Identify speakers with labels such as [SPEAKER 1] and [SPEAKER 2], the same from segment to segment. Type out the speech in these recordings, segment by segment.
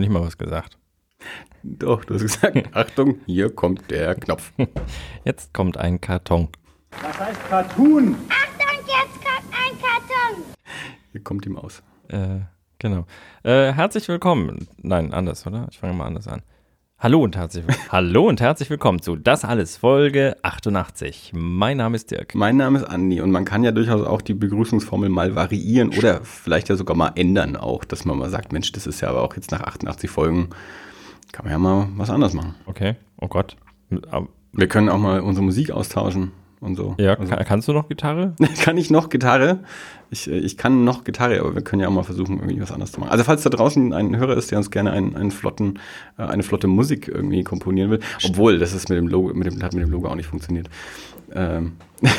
[SPEAKER 1] nicht mal was gesagt.
[SPEAKER 2] Doch, du hast gesagt, Achtung, hier kommt der Knopf.
[SPEAKER 1] Jetzt kommt ein Karton.
[SPEAKER 3] Das heißt Cartoon.
[SPEAKER 4] Achtung, jetzt kommt ein Karton.
[SPEAKER 2] Hier kommt die Maus.
[SPEAKER 1] Äh, genau. Äh, herzlich willkommen. Nein, anders, oder? Ich fange mal anders an. Hallo und herzlich Hallo und herzlich willkommen zu Das alles Folge 88. Mein Name ist Dirk.
[SPEAKER 2] Mein Name ist Andi und man kann ja durchaus auch die Begrüßungsformel mal variieren oder vielleicht ja sogar mal ändern auch, dass man mal sagt, Mensch, das ist ja aber auch jetzt nach 88 Folgen, kann man ja mal was anderes machen.
[SPEAKER 1] Okay. Oh Gott.
[SPEAKER 2] Wir können auch mal unsere Musik austauschen und so.
[SPEAKER 1] Ja,
[SPEAKER 2] also,
[SPEAKER 1] kann, kannst du noch Gitarre?
[SPEAKER 2] kann ich noch Gitarre? Ich, äh, ich kann noch Gitarre, aber wir können ja auch mal versuchen, irgendwie was anderes zu machen. Also falls da draußen ein Hörer ist, der uns gerne einen, einen flotten, äh, eine flotte Musik irgendwie komponieren will, obwohl das ist mit dem Logo, mit dem, hat mit dem Logo auch nicht funktioniert. Ähm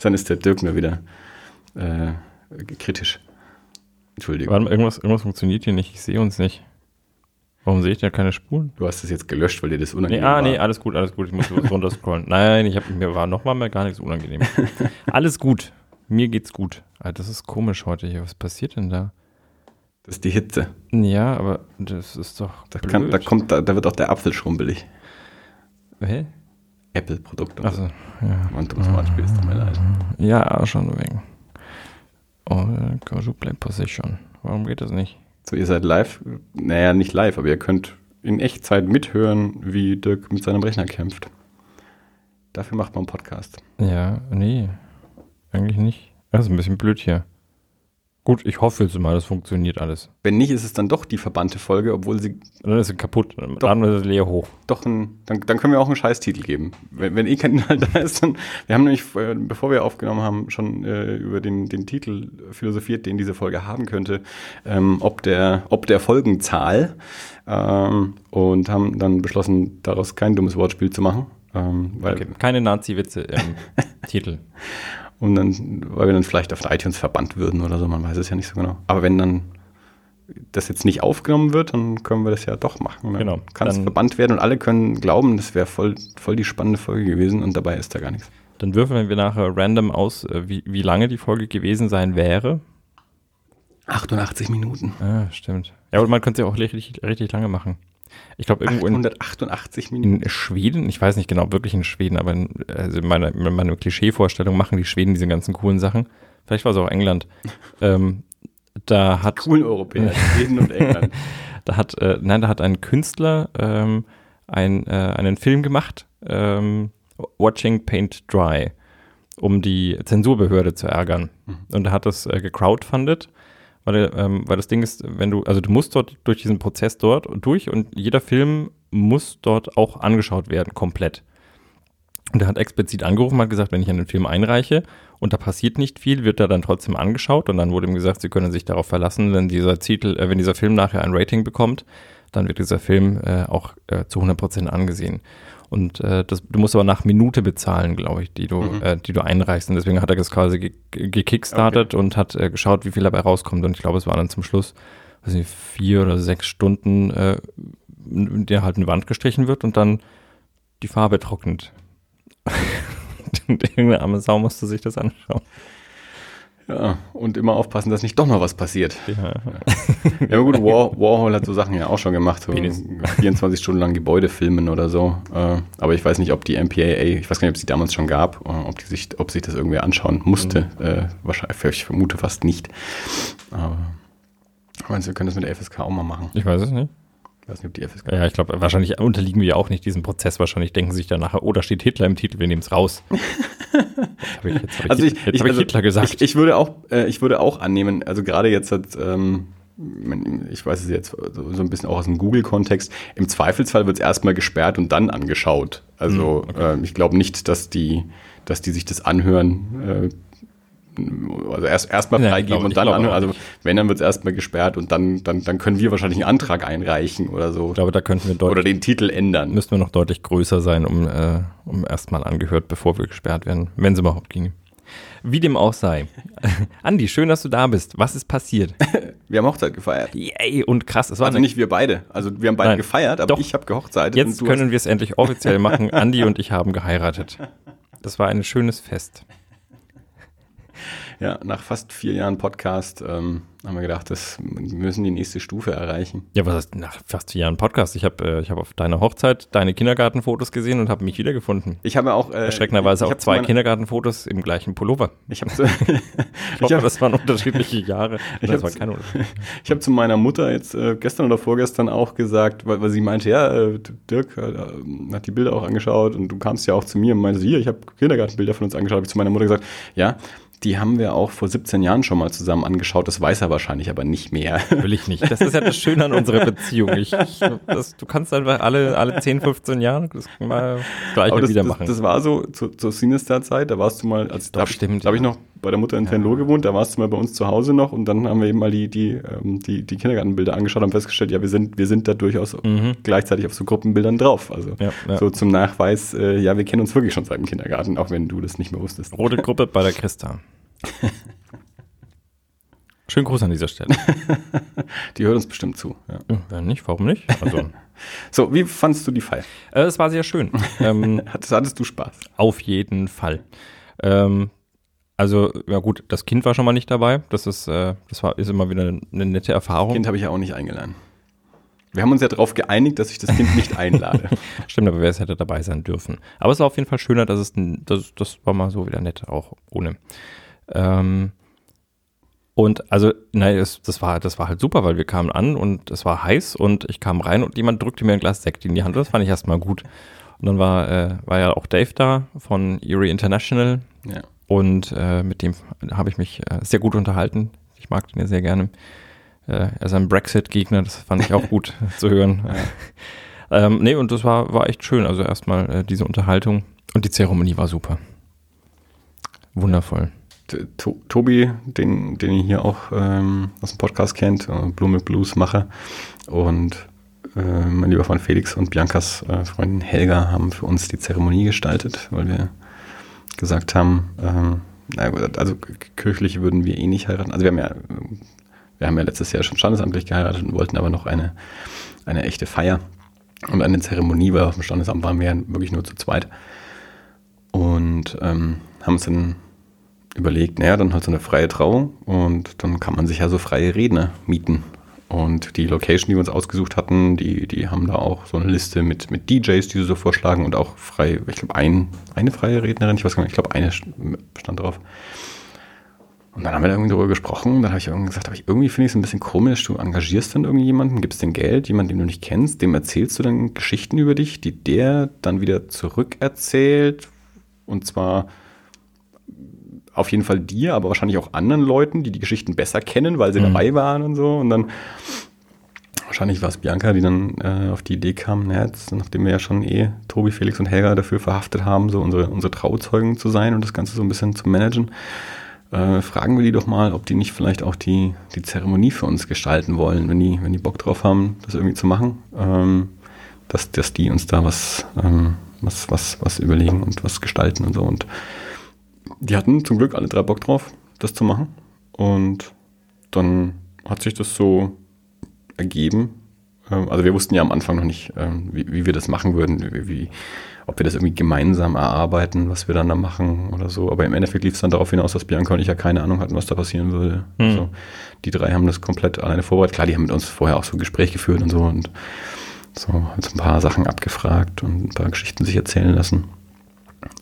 [SPEAKER 2] Dann ist der Dirk mir wieder äh, kritisch. Entschuldigung.
[SPEAKER 1] Warte irgendwas, irgendwas funktioniert hier nicht. Ich sehe uns nicht. Warum sehe ich da keine Spuren?
[SPEAKER 2] Du hast es jetzt gelöscht, weil dir das
[SPEAKER 1] Nee,
[SPEAKER 2] unangenehm
[SPEAKER 1] ah,
[SPEAKER 2] war.
[SPEAKER 1] nee, alles gut, alles gut. Ich muss runterscrollen. Nein, ich hab, mir war nochmal mal gar nichts unangenehm. Alles gut. Mir geht's gut. Alter, das ist komisch heute hier. Was passiert denn da?
[SPEAKER 2] Das ist die Hitze.
[SPEAKER 1] Ja, aber das ist doch.
[SPEAKER 2] Da,
[SPEAKER 1] blöd.
[SPEAKER 2] kann, da, kommt, da, da wird auch der Apfel schrumpelig.
[SPEAKER 1] Hä?
[SPEAKER 2] Apple-Produkt. und
[SPEAKER 1] Achso, ja.
[SPEAKER 2] ein dummes Wortspiel, es tut mir leid.
[SPEAKER 1] Ja, schon wegen. Oh, Casual Play Position. Warum geht das nicht?
[SPEAKER 2] So, ihr seid live, naja, nicht live, aber ihr könnt in Echtzeit mithören, wie Dirk mit seinem Rechner kämpft. Dafür macht man einen Podcast.
[SPEAKER 1] Ja, nee. Eigentlich nicht. Das ist ein bisschen blöd hier. Gut, ich hoffe jetzt mal, das funktioniert alles.
[SPEAKER 2] Wenn nicht, ist es dann doch die verbannte Folge, obwohl sie
[SPEAKER 1] dann ist sie kaputt. Dann laden wir das leer hoch.
[SPEAKER 2] doch ein, dann, dann können wir auch einen Scheißtitel geben. Wenn, wenn eh kein Inhalt da ist, dann, wir haben nämlich, äh, bevor wir aufgenommen haben, schon äh, über den, den Titel philosophiert, den diese Folge haben könnte, ähm, ob der, ob der Folgenzahl, ähm, und haben dann beschlossen, daraus kein dummes Wortspiel zu machen. Ähm, weil,
[SPEAKER 1] Okay. Keine Nazi-Witze im Titel.
[SPEAKER 2] Und dann, weil wir dann vielleicht auf iTunes verbannt würden oder so, man weiß es ja nicht so genau. Aber wenn dann das jetzt nicht aufgenommen wird, dann können wir das ja doch machen. Dann
[SPEAKER 1] Genau,
[SPEAKER 2] Kann es verbannt werden und alle können glauben, das wäre voll, voll die spannende Folge gewesen und dabei ist da gar nichts.
[SPEAKER 1] Dann würfeln wir nachher random aus, äh, wie, wie lange die Folge gewesen sein wäre.
[SPEAKER 2] 88 Minuten.
[SPEAKER 1] Ah, stimmt. Ja, und man könnte sie auch richtig, richtig lange machen. Ich glaube, irgendwo in,
[SPEAKER 2] 888 Minuten.
[SPEAKER 1] in Schweden, ich weiß nicht genau, wirklich in Schweden, aber in, also in meiner, in meiner Klischeevorstellung machen die Schweden diese ganzen coolen Sachen. Vielleicht war es auch England. ähm, da hat
[SPEAKER 2] Coolen Europäer, Schweden und England.
[SPEAKER 1] Da hat, äh, nein, da hat ein Künstler ähm, ein, äh, einen Film gemacht, ähm, Watching Paint Dry, um die Zensurbehörde zu ärgern. Und er hat das äh, gecrowdfundet, weil, ähm, weil das Ding ist, wenn du, also du musst dort durch diesen Prozess dort durch und jeder Film muss dort auch angeschaut werden, komplett. Und er hat explizit angerufen, hat gesagt, wenn ich einen Film einreiche und da passiert nicht viel, wird er dann trotzdem angeschaut und dann wurde ihm gesagt, sie können sich darauf verlassen, wenn dieser Titel, äh, wenn dieser Film nachher ein Rating bekommt, dann wird dieser Film äh, auch äh, zu 100% angesehen. Und äh, das, du musst aber nach Minute bezahlen, glaube ich, die du, äh, die du einreichst. Und deswegen hat er das quasi ge ge- gekickstartet und hat äh, geschaut, wie viel dabei rauskommt. Und ich glaube, es waren dann zum Schluss, weiß nicht, vier oder sechs Stunden, äh, in der halt eine Wand gestrichen wird und dann die Farbe trocknet. Irgendeine arme Sau musste sich das anschauen.
[SPEAKER 2] Ja, und immer aufpassen, dass nicht doch noch was passiert.
[SPEAKER 1] Ja.
[SPEAKER 2] Ja, gut, War, Warhol hat so Sachen ja auch schon gemacht, so
[SPEAKER 1] Penis.
[SPEAKER 2] 24 Stunden lang Gebäude filmen oder so. Äh, aber ich weiß nicht, ob die MPAA, ich weiß gar nicht, ob es die damals schon gab, äh, ob, die sich, ob sich das irgendwie anschauen musste. Äh, wahrscheinlich, ich vermute fast nicht. Aber meinst du, wir können das mit der FSK auch mal machen?
[SPEAKER 1] Ich weiß es nicht.
[SPEAKER 2] Ich weiß nicht, ob die FSK.
[SPEAKER 1] Ja, ich glaube, wahrscheinlich unterliegen wir ja auch nicht diesem Prozess. Wahrscheinlich denken sich dann nachher, oh, da steht Hitler im Titel, wir nehmen es raus. Habe ich, ich,
[SPEAKER 2] Also ich,
[SPEAKER 1] jetzt hab
[SPEAKER 2] ich,
[SPEAKER 1] ich
[SPEAKER 2] also
[SPEAKER 1] Hitler gesagt.
[SPEAKER 2] Ich, würde auch, äh, ich würde auch annehmen, also gerade jetzt hat, ähm, ich weiß es jetzt so, ein bisschen auch aus dem Google-Kontext, im Zweifelsfall wird es erstmal gesperrt und dann angeschaut. Also äh, ich glaube nicht, dass die, dass die sich das anhören, äh, also erst erstmal
[SPEAKER 1] Ja,
[SPEAKER 2] freigeben
[SPEAKER 1] glaube-
[SPEAKER 2] und dann anhören.
[SPEAKER 1] auch
[SPEAKER 2] Also wenn, dann wird es erstmal gesperrt und dann, dann, dann können wir wahrscheinlich einen Antrag einreichen oder so.
[SPEAKER 1] ich glaube, da könnten wir
[SPEAKER 2] Oder
[SPEAKER 1] deutlich,
[SPEAKER 2] den Titel ändern.
[SPEAKER 1] müssten wir noch deutlich größer sein, um, äh, um erstmal angehört, bevor wir gesperrt werden, wenn es überhaupt ginge. Wie dem auch sei. Andi, schön, dass du da bist. Was ist passiert?
[SPEAKER 2] Wir haben Hochzeit gefeiert.
[SPEAKER 1] Yay, und krass. Es war
[SPEAKER 2] Also nicht wir beide. Also wir haben beide
[SPEAKER 1] Nein.
[SPEAKER 2] gefeiert, aber
[SPEAKER 1] Doch.
[SPEAKER 2] ich habe gehochzeitet.
[SPEAKER 1] Jetzt können wir es endlich offiziell machen. Andi und ich haben geheiratet. Das war ein schönes Fest.
[SPEAKER 2] Ja, nach fast vier Jahren Podcast ähm, haben wir gedacht, das, wir müssen die nächste Stufe erreichen.
[SPEAKER 1] Ja, was heißt nach fast vier Jahren Podcast? Ich habe äh, ich hab auf deiner Hochzeit deine Kindergartenfotos gesehen und habe mich wiedergefunden.
[SPEAKER 2] Ich habe auch äh,
[SPEAKER 1] Erschreckenderweise auch zwei Kindergartenfotos im gleichen Pullover.
[SPEAKER 2] Ich habe
[SPEAKER 1] Ich hoffe, das waren unterschiedliche Jahre.
[SPEAKER 2] Ich
[SPEAKER 1] das
[SPEAKER 2] hab
[SPEAKER 1] war
[SPEAKER 2] zu- hab zu meiner Mutter jetzt äh, gestern oder vorgestern auch gesagt, weil, weil sie meinte, ja, äh, Dirk äh, hat die Bilder auch angeschaut und du kamst ja auch zu mir und meinte, hier, ich habe Kindergartenbilder von uns angeschaut. Habe ich zu meiner Mutter gesagt, ja, die haben wir auch vor 17 Jahren schon mal zusammen angeschaut. Das weiß er wahrscheinlich aber nicht mehr.
[SPEAKER 1] Will ich nicht. Das ist ja das Schöne an unserer Beziehung. Ich, ich, das, du kannst einfach alle, alle 10, 15 Jahre das mal das
[SPEAKER 2] Aber das,
[SPEAKER 1] wieder
[SPEAKER 2] das,
[SPEAKER 1] machen.
[SPEAKER 2] das war so zu, zur Sinister-Zeit, da warst du mal, als
[SPEAKER 1] Doch,
[SPEAKER 2] da, habe ich
[SPEAKER 1] ja.
[SPEAKER 2] noch bei der Mutter in Tenlo gewohnt, da warst du mal bei uns zu Hause noch und dann haben wir eben mal die, die, ähm, die, die Kindergartenbilder angeschaut und festgestellt, ja, wir sind, wir sind da durchaus gleichzeitig auf so Gruppenbildern drauf. Also
[SPEAKER 1] Mhm. Ja, ja.
[SPEAKER 2] so zum Nachweis, äh, ja, wir kennen uns wirklich schon seit dem Kindergarten, auch wenn du das nicht mehr wusstest.
[SPEAKER 1] Rote Gruppe bei der Christa. Schönen Gruß an dieser Stelle.
[SPEAKER 2] Die hört uns bestimmt zu. Ja.
[SPEAKER 1] Ja, Wenn nicht, warum nicht? Also,
[SPEAKER 2] So, wie fandst du die Feier?
[SPEAKER 1] äh, es war sehr schön. Ähm,
[SPEAKER 2] Hattest, hattest du Spaß?
[SPEAKER 1] auf jeden Fall. Ähm, also, ja gut, das Kind war schon mal nicht dabei. Das ist, äh, das war, ist immer wieder eine, eine nette Erfahrung.
[SPEAKER 2] Kind habe ich ja auch nicht eingeladen. Wir haben uns ja darauf geeinigt, dass ich das Kind nicht einlade.
[SPEAKER 1] Stimmt, aber wer es hätte dabei sein dürfen. Aber es war auf jeden Fall schöner, dass es, das, das war mal so wieder nett, auch ohne. Ähm, und also, nein, es, das war, das war halt super, weil wir kamen an und es war heiß und ich kam rein und jemand drückte mir ein Glas Sekt in die Hand. Das fand ich erstmal gut. Und dann war, äh, war ja auch Dave da von Erie International
[SPEAKER 2] ja.
[SPEAKER 1] Und äh, mit dem habe ich mich äh, sehr gut unterhalten. Ich mag den ja sehr gerne. Äh, er ist ein Brexit-Gegner, das fand ich auch gut zu hören. ähm, nee, und das war, war echt schön. Also erstmal äh, diese Unterhaltung und die Zeremonie war super. Wundervoll.
[SPEAKER 2] To Tobi, den, den ihr hier auch ähm, aus dem Podcast kennt, äh, Blume Blues Macher und äh, mein lieber Freund Felix und Biancas äh, Freundin Helga haben für uns die Zeremonie gestaltet, weil wir gesagt haben, ähm, also kirchlich würden wir eh nicht heiraten. Also wir haben ja, wir haben ja letztes Jahr schon standesamtlich geheiratet und wollten aber noch eine, eine echte Feier und eine Zeremonie, weil auf dem Standesamt waren wir ja wirklich nur zu zweit. Und ähm, haben uns dann überlegt, naja, dann halt so eine freie Trauung und dann kann man sich ja so freie Redner mieten. Und die Location, die wir uns ausgesucht hatten, die, die haben da auch so eine Liste mit, mit DJs, die sie so vorschlagen und auch frei, ich glaube, ein, eine freie Rednerin, ich weiß gar nicht, ich glaube, eine stand drauf. Und dann haben wir da irgendwie darüber gesprochen. Dann habe ich irgendwie gesagt, ich, irgendwie finde ich es ein bisschen komisch. Du engagierst dann irgendwie jemanden, gibst den Geld, jemanden, den du nicht kennst, dem erzählst du dann Geschichten über dich, die der dann wieder zurückerzählt. Und zwar auf jeden Fall dir, aber wahrscheinlich auch anderen Leuten, die die Geschichten besser kennen, weil sie dabei waren und so. Und dann wahrscheinlich war es Bianca, die dann äh, auf die Idee kam, na, jetzt, nachdem wir ja schon eh Tobi, Felix und Helga dafür verhaftet haben, so unsere, unsere Trauzeugen zu sein und das Ganze so ein bisschen zu managen, äh, fragen wir die doch mal, ob die nicht vielleicht auch die, die Zeremonie für uns gestalten wollen, wenn die, wenn die Bock drauf haben, das irgendwie zu machen, ähm, dass, dass die uns da was, ähm, was, was, was überlegen und was gestalten und so. Und die hatten zum Glück alle drei Bock drauf, das zu machen. Und dann hat sich das so ergeben. Ähm, Also wir wussten ja am Anfang noch nicht, ähm, wie, wie wir das machen würden, wie, wie, ob wir das irgendwie gemeinsam erarbeiten, was wir dann da machen oder so. Aber im Endeffekt lief es dann darauf hinaus, dass Bianca und ich ja keine Ahnung hatten, was da passieren würde.
[SPEAKER 1] Mhm.
[SPEAKER 2] Also die drei haben das komplett alleine vorbereitet. Klar, die haben mit uns vorher auch so ein Gespräch geführt und so und so, so ein paar Sachen abgefragt und ein paar Geschichten sich erzählen lassen.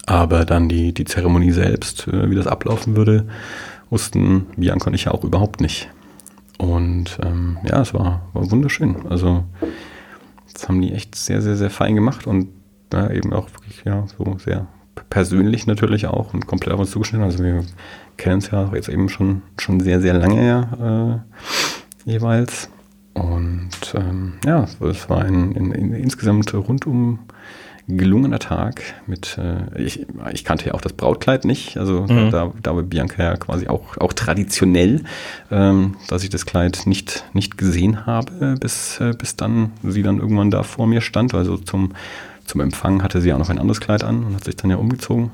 [SPEAKER 2] Aber dann die, die Zeremonie selbst, äh, wie das ablaufen würde, wussten Bianca und ich ja auch überhaupt nicht. Und ähm, ja, es war, war wunderschön. Also das haben die echt sehr, sehr, sehr fein gemacht und ja, eben auch wirklich ja, so sehr persönlich natürlich auch und komplett auf uns zugeschnitten. Also wir kennen uns ja jetzt eben schon, schon sehr, sehr lange ja, äh, jeweils. Und ähm, ja, es war ein, ein, ein insgesamt rundum gelungener Tag mit, äh, ich, ich kannte ja auch das Brautkleid nicht, also
[SPEAKER 1] Mhm.
[SPEAKER 2] da, da war Bianca ja quasi auch, auch traditionell, ähm, dass ich das Kleid nicht, nicht gesehen habe, bis, äh, bis dann sie dann irgendwann da vor mir stand, also zum, zum Empfang hatte sie auch noch ein anderes Kleid an und hat sich dann ja umgezogen.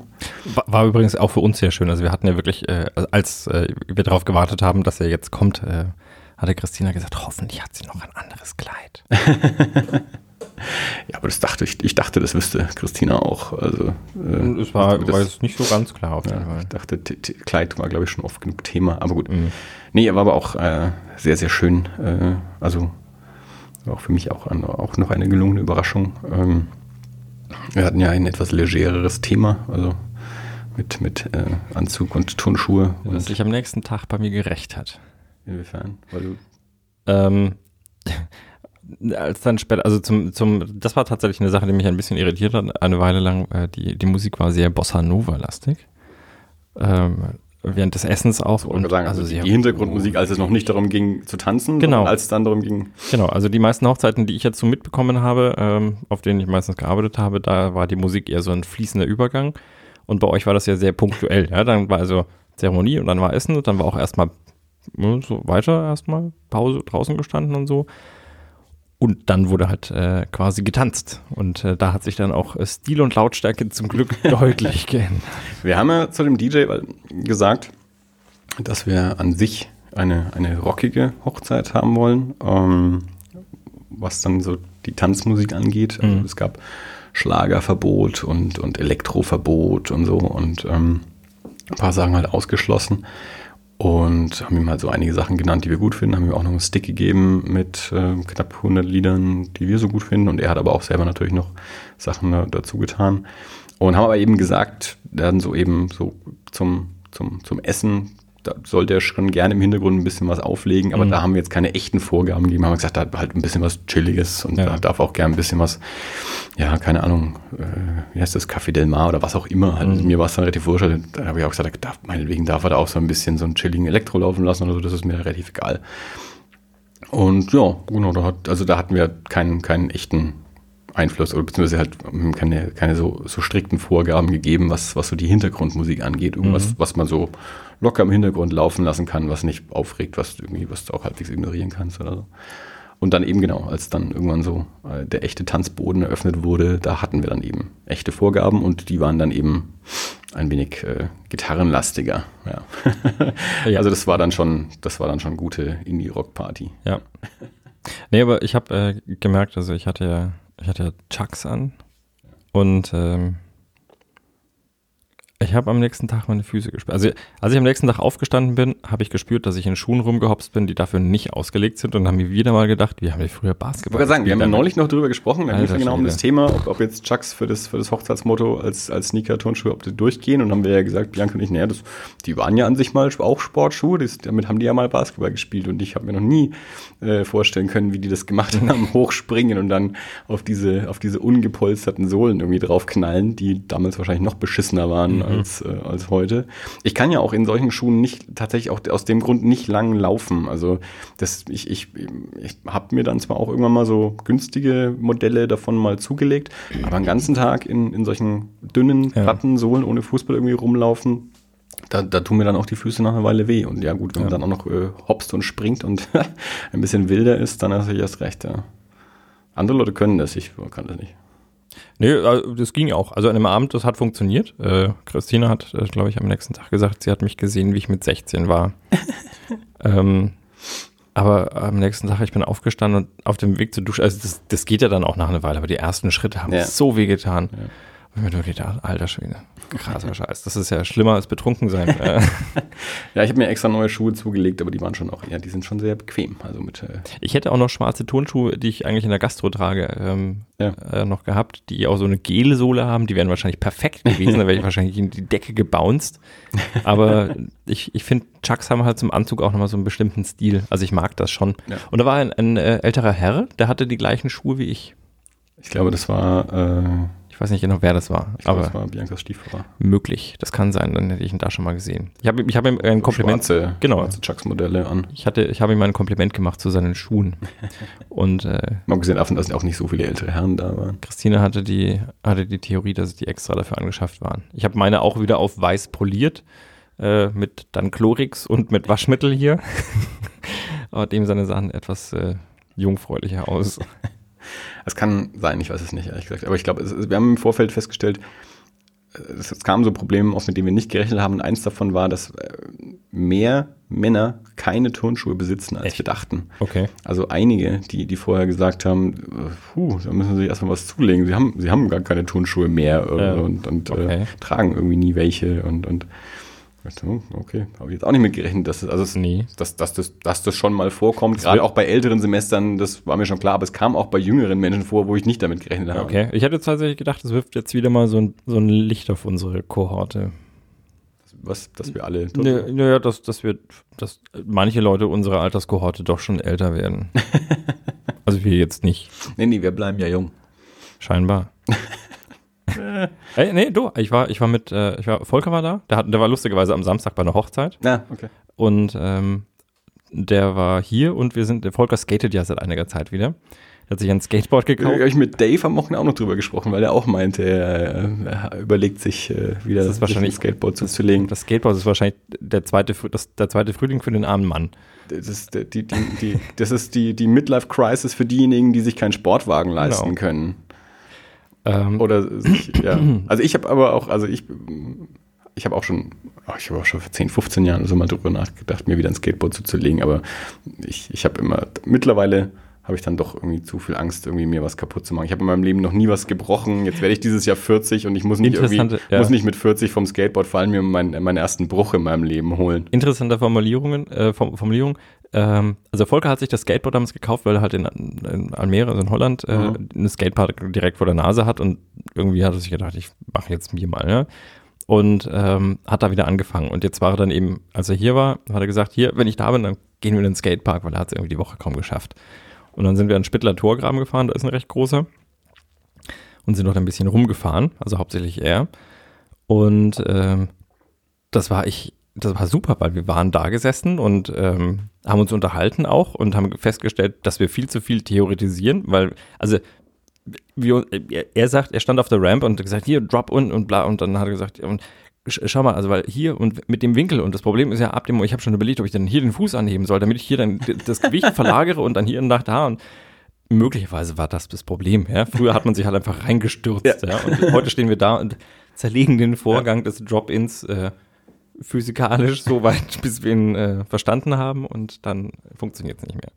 [SPEAKER 1] War, war übrigens auch für uns sehr schön. Also wir hatten ja wirklich, äh, als äh, wir darauf gewartet haben, dass er jetzt kommt, äh, hatte Christina gesagt, hoffentlich hat sie noch ein anderes Kleid.
[SPEAKER 2] Ja, aber das dachte ich, ich dachte, das wüsste Christina auch. Also, äh,
[SPEAKER 1] Es war,
[SPEAKER 2] das-
[SPEAKER 1] war jetzt nicht so ganz klar auf jeden
[SPEAKER 2] ja,
[SPEAKER 1] Fall.
[SPEAKER 2] ich dachte, Kleid war, glaube ich, schon oft genug Thema, aber gut.
[SPEAKER 1] Mhm.
[SPEAKER 2] Nee, er war aber auch äh, sehr, sehr schön. Äh, also war auch für mich auch, ein, auch noch eine gelungene Überraschung. Ähm, wir hatten ja ein etwas legereres Thema, also mit, mit äh, Anzug und Turnschuhe.
[SPEAKER 1] Was sich am nächsten Tag bei mir gerecht hat.
[SPEAKER 2] inwiefern? Weil du
[SPEAKER 1] Ähm, als dann später, also zum, zum, das war tatsächlich eine Sache, die mich ein bisschen irritiert hat. Eine Weile lang, äh, die, die Musik war sehr Bossa Nova-lastig. Ähm, während des Essens auch.
[SPEAKER 2] und sagen, also
[SPEAKER 1] sehr-
[SPEAKER 2] die Hintergrundmusik, als es noch nicht darum ging zu tanzen,
[SPEAKER 1] Genau.
[SPEAKER 2] als es dann darum ging,
[SPEAKER 1] Genau, also die meisten Hochzeiten, die ich jetzt so mitbekommen habe, ähm, auf denen ich meistens gearbeitet habe, da war die Musik eher so ein fließender Übergang. Und bei euch war das ja sehr punktuell. Ja? Dann war also Zeremonie und dann war Essen und dann war auch erstmal ne, so weiter erstmal Pause draußen gestanden und so. Und dann wurde halt äh, quasi getanzt. Und äh, da hat sich dann auch äh, Stil und Lautstärke zum Glück deutlich geändert.
[SPEAKER 2] Wir haben ja zu dem DJ gesagt, dass wir an sich eine, eine rockige Hochzeit haben wollen, ähm, was dann so die Tanzmusik angeht. Also
[SPEAKER 1] Mhm.
[SPEAKER 2] es gab Schlagerverbot und, und Elektroverbot und so und ähm, ein paar Sachen halt ausgeschlossen. Und haben ihm halt so einige Sachen genannt, die wir gut finden. Haben ihm auch noch einen Stick gegeben mit äh, knapp 100 Liedern, die wir so gut finden. Und er hat aber auch selber natürlich noch Sachen äh, dazu getan. Und haben aber eben gesagt, dann so eben so zum, zum, zum Essen, da sollte er schon gerne im Hintergrund ein bisschen was auflegen, aber
[SPEAKER 1] Mhm.
[SPEAKER 2] da haben wir jetzt keine echten Vorgaben gegeben. Haben gesagt, da hat halt ein bisschen was Chilliges und
[SPEAKER 1] Ja.
[SPEAKER 2] da darf auch gerne ein bisschen was, ja, keine Ahnung, äh, wie heißt das, Café del Mar oder was auch immer. Halt,
[SPEAKER 1] Mhm.
[SPEAKER 2] Mir war es dann relativ wurscht. Da habe ich auch gesagt, da darf, meinetwegen darf er da auch so ein bisschen so einen chilligen Elektro laufen lassen oder so, das ist mir relativ egal. Und ja, genau, da hat, also da hatten wir keinen, keinen echten Einfluss oder beziehungsweise halt ähm, keine, keine so, so strikten Vorgaben gegeben, was, was so die Hintergrundmusik angeht. Irgendwas, was man so locker im Hintergrund laufen lassen kann, was nicht aufregt, was irgendwie, was du auch halbwegs ignorieren kannst oder so. Und dann eben genau, als dann irgendwann so äh, der echte Tanzboden eröffnet wurde, da hatten wir dann eben echte Vorgaben und die waren dann eben ein wenig äh, gitarrenlastiger. Ja.
[SPEAKER 1] Ja.
[SPEAKER 2] Also das war dann schon, das war dann schon gute Indie-Rock-Party.
[SPEAKER 1] Ja. Nee, aber ich habe äh, gemerkt, also ich hatte ja, ich hatte ja Chucks an und ähm, ich habe am nächsten Tag meine Füße gespürt. Also als ich am nächsten Tag aufgestanden bin, habe ich gespürt, dass ich in Schuhen rumgehopst bin, die dafür nicht ausgelegt sind und haben mir wieder mal gedacht, wie haben wir früher
[SPEAKER 2] Ich
[SPEAKER 1] Basketball
[SPEAKER 2] wollte sagen, wir haben ja neulich noch drüber gesprochen, da ging es ja genau um das. Thema, ob, ob jetzt Chucks für das, für das Hochzeitsmotto als, als Sneaker-Turnschuhe, ob die durchgehen. Und haben wir ja gesagt, Bianca und ich, naja, das, die waren ja an sich mal auch Sportschuhe, das, damit haben die ja mal Basketball gespielt. Und ich habe mir noch nie äh, vorstellen können, wie die das gemacht haben, hochspringen und dann auf diese, auf diese ungepolsterten Sohlen irgendwie draufknallen, die damals wahrscheinlich noch beschissener waren als, äh, als heute. Ich kann ja auch in solchen Schuhen nicht, tatsächlich auch aus dem Grund nicht lang laufen. Also das, ich, ich, ich habe mir dann zwar auch irgendwann mal so günstige Modelle davon mal zugelegt, aber einen ganzen Tag in, in solchen dünnen
[SPEAKER 1] Ja.
[SPEAKER 2] Plattensohlen ohne Fußball irgendwie rumlaufen, da, da tun mir dann auch die Füße nach einer Weile weh. Und ja gut, wenn man
[SPEAKER 1] Ja.
[SPEAKER 2] dann auch noch äh, hopst und springt und ein bisschen wilder ist, dann hast du erst recht, ja. Andere Leute können das, ich kann das nicht.
[SPEAKER 1] Nee, äh, das ging auch. Also an dem Abend, das hat funktioniert. Äh, Christina hat, äh, glaube ich, am nächsten Tag gesagt, sie hat mich gesehen, wie ich mit 16 war. ähm, aber am nächsten Tag, ich bin aufgestanden und auf dem Weg zur Dusche, also das, das geht ja dann auch nach einer Weile, aber die ersten Schritte haben
[SPEAKER 2] Ja.
[SPEAKER 1] so weh getan. Und gedacht, alter Schwede, krasser Scheiß. Das ist ja schlimmer als betrunken sein. Äh,
[SPEAKER 2] Ja, ich habe mir extra neue Schuhe zugelegt, aber die waren schon auch, ja, die sind schon sehr bequem. Also mit, äh,
[SPEAKER 1] ich hätte auch noch schwarze Turnschuhe, die ich eigentlich in der Gastro trage, ähm,
[SPEAKER 2] Ja.
[SPEAKER 1] äh, noch gehabt, die auch so eine Gelsohle haben. Die wären wahrscheinlich perfekt gewesen. da wäre ich wahrscheinlich in die Decke gebounced. Aber ich, ich finde, Chucks haben halt zum Anzug auch nochmal so einen bestimmten Stil. Also ich mag das schon.
[SPEAKER 2] Ja.
[SPEAKER 1] Und da war ein, ein äh, älterer Herr, der hatte die gleichen Schuhe wie ich.
[SPEAKER 2] ich glaube, das war, äh,
[SPEAKER 1] Ich weiß nicht genau, wer das war,
[SPEAKER 2] ich glaube,
[SPEAKER 1] aber
[SPEAKER 2] das war Biancas Stiefvater.
[SPEAKER 1] möglich. Das kann sein, dann hätte ich ihn da schon mal gesehen. Ich habe ich hab ihm ein Kompliment.
[SPEAKER 2] Schwarze,
[SPEAKER 1] genau.
[SPEAKER 2] schwarze Chucks-Modelle an.
[SPEAKER 1] Ich, hatte, ich habe ihm ein Kompliment gemacht zu seinen Schuhen. Und äh,
[SPEAKER 2] Mal gesehen davon, dass auch nicht so viele ältere Herren da waren.
[SPEAKER 1] Christine hatte die, hatte die Theorie, dass die extra dafür angeschafft waren. Ich habe meine auch wieder auf weiß poliert, äh, mit dann Chlorix und mit Waschmittel hier. Aber dem seine sahen etwas äh, jungfräulicher aus.
[SPEAKER 2] Es kann sein, ich weiß es nicht, ehrlich gesagt. Aber ich glaube, wir haben im Vorfeld festgestellt, es, es kamen so Probleme auf, mit denen wir nicht gerechnet haben. Und eins davon war, dass äh, mehr Männer keine Turnschuhe besitzen, als
[SPEAKER 1] Echt?
[SPEAKER 2] wir dachten.
[SPEAKER 1] Okay.
[SPEAKER 2] Also einige, die, die vorher gesagt haben, äh, puh, da müssen sie sich erstmal was zulegen. Sie haben, sie haben gar keine Turnschuhe mehr äh,
[SPEAKER 1] Ja.
[SPEAKER 2] und, und
[SPEAKER 1] Okay.
[SPEAKER 2] äh, tragen irgendwie nie welche und, und okay, habe ich jetzt auch nicht mitgerechnet, dass also es,
[SPEAKER 1] Nee.
[SPEAKER 2] dass, dass, das, dass das schon mal vorkommt. Gerade auch bei älteren Semestern, das war mir schon klar, aber es kam auch bei jüngeren Menschen vor, wo ich nicht damit gerechnet habe.
[SPEAKER 1] Okay. Ich hätte tatsächlich gedacht, es wirft jetzt wieder mal so ein, so ein Licht auf unsere Kohorte.
[SPEAKER 2] Was, dass wir alle
[SPEAKER 1] Naja, Ne, naja, dass, dass wir, dass manche Leute unserer Alterskohorte doch schon älter werden. also wir jetzt nicht,
[SPEAKER 2] Nee, nee, wir bleiben ja jung.
[SPEAKER 1] scheinbar. Ey, nee, du, ich war, ich war mit, äh, ich war, Volker war da, der, hat, der war lustigerweise am Samstag bei einer Hochzeit
[SPEAKER 2] Na, okay.
[SPEAKER 1] und ähm, der war hier und wir sind, der Volker skatet ja seit einiger Zeit wieder. Er hat sich ein Skateboard
[SPEAKER 2] Ich
[SPEAKER 1] gekauft.
[SPEAKER 2] habe ich mit Dave am Wochenende auch noch drüber gesprochen, weil er auch meinte, er, er überlegt sich äh, wieder
[SPEAKER 1] Das ist wahrscheinlich-
[SPEAKER 2] Skateboard zuzulegen.
[SPEAKER 1] Das Skateboard ist wahrscheinlich der zweite, das, der zweite Frühling für den armen Mann.
[SPEAKER 2] Das ist die, die, die, das ist die, die Midlife-Crisis für diejenigen, die sich keinen Sportwagen leisten
[SPEAKER 1] Genau.
[SPEAKER 2] können.
[SPEAKER 1] Ähm,
[SPEAKER 2] Oder sich, ja. Also ich habe aber auch, also ich, ich habe auch schon, oh, ich habe auch schon vor 10, 15 Jahren so mal drüber nachgedacht, mir wieder ein Skateboard zuzulegen, aber ich, ich habe immer, mittlerweile habe ich dann doch irgendwie zu viel Angst, irgendwie mir was kaputt zu machen. Ich habe in meinem Leben noch nie was gebrochen. Jetzt werde ich dieses Jahr 40 und ich muss nicht irgendwie,
[SPEAKER 1] ja.
[SPEAKER 2] muss nicht mit 40 vom Skateboard fallen, mir meinen, meinen ersten Bruch in meinem Leben holen.
[SPEAKER 1] interessante Formulierungen, äh, Form- Formulierung. Ähm, also Volker hat sich das Skateboard damals gekauft, weil er halt in, in Almere, also in Holland, äh,
[SPEAKER 2] Mhm.
[SPEAKER 1] eine Skatepark direkt vor der Nase hat und irgendwie hat er sich gedacht, ich mache jetzt mir mal, ne? Und ähm, hat da wieder angefangen. Und jetzt war er dann eben, als er hier war, hat er gesagt, hier, wenn ich da bin, dann gehen wir in den Skatepark, weil er hat es irgendwie die Woche kaum geschafft. Und dann sind wir an Spittler Torgraben gefahren, da ist ein recht großer. Und sind dort ein bisschen rumgefahren, also hauptsächlich er. Und ähm, das war ich, das war super, weil wir waren da gesessen und ähm, haben uns unterhalten auch und haben festgestellt, dass wir viel zu viel theoretisieren, weil, also wir, er, sagt, er stand auf der Ramp und gesagt, hier, drop und und bla, und dann hat er gesagt, und sch- schau mal, also weil hier und mit dem Winkel und das Problem ist ja ab dem, ich habe schon überlegt, ob ich dann hier den Fuß anheben soll, damit ich hier dann das Gewicht verlagere und dann hier nach da und möglicherweise war das das Problem, ja. Früher hat man sich halt einfach reingestürzt, ja. Und heute stehen wir da und zerlegen den Vorgang des Drop-ins äh, physikalisch so weit, bis wir ihn äh, verstanden haben und dann funktioniert es nicht mehr.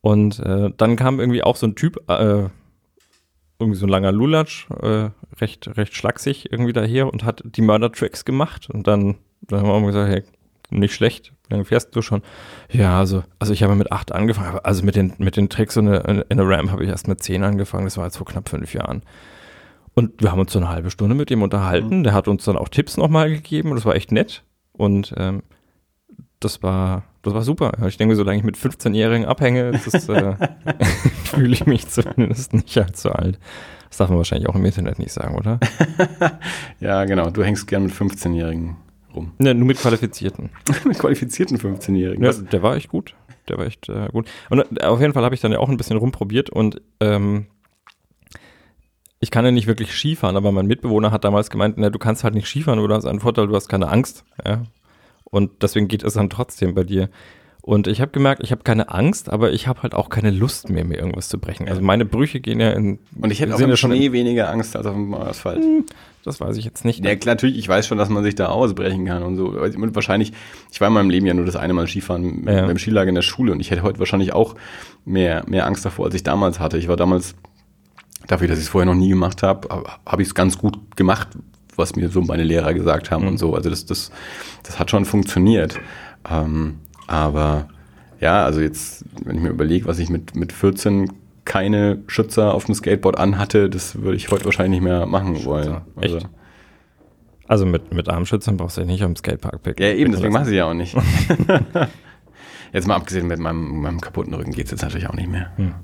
[SPEAKER 1] Und äh, dann kam irgendwie auch so ein Typ, äh, irgendwie so ein langer Lulatsch, äh, recht, recht schlaksig irgendwie daher und hat die Murder-Tracks gemacht und dann, dann haben wir auch gesagt, hey, nicht schlecht, wie lange fährst du schon? Ja, also, also ich habe mit acht angefangen, also mit den, mit den Tricks und in der Ram habe ich erst mit zehn angefangen, das war jetzt vor knapp fünf Jahren. Und wir haben uns so eine halbe Stunde mit ihm unterhalten. Der hat uns dann auch Tipps nochmal gegeben und das war echt nett. Und ähm, das war, das war super. Ich denke, solange ich mit 15-Jährigen abhänge, es, äh, fühle ich mich zumindest nicht allzu alt. Das darf man wahrscheinlich auch im Internet nicht sagen, oder?
[SPEAKER 2] Ja, genau. Du hängst gern mit 15-Jährigen rum.
[SPEAKER 1] Ne, nur mit Qualifizierten.
[SPEAKER 2] mit qualifizierten 15-Jährigen.
[SPEAKER 1] Ja, der war echt gut. Der war echt äh, gut. Und äh, auf jeden Fall habe ich dann ja auch ein bisschen rumprobiert und ähm, ich kann ja nicht wirklich Skifahren, aber mein Mitbewohner hat damals gemeint, na, du kannst halt nicht Skifahren, oder du hast einen Vorteil, du hast keine Angst. Ja? Und deswegen geht es dann trotzdem bei dir. Und ich habe gemerkt, ich habe keine Angst, aber ich habe halt auch keine Lust mehr, mir irgendwas zu brechen. Also meine Brüche gehen ja in.
[SPEAKER 2] Und ich hätte auch im Schnee weniger Angst als auf dem Asphalt.
[SPEAKER 1] Das weiß ich jetzt nicht.
[SPEAKER 2] Ja, klar, natürlich, ich weiß schon, dass man sich da ausbrechen kann und so. Und wahrscheinlich, ich war in meinem Leben ja nur das eine Mal Skifahren
[SPEAKER 1] Ja.
[SPEAKER 2] beim Skilager in der Schule und ich hätte heute wahrscheinlich auch mehr, mehr Angst davor, als ich damals hatte. Ich war damals, dafür, dass ich es vorher noch nie gemacht habe, habe ich es ganz gut gemacht, was mir so meine Lehrer gesagt haben und so. Also das, das, das hat schon funktioniert. Ähm, aber ja, also jetzt, wenn ich mir überlege, was ich mit, mit 14 keine Schützer auf dem Skateboard anhatte, das würde ich heute wahrscheinlich nicht mehr machen wollen. Also,
[SPEAKER 1] Echt? Also mit, mit Armschützern brauchst du dich nicht am Skatepark picken.
[SPEAKER 2] ja, eben, deswegen mache ich sie ja auch nicht. jetzt mal abgesehen mit meinem, meinem kaputten Rücken geht es jetzt natürlich auch nicht mehr.
[SPEAKER 1] Hm.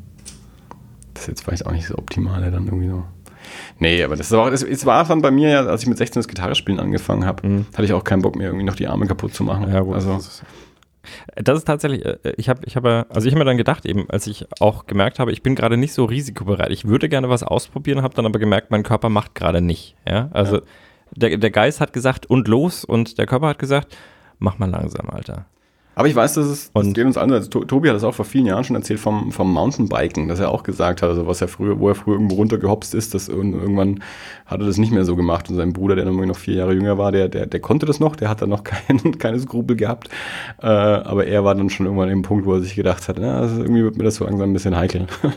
[SPEAKER 2] Das ist jetzt vielleicht auch nicht so optimale dann irgendwie so. Nee, aber das, ist auch, das, es war dann bei mir ja, als ich mit 16 das Gitarrespielen angefangen habe, hatte ich auch keinen Bock mehr, irgendwie noch die Arme kaputt zu machen.
[SPEAKER 1] Ja, gut.
[SPEAKER 2] Also,
[SPEAKER 1] das, ist, das ist tatsächlich, äh, ich habe, ich habe, also ich habe mir dann gedacht, eben, als ich auch gemerkt habe, ich bin gerade nicht so risikobereit. Ich würde gerne was ausprobieren, habe dann aber gemerkt, mein Körper macht gerade nicht. Ja, also
[SPEAKER 2] Ja.
[SPEAKER 1] Der, der Geist hat gesagt und los und der Körper hat gesagt, mach mal langsam, Alter.
[SPEAKER 2] Aber ich weiß, dass es das
[SPEAKER 1] Und-
[SPEAKER 2] geht uns so. Also, To- Tobi hat das auch vor vielen Jahren schon erzählt vom, vom Mountainbiken, dass er auch gesagt hat, also was er früher, wo er früher irgendwo runtergehopst ist, dass ir- irgendwann hat er das nicht mehr so gemacht. Und sein Bruder, der noch vier Jahre jünger war, der, der, der konnte das noch, der hat dann noch kein, keine Skrupel gehabt. Äh, aber er war dann schon irgendwann im Punkt, wo er sich gedacht hat, na, also irgendwie wird mir das so langsam ein bisschen heikel.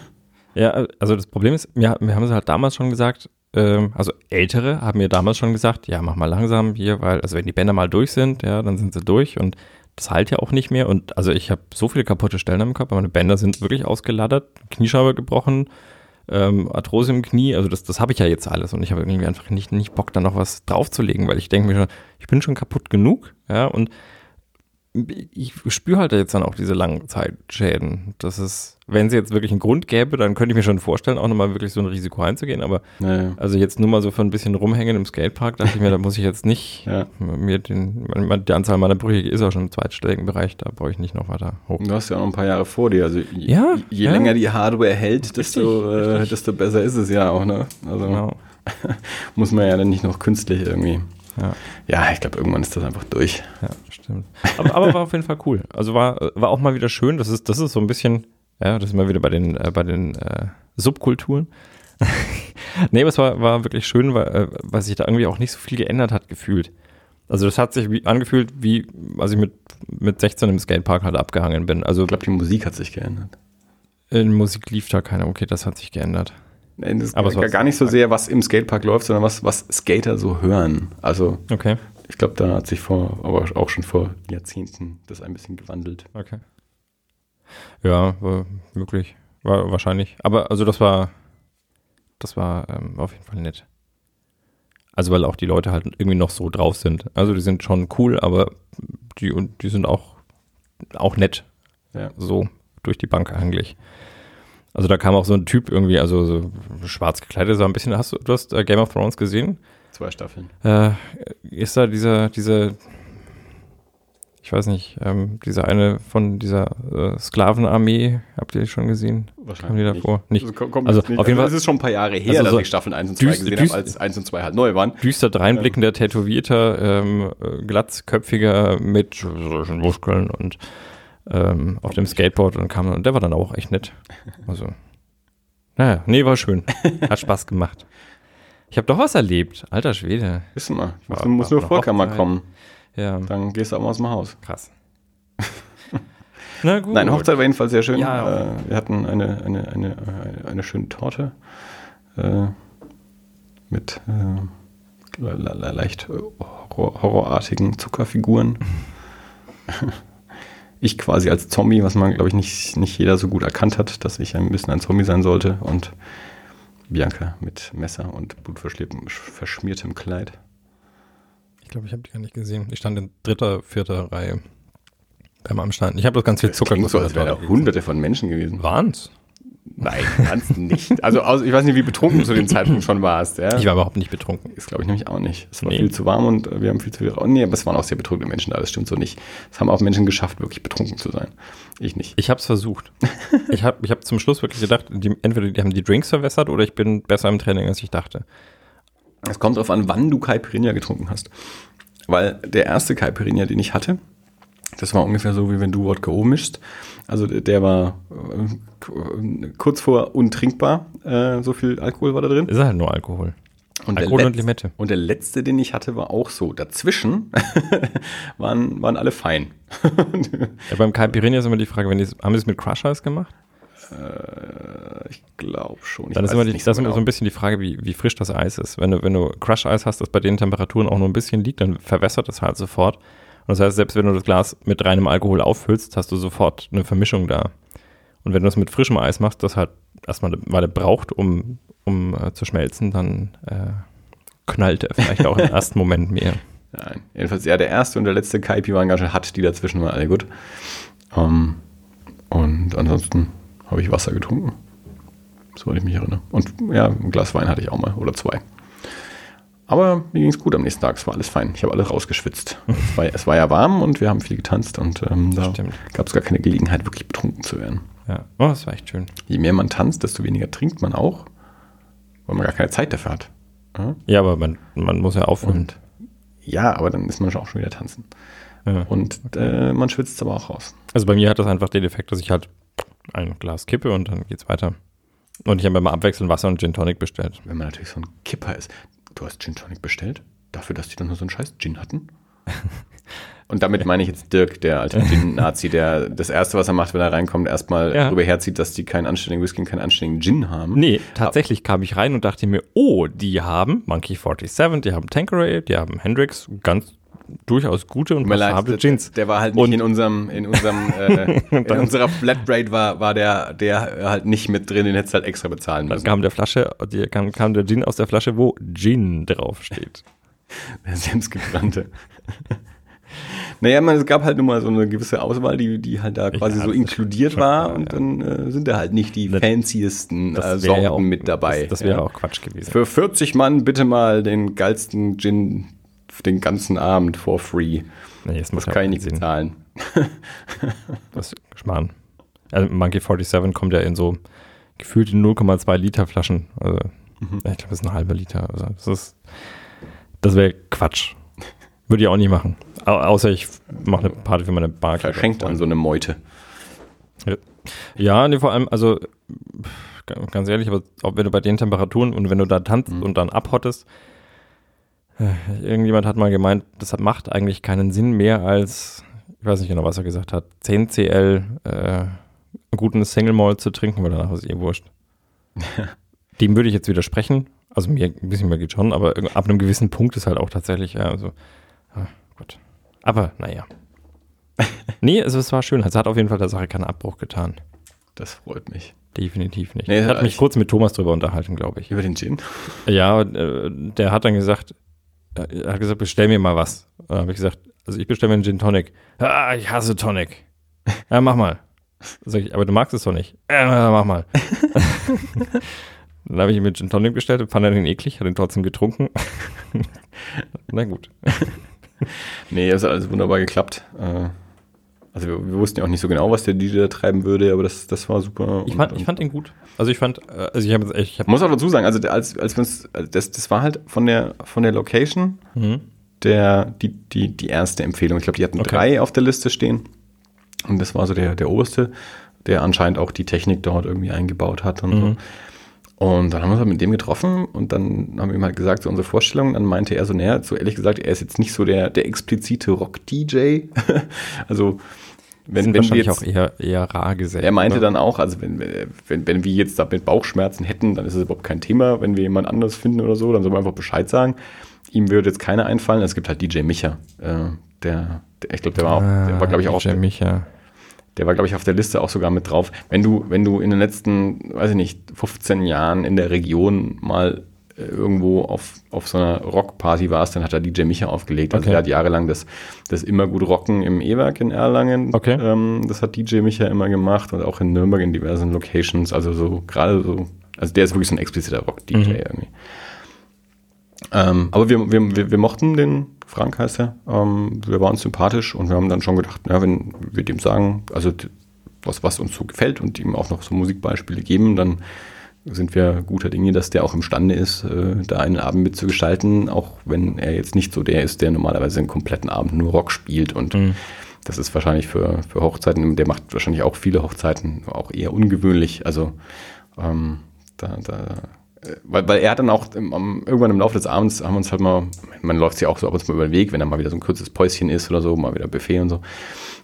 [SPEAKER 1] Ja, also das Problem ist, wir, wir haben es halt damals schon gesagt, ähm, also Ältere haben mir damals schon gesagt, ja, mach mal langsam hier, weil, also wenn die Bänder mal durch sind, ja, dann sind sie durch und das heilt ja auch nicht mehr. Und also ich habe so viele kaputte Stellen am Körper, meine Bänder sind wirklich ausgeladdert, Kniescheibe gebrochen, ähm, Arthrose im Knie, also das, das habe ich ja jetzt alles und ich habe irgendwie einfach nicht, nicht Bock, da noch was draufzulegen, weil ich denke mir schon, ich bin schon kaputt genug, ja, und ich spüre halt jetzt dann auch diese Langzeitschäden. Das ist, wenn es jetzt wirklich einen Grund gäbe, dann könnte ich mir schon vorstellen, auch nochmal wirklich so ein Risiko einzugehen. Aber
[SPEAKER 2] Naja.
[SPEAKER 1] also jetzt nur mal so für ein bisschen rumhängen im Skatepark, dachte ich mir, da muss ich jetzt nicht
[SPEAKER 2] Ja.
[SPEAKER 1] mir den, die Anzahl meiner Brüche ist auch schon im zweistelligen Bereich, da brauche ich nicht noch weiter hoch.
[SPEAKER 2] Du hast ja auch noch ein paar Jahre vor dir. Also je,
[SPEAKER 1] Ja,
[SPEAKER 2] je
[SPEAKER 1] ja.
[SPEAKER 2] länger die Hardware hält, desto,
[SPEAKER 1] Richtig,
[SPEAKER 2] äh, desto besser ist es ja auch. Ne? Also
[SPEAKER 1] Genau.
[SPEAKER 2] muss man ja dann nicht noch künstlich irgendwie.
[SPEAKER 1] Ja.
[SPEAKER 2] Ja, ich glaube, irgendwann ist das einfach durch.
[SPEAKER 1] Ja, stimmt. Aber, aber war auf jeden Fall cool. Also war, war auch mal wieder schön. Das ist, das ist so ein bisschen, ja, das ist mal wieder bei den, äh, bei den äh, Subkulturen. nee, aber es war, war wirklich schön, weil, äh, weil sich da irgendwie auch nicht so viel geändert hat, gefühlt. Also das hat sich wie, angefühlt, wie als ich mit, mit 16 im Skatepark halt abgehangen bin. Also
[SPEAKER 2] Ich glaube, die Musik hat sich geändert.
[SPEAKER 1] in Musik lief da keiner. Okay, das hat sich geändert.
[SPEAKER 2] Nein, das
[SPEAKER 1] Aber war-
[SPEAKER 2] gar nicht so sehr, was im Skatepark läuft, sondern was, was Skater so hören. Also
[SPEAKER 1] Okay,
[SPEAKER 2] ich glaube, da hat sich vor, aber auch schon vor Jahrzehnten das ein bisschen gewandelt.
[SPEAKER 1] okay. Ja, war möglich. War wahrscheinlich. Aber also das war, das war ähm, auf jeden Fall nett. Also weil auch die Leute halt irgendwie noch so drauf sind. Also die sind schon cool, aber die, und die sind auch, auch nett.
[SPEAKER 2] Ja.
[SPEAKER 1] So durch die Bank eigentlich. Also da kam auch so ein Typ irgendwie, also so schwarz gekleidet, so ein bisschen. Hast du, du hast äh, Game of Thrones gesehen?
[SPEAKER 2] Zwei Staffeln.
[SPEAKER 1] Äh, ist da dieser, diese, ich weiß nicht, ähm, dieser eine von dieser äh, Sklavenarmee, habt ihr die schon gesehen? Kamen die davor? Nicht.
[SPEAKER 2] Also, kommt
[SPEAKER 1] Also
[SPEAKER 2] jetzt nicht.
[SPEAKER 1] auf jeden
[SPEAKER 2] also,
[SPEAKER 1] Fall-
[SPEAKER 2] es ist schon ein paar Jahre her,
[SPEAKER 1] Also
[SPEAKER 2] dass
[SPEAKER 1] so
[SPEAKER 2] ich Staffeln 1 und 2
[SPEAKER 1] düst-
[SPEAKER 2] gesehen habe, als 1 und 2 halt neu waren.
[SPEAKER 1] Düster dreinblickender, tätowierter, ähm, äh, glatzköpfiger mit solchen Muskeln und ähm, auf dem Skateboard und kam und der war dann auch echt nett. Also, naja, nee, war schön. Hat Spaß gemacht. Ich habe doch was erlebt. Alter Schwede.
[SPEAKER 2] Wissen wir. Muss, muss nur Vorkammer kommen.
[SPEAKER 1] Ja,
[SPEAKER 2] Dann gehst du auch mal aus dem Haus.
[SPEAKER 1] krass. Na gut.
[SPEAKER 2] Nein, Hochzeit war jedenfalls sehr schön.
[SPEAKER 1] Ja.
[SPEAKER 2] Äh, wir hatten eine, eine, eine, eine, eine schöne Torte äh, mit äh, le- le- le- leicht äh, horror horrorartigen Zuckerfiguren. ich quasi als Zombie, was man, glaube ich, nicht, nicht jeder so gut erkannt hat, dass ich ein bisschen ein Zombie sein sollte. Und Bianca mit Messer und blutverschmiertem Kleid.
[SPEAKER 1] Ich glaube, ich habe die gar nicht gesehen. Ich stand in dritter, vierter Reihe beim Anstand. Ich habe das ganz viel Zucker
[SPEAKER 2] Klingt so, als wären da hunderte von Menschen gewesen.
[SPEAKER 1] Waren's?
[SPEAKER 2] Nein, kannst nicht. Also, aus- ich weiß nicht, wie betrunken du zu dem Zeitpunkt schon warst. Ja?
[SPEAKER 1] Ich war überhaupt nicht betrunken.
[SPEAKER 2] Das glaube ich nämlich auch nicht. Es war
[SPEAKER 1] Nee.
[SPEAKER 2] viel zu warm und äh, wir haben viel zu viel. Oh, nee, aber es waren auch sehr betrunkene Menschen da, das stimmt so nicht. Es haben auch Menschen geschafft, wirklich betrunken zu sein. Ich nicht.
[SPEAKER 1] Ich habe es versucht. ich habe ich hab zum Schluss wirklich gedacht, die, entweder die haben die Drinks verwässert oder ich bin besser im Training, als ich dachte.
[SPEAKER 2] Es kommt darauf an, wann du Caipirinha getrunken hast. Weil der erste Caipirinha, den ich hatte, das war ungefähr so, wie wenn du Wodka O mischst. Also der, war äh, kurz vor untrinkbar. Äh, so viel Alkohol war da drin.
[SPEAKER 1] Ist halt nur Alkohol.
[SPEAKER 2] Und
[SPEAKER 1] Alkohol
[SPEAKER 2] der
[SPEAKER 1] und Limette.
[SPEAKER 2] Und der letzte, den ich hatte, war auch so. Dazwischen waren, waren alle fein.
[SPEAKER 1] Ja, beim Caipirinha ist immer die Frage, wenn die, haben die es mit Crush Eis gemacht?
[SPEAKER 2] ich glaube schon. Ich
[SPEAKER 1] Dann ist immer, die,
[SPEAKER 2] nicht
[SPEAKER 1] das ist immer
[SPEAKER 2] genau.
[SPEAKER 1] so ein bisschen die Frage, wie, wie frisch das Eis ist. Wenn du, wenn du Crush-Eis hast, das bei den Temperaturen auch nur ein bisschen liegt, dann verwässert das halt sofort. Und das heißt, selbst wenn du das Glas mit reinem Alkohol auffüllst, hast du sofort eine Vermischung da. Und wenn du es mit frischem Eis machst, das halt erstmal eine Weile braucht, um, um äh, zu schmelzen, dann äh, knallt er vielleicht auch im ersten Moment mehr.
[SPEAKER 2] Nein. Jedenfalls, ja, der erste und der letzte Kaipi waren ganz schön hart, die dazwischen waren alle gut. Ähm, und ansonsten habe ich Wasser getrunken. Soweit ich mich erinnere. Und ja, ein Glas Wein hatte ich auch mal oder zwei. Aber mir ging es gut am nächsten Tag. Es war alles fein. Ich habe alles rausgeschwitzt. es, war, es war ja warm und wir haben viel getanzt und ähm, da gab es gar keine Gelegenheit, wirklich betrunken zu werden.
[SPEAKER 1] Ja, oh, das war echt schön.
[SPEAKER 2] Je mehr man tanzt, desto weniger trinkt man auch, weil man gar keine Zeit dafür hat. Ja?
[SPEAKER 1] Ja, aber man, man muss ja auffüllen.
[SPEAKER 2] Und ja, aber dann ist man auch schon wieder tanzen.
[SPEAKER 1] Ja.
[SPEAKER 2] Und äh, man schwitzt es aber auch raus.
[SPEAKER 1] Also bei mir hat das einfach den Effekt, dass ich halt ein Glas kippe und dann geht's weiter. Und ich habe immer abwechselnd Wasser und Gin Tonic bestellt.
[SPEAKER 2] Wenn man natürlich so ein Kipper ist. Du hast Gin Tonic bestellt? Dafür, dass die dann nur so einen scheiß Gin hatten? Und damit meine ich jetzt Dirk, der alte Gin-Nazi, der das Erste, was er macht, wenn er reinkommt, erstmal
[SPEAKER 1] Ja.
[SPEAKER 2] darüber herzieht, dass die keinen anständigen Whisky und keinen anständigen Gin haben.
[SPEAKER 1] Nee, tatsächlich kam ich rein und dachte mir, oh, die haben Monkey 47, die haben Tanqueray, die haben Hendrix, ganz durchaus gute und passable
[SPEAKER 2] der,
[SPEAKER 1] Gins.
[SPEAKER 2] der war halt nicht
[SPEAKER 1] Und-
[SPEAKER 2] in unserem, in unserem, äh, in unserer Flatrate war, war der, der halt nicht mit drin, den hättest du halt extra bezahlen
[SPEAKER 1] Dann
[SPEAKER 2] müssen.
[SPEAKER 1] kam der Flasche, die, kam, kam der Gin aus der Flasche, wo Gin draufsteht.
[SPEAKER 2] Der selbstgebrannte. naja, man, es gab halt nur mal so eine gewisse Auswahl, die, die halt da quasi
[SPEAKER 1] Ja,
[SPEAKER 2] so inkludiert war
[SPEAKER 1] klar,
[SPEAKER 2] und
[SPEAKER 1] ja.
[SPEAKER 2] dann äh, sind da halt nicht die
[SPEAKER 1] Das-
[SPEAKER 2] fanciesten äh, Sorten
[SPEAKER 1] ja auch-
[SPEAKER 2] mit dabei.
[SPEAKER 1] Das, das wäre auch Quatsch gewesen.
[SPEAKER 2] Für 40 Mann bitte mal den geilsten Gin den ganzen Abend for free.
[SPEAKER 1] Nee, das
[SPEAKER 2] Das
[SPEAKER 1] ja
[SPEAKER 2] kann ich nicht bezahlen.
[SPEAKER 1] Das ist Schmarrn. Also Monkey 47 kommt ja in so gefühlte 0,2 Liter Flaschen. Also,
[SPEAKER 2] Mhm.
[SPEAKER 1] Ich glaube, das ist ein halber Liter. Also das ist, das wäre Quatsch. Würde ich auch nicht machen. Au außer ich mache eine Party für meine Bar.
[SPEAKER 2] Verschenkt an so eine Meute.
[SPEAKER 1] Ja, nee, vor allem, also ganz ehrlich, aber auch wenn du bei den Temperaturen und wenn du da tanzt
[SPEAKER 2] Mhm.
[SPEAKER 1] und dann abhottest, irgendjemand hat mal gemeint, das macht eigentlich keinen Sinn mehr als, ich weiß nicht genau, was er gesagt hat, 10 CL äh, guten Single Malt zu trinken, weil danach ist eh wurscht. Dem würde ich jetzt widersprechen. Also mir ein bisschen mehr geht schon, aber ab einem gewissen Punkt ist halt auch tatsächlich, ja, also, ah, gut. Aber naja. nee, also es war schön. Es hat auf jeden Fall der Sache keinen Abbruch getan.
[SPEAKER 2] Das freut mich.
[SPEAKER 1] Definitiv nicht.
[SPEAKER 2] Nee,
[SPEAKER 1] ich hatte mich
[SPEAKER 2] ich-
[SPEAKER 1] kurz mit Thomas drüber unterhalten, glaube ich.
[SPEAKER 2] Über den Gin?
[SPEAKER 1] Ja, äh, der hat dann gesagt, äh, er hat gesagt, bestell mir mal was. Dann habe ich gesagt, also ich bestelle mir einen Gin Tonic. Ah, ich hasse Tonic. Ja, mach mal. Sag ich, aber du magst es doch nicht. Ja, mach mal. dann habe ich ihm mit Gin Tonic bestellt fand er den eklig, hat ihn trotzdem getrunken. Na gut.
[SPEAKER 2] Nee, das hat alles wunderbar geklappt. Äh, Also wir, wir wussten ja auch nicht so genau, was der DJ da treiben würde, aber das, das war super.
[SPEAKER 1] Ich fand,
[SPEAKER 2] und-
[SPEAKER 1] ich fand ihn gut. Also ich fand, äh, also ich habe jetzt echt, ich habe
[SPEAKER 2] muss auch dazu sagen, also als, als wir uns, also das, das war halt von der, von der Location
[SPEAKER 1] Mhm.
[SPEAKER 2] der, die, die, die erste Empfehlung. Ich glaube, die hatten
[SPEAKER 1] Okay.
[SPEAKER 2] drei auf der Liste stehen. Und das war so der, der oberste, der anscheinend auch die Technik dort irgendwie eingebaut hat und
[SPEAKER 1] Mhm.
[SPEAKER 2] so. Und dann haben wir uns halt mit dem getroffen und dann haben wir ihm halt gesagt, so unsere Vorstellung. Dann meinte er so, naja, so ehrlich gesagt, er ist jetzt nicht so der, der explizite Rock-DJ. also, wenn, wenn wir jetzt,
[SPEAKER 1] auch eher, eher rar gesät.
[SPEAKER 2] er meinte
[SPEAKER 1] ne?
[SPEAKER 2] dann auch, also wenn, wenn, wenn wir jetzt da mit Bauchschmerzen hätten, dann ist es überhaupt kein Thema. Wenn wir jemand anderes finden oder so, dann soll man einfach Bescheid sagen. Ihm würde jetzt keiner einfallen. Es gibt halt DJ Micha. Äh, der, der, ich glaube, der war auch, der war, glaube ich, auch auf
[SPEAKER 1] DJ Micha.
[SPEAKER 2] Der war, glaube ich, auf der Liste auch sogar mit drauf. Wenn du, wenn du in den letzten, weiß ich nicht, 15 Jahren in der Region mal äh, irgendwo auf, auf so einer Rockparty warst, dann hat da DJ Micha aufgelegt. Also
[SPEAKER 1] Okay.
[SPEAKER 2] der hat jahrelang das, das immer gut Rocken im E-Werk in Erlangen.
[SPEAKER 1] Okay.
[SPEAKER 2] Ähm, das hat DJ Micha immer gemacht und auch in Nürnberg in diversen Locations. Also so gerade so, also der ist wirklich so ein expliziter Rock-DJ
[SPEAKER 1] Mhm.
[SPEAKER 2] irgendwie. Ähm, aber wir, wir, wir, mochten den, Frank heißt er, ähm, wir waren sympathisch und wir haben dann schon gedacht, ja, wenn wir dem sagen, also was, was uns so gefällt und ihm auch noch so Musikbeispiele geben, dann sind wir guter Dinge, dass der auch imstande ist, äh, da einen Abend mitzugestalten, auch wenn er jetzt nicht so der ist, der normalerweise einen kompletten Abend nur Rock spielt und
[SPEAKER 1] Mhm.
[SPEAKER 2] das ist wahrscheinlich für, für Hochzeiten, der macht wahrscheinlich auch viele Hochzeiten, auch eher ungewöhnlich. Also ähm, da, da, weil, weil er hat dann auch im, am, irgendwann im Laufe des Abends haben wir uns halt mal, man läuft sich auch so ab und zu mal über den Weg, wenn da mal wieder so ein kurzes Päuschen ist oder so, mal wieder Buffet und so,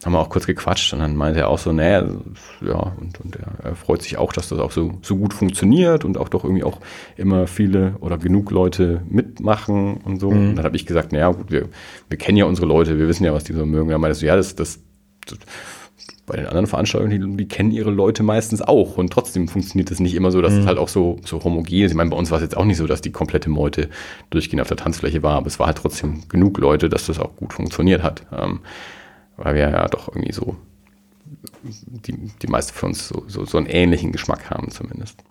[SPEAKER 2] haben wir auch kurz gequatscht und dann meinte er auch so, naja, ja, und, und er, er freut sich auch, dass das auch so, so gut funktioniert und auch doch irgendwie auch immer viele oder genug Leute mitmachen und so. Und dann habe ich gesagt, naja, gut, wir, wir kennen ja unsere Leute, wir wissen ja, was die so mögen. Er meinte so, ja, das, das, das bei den anderen Veranstaltungen, die, die kennen ihre Leute meistens auch und trotzdem funktioniert das nicht immer so, dass es halt auch so, so homogen ist. Ich meine, bei uns war es jetzt auch nicht so, dass die komplette Meute durchgehend auf der Tanzfläche war, aber es war halt trotzdem genug Leute, dass das auch gut funktioniert hat. Ähm, weil wir ja doch irgendwie so, die, die meisten von uns so, so, so einen ähnlichen Geschmack haben zumindest.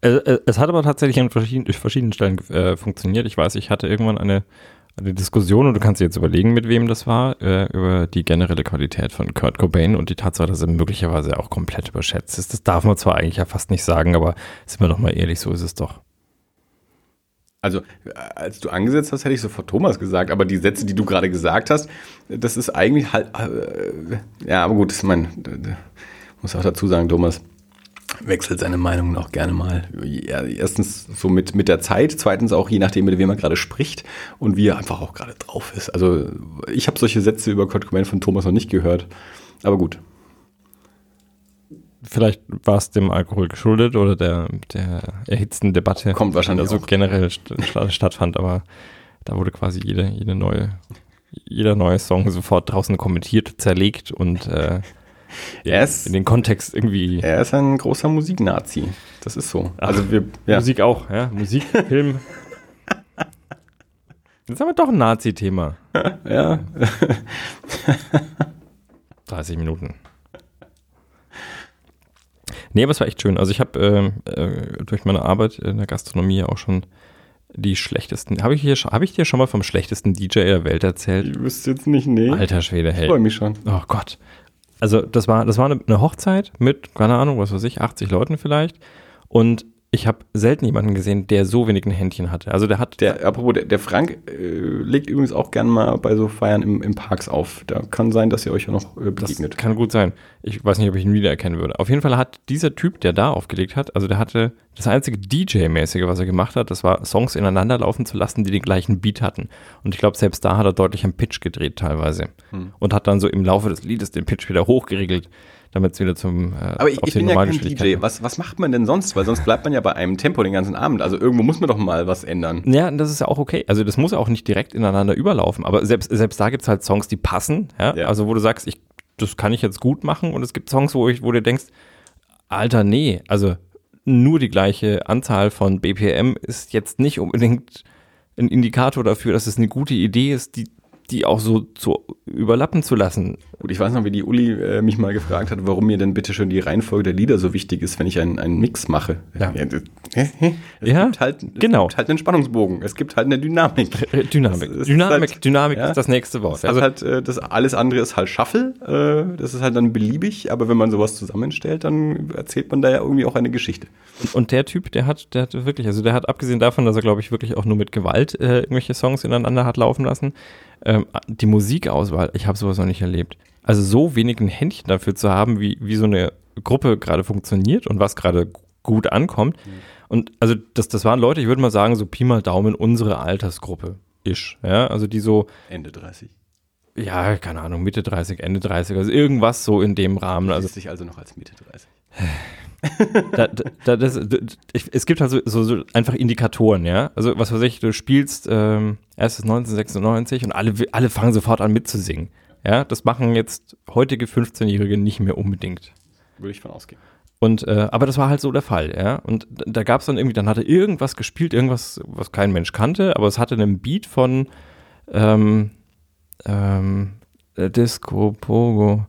[SPEAKER 1] Äh, äh, Es hat aber tatsächlich an verschiedenen, verschiedenen Stellen äh, funktioniert. Ich weiß, ich hatte irgendwann eine, eine Diskussion und du kannst dir jetzt überlegen, mit wem das war, äh, über die generelle Qualität von Kurt Cobain und die Tatsache, dass er möglicherweise auch komplett überschätzt ist. Das darf man zwar eigentlich ja fast nicht sagen, aber sind wir doch mal ehrlich, so ist es doch.
[SPEAKER 2] Also, als du angesetzt hast, hätte ich sofort Thomas gesagt, aber die Sätze, die du gerade gesagt hast, das ist eigentlich halt. Äh, ja, aber gut, ich meine, muss auch dazu sagen, Thomas wechselt seine Meinungen auch gerne mal. Ja, erstens so mit, mit der Zeit, zweitens auch je nachdem, mit wem er gerade spricht und wie er einfach auch gerade drauf ist. Also, ich habe solche Sätze über Kurt Cobain von Thomas noch nicht gehört, aber gut.
[SPEAKER 1] Vielleicht war es dem Alkohol geschuldet oder der, der erhitzten Debatte.
[SPEAKER 2] Kommt wahrscheinlich
[SPEAKER 1] also
[SPEAKER 2] auch.
[SPEAKER 1] generell st stattfand, aber da wurde quasi jede, jede neue, jeder neue Song sofort draußen kommentiert, zerlegt und äh,
[SPEAKER 2] Er ist,
[SPEAKER 1] in den Kontext irgendwie.
[SPEAKER 2] er ist ein großer Musiknazi. Das ist so. Also wir, ja.
[SPEAKER 1] Musik auch, ja. Musik, Film. Das ist aber doch ein Nazi-Thema.
[SPEAKER 2] ja.
[SPEAKER 1] 30 Minuten. Nee, aber es war echt schön. Also ich habe ähm, äh, durch meine Arbeit in der Gastronomie auch schon die schlechtesten. Habe ich, hier hab ich dir schon mal vom schlechtesten DJ der Welt erzählt?
[SPEAKER 2] Ich wüsste jetzt nicht, nee.
[SPEAKER 1] Alter Schwede,
[SPEAKER 2] ich
[SPEAKER 1] hey.
[SPEAKER 2] freue mich schon.
[SPEAKER 1] Oh Gott. Also das war, das war eine, eine Hochzeit mit, keine Ahnung, was weiß ich, 80 Leuten vielleicht. Und ich habe selten jemanden gesehen, der so wenig ein Händchen hatte. Also der hat,
[SPEAKER 2] Der, apropos, der, der Frank äh, legt übrigens auch gern mal bei so Feiern im, im Parks auf. Da kann sein, dass ihr euch ja noch äh,
[SPEAKER 1] das
[SPEAKER 2] begegnet.
[SPEAKER 1] kann gut sein. Ich weiß nicht, ob ich ihn wiedererkennen würde. Auf jeden Fall hat dieser Typ, der da aufgelegt hat, also der hatte das einzige DJ-mäßige, was er gemacht hat, das war Songs ineinander laufen zu lassen, die den gleichen Beat hatten. Und ich glaube, selbst da hat er deutlich am Pitch gedreht teilweise.
[SPEAKER 2] Hm.
[SPEAKER 1] Und hat dann so im Laufe des Liedes den Pitch wieder hochgeregelt, damit es wieder zum äh,
[SPEAKER 2] Aber ich, ich bin ja kein DJ. Was, was macht man denn sonst? Weil sonst bleibt man ja bei einem Tempo den ganzen Abend. Also irgendwo muss man doch mal was ändern.
[SPEAKER 1] Ja, das ist ja auch okay. Also das muss ja auch nicht direkt ineinander überlaufen. Aber selbst, selbst da gibt's halt Songs, die passen. Ja?
[SPEAKER 2] Ja.
[SPEAKER 1] Also wo du sagst, ich, das kann ich jetzt gut machen. Und es gibt Songs, wo, ich, wo du denkst, Alter, nee, also nur die gleiche Anzahl von BPM ist jetzt nicht unbedingt ein Indikator dafür, dass es eine gute Idee ist, die, die auch so zu überlappen zu lassen.
[SPEAKER 2] Gut, ich weiß noch, wie die Uli äh, mich mal gefragt hat, warum mir denn bitte schon die Reihenfolge der Lieder so wichtig ist, wenn ich einen, einen Mix mache.
[SPEAKER 1] Ja.
[SPEAKER 2] es
[SPEAKER 1] Ja,
[SPEAKER 2] gibt halt, es
[SPEAKER 1] genau.
[SPEAKER 2] gibt halt einen Spannungsbogen. Es gibt halt eine Dynamik.
[SPEAKER 1] Äh, Dynamik.
[SPEAKER 2] Es ist
[SPEAKER 1] Dynamik,
[SPEAKER 2] halt-
[SPEAKER 1] Dynamik
[SPEAKER 2] ja.
[SPEAKER 1] ist das nächste Wort.
[SPEAKER 2] Es
[SPEAKER 1] Also
[SPEAKER 2] halt, äh, das alles andere ist halt Shuffle. Äh, das ist halt dann beliebig, aber wenn man sowas zusammenstellt, dann erzählt man da ja irgendwie auch eine Geschichte.
[SPEAKER 1] Und der Typ, der hat, der hat wirklich, also der hat abgesehen davon, dass er, glaube ich, wirklich auch nur mit Gewalt äh, irgendwelche Songs ineinander hat laufen lassen, ähm, die Musikauswahl, ich habe sowas noch nicht erlebt. Also so wenig ein Händchen dafür zu haben, wie, wie so eine Gruppe gerade funktioniert und was gerade gut ankommt. Und also das, das waren Leute, ich würde mal sagen, so Pi mal Daumen unsere Altersgruppe. Ish, ja, also die so,
[SPEAKER 2] Ende 30.
[SPEAKER 1] ja, keine Ahnung, Mitte 30, Ende 30, also irgendwas so in dem Rahmen. Also
[SPEAKER 2] Also sich also noch als Mitte 30.
[SPEAKER 1] da, da, da, das, ich, es gibt halt so, so, so einfach Indikatoren, ja. Also was weiß ich, du spielst ähm, erstes 1996 und alle, alle fangen sofort an mitzusingen. Ja, das machen jetzt heutige 15-Jährige nicht mehr unbedingt.
[SPEAKER 2] Würde ich von ausgehen.
[SPEAKER 1] Und äh, aber das war halt so der Fall, ja. Und da, da gab es dann irgendwie, dann hatte irgendwas gespielt, irgendwas, was kein Mensch kannte, aber es hatte einen Beat von ähm, ähm, äh, Disco, Pogo.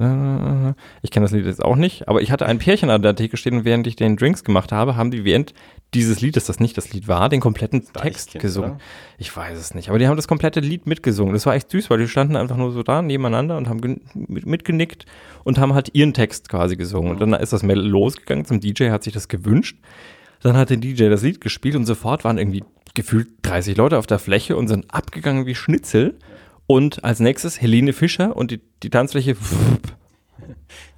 [SPEAKER 1] Äh, Ich kenne das Lied jetzt auch nicht, aber ich hatte ein Pärchen an der Theke stehen und während ich den Drinks gemacht habe, haben die während dieses Liedes, das nicht das Lied war, den kompletten Text
[SPEAKER 2] Deichkind,
[SPEAKER 1] gesungen.
[SPEAKER 2] oder?
[SPEAKER 1] Ich weiß es nicht, aber die haben das komplette Lied mitgesungen. Das war echt süß, weil die standen einfach nur so da nebeneinander und haben gen- mit- mitgenickt und haben halt ihren Text quasi gesungen. Und dann ist das Mädel losgegangen zum DJ, hat sich das gewünscht. Dann hat der DJ das Lied gespielt und sofort waren irgendwie gefühlt 30 Leute auf der Fläche und sind abgegangen wie Schnitzel. Und als nächstes Helene Fischer und die, die Tanzfläche.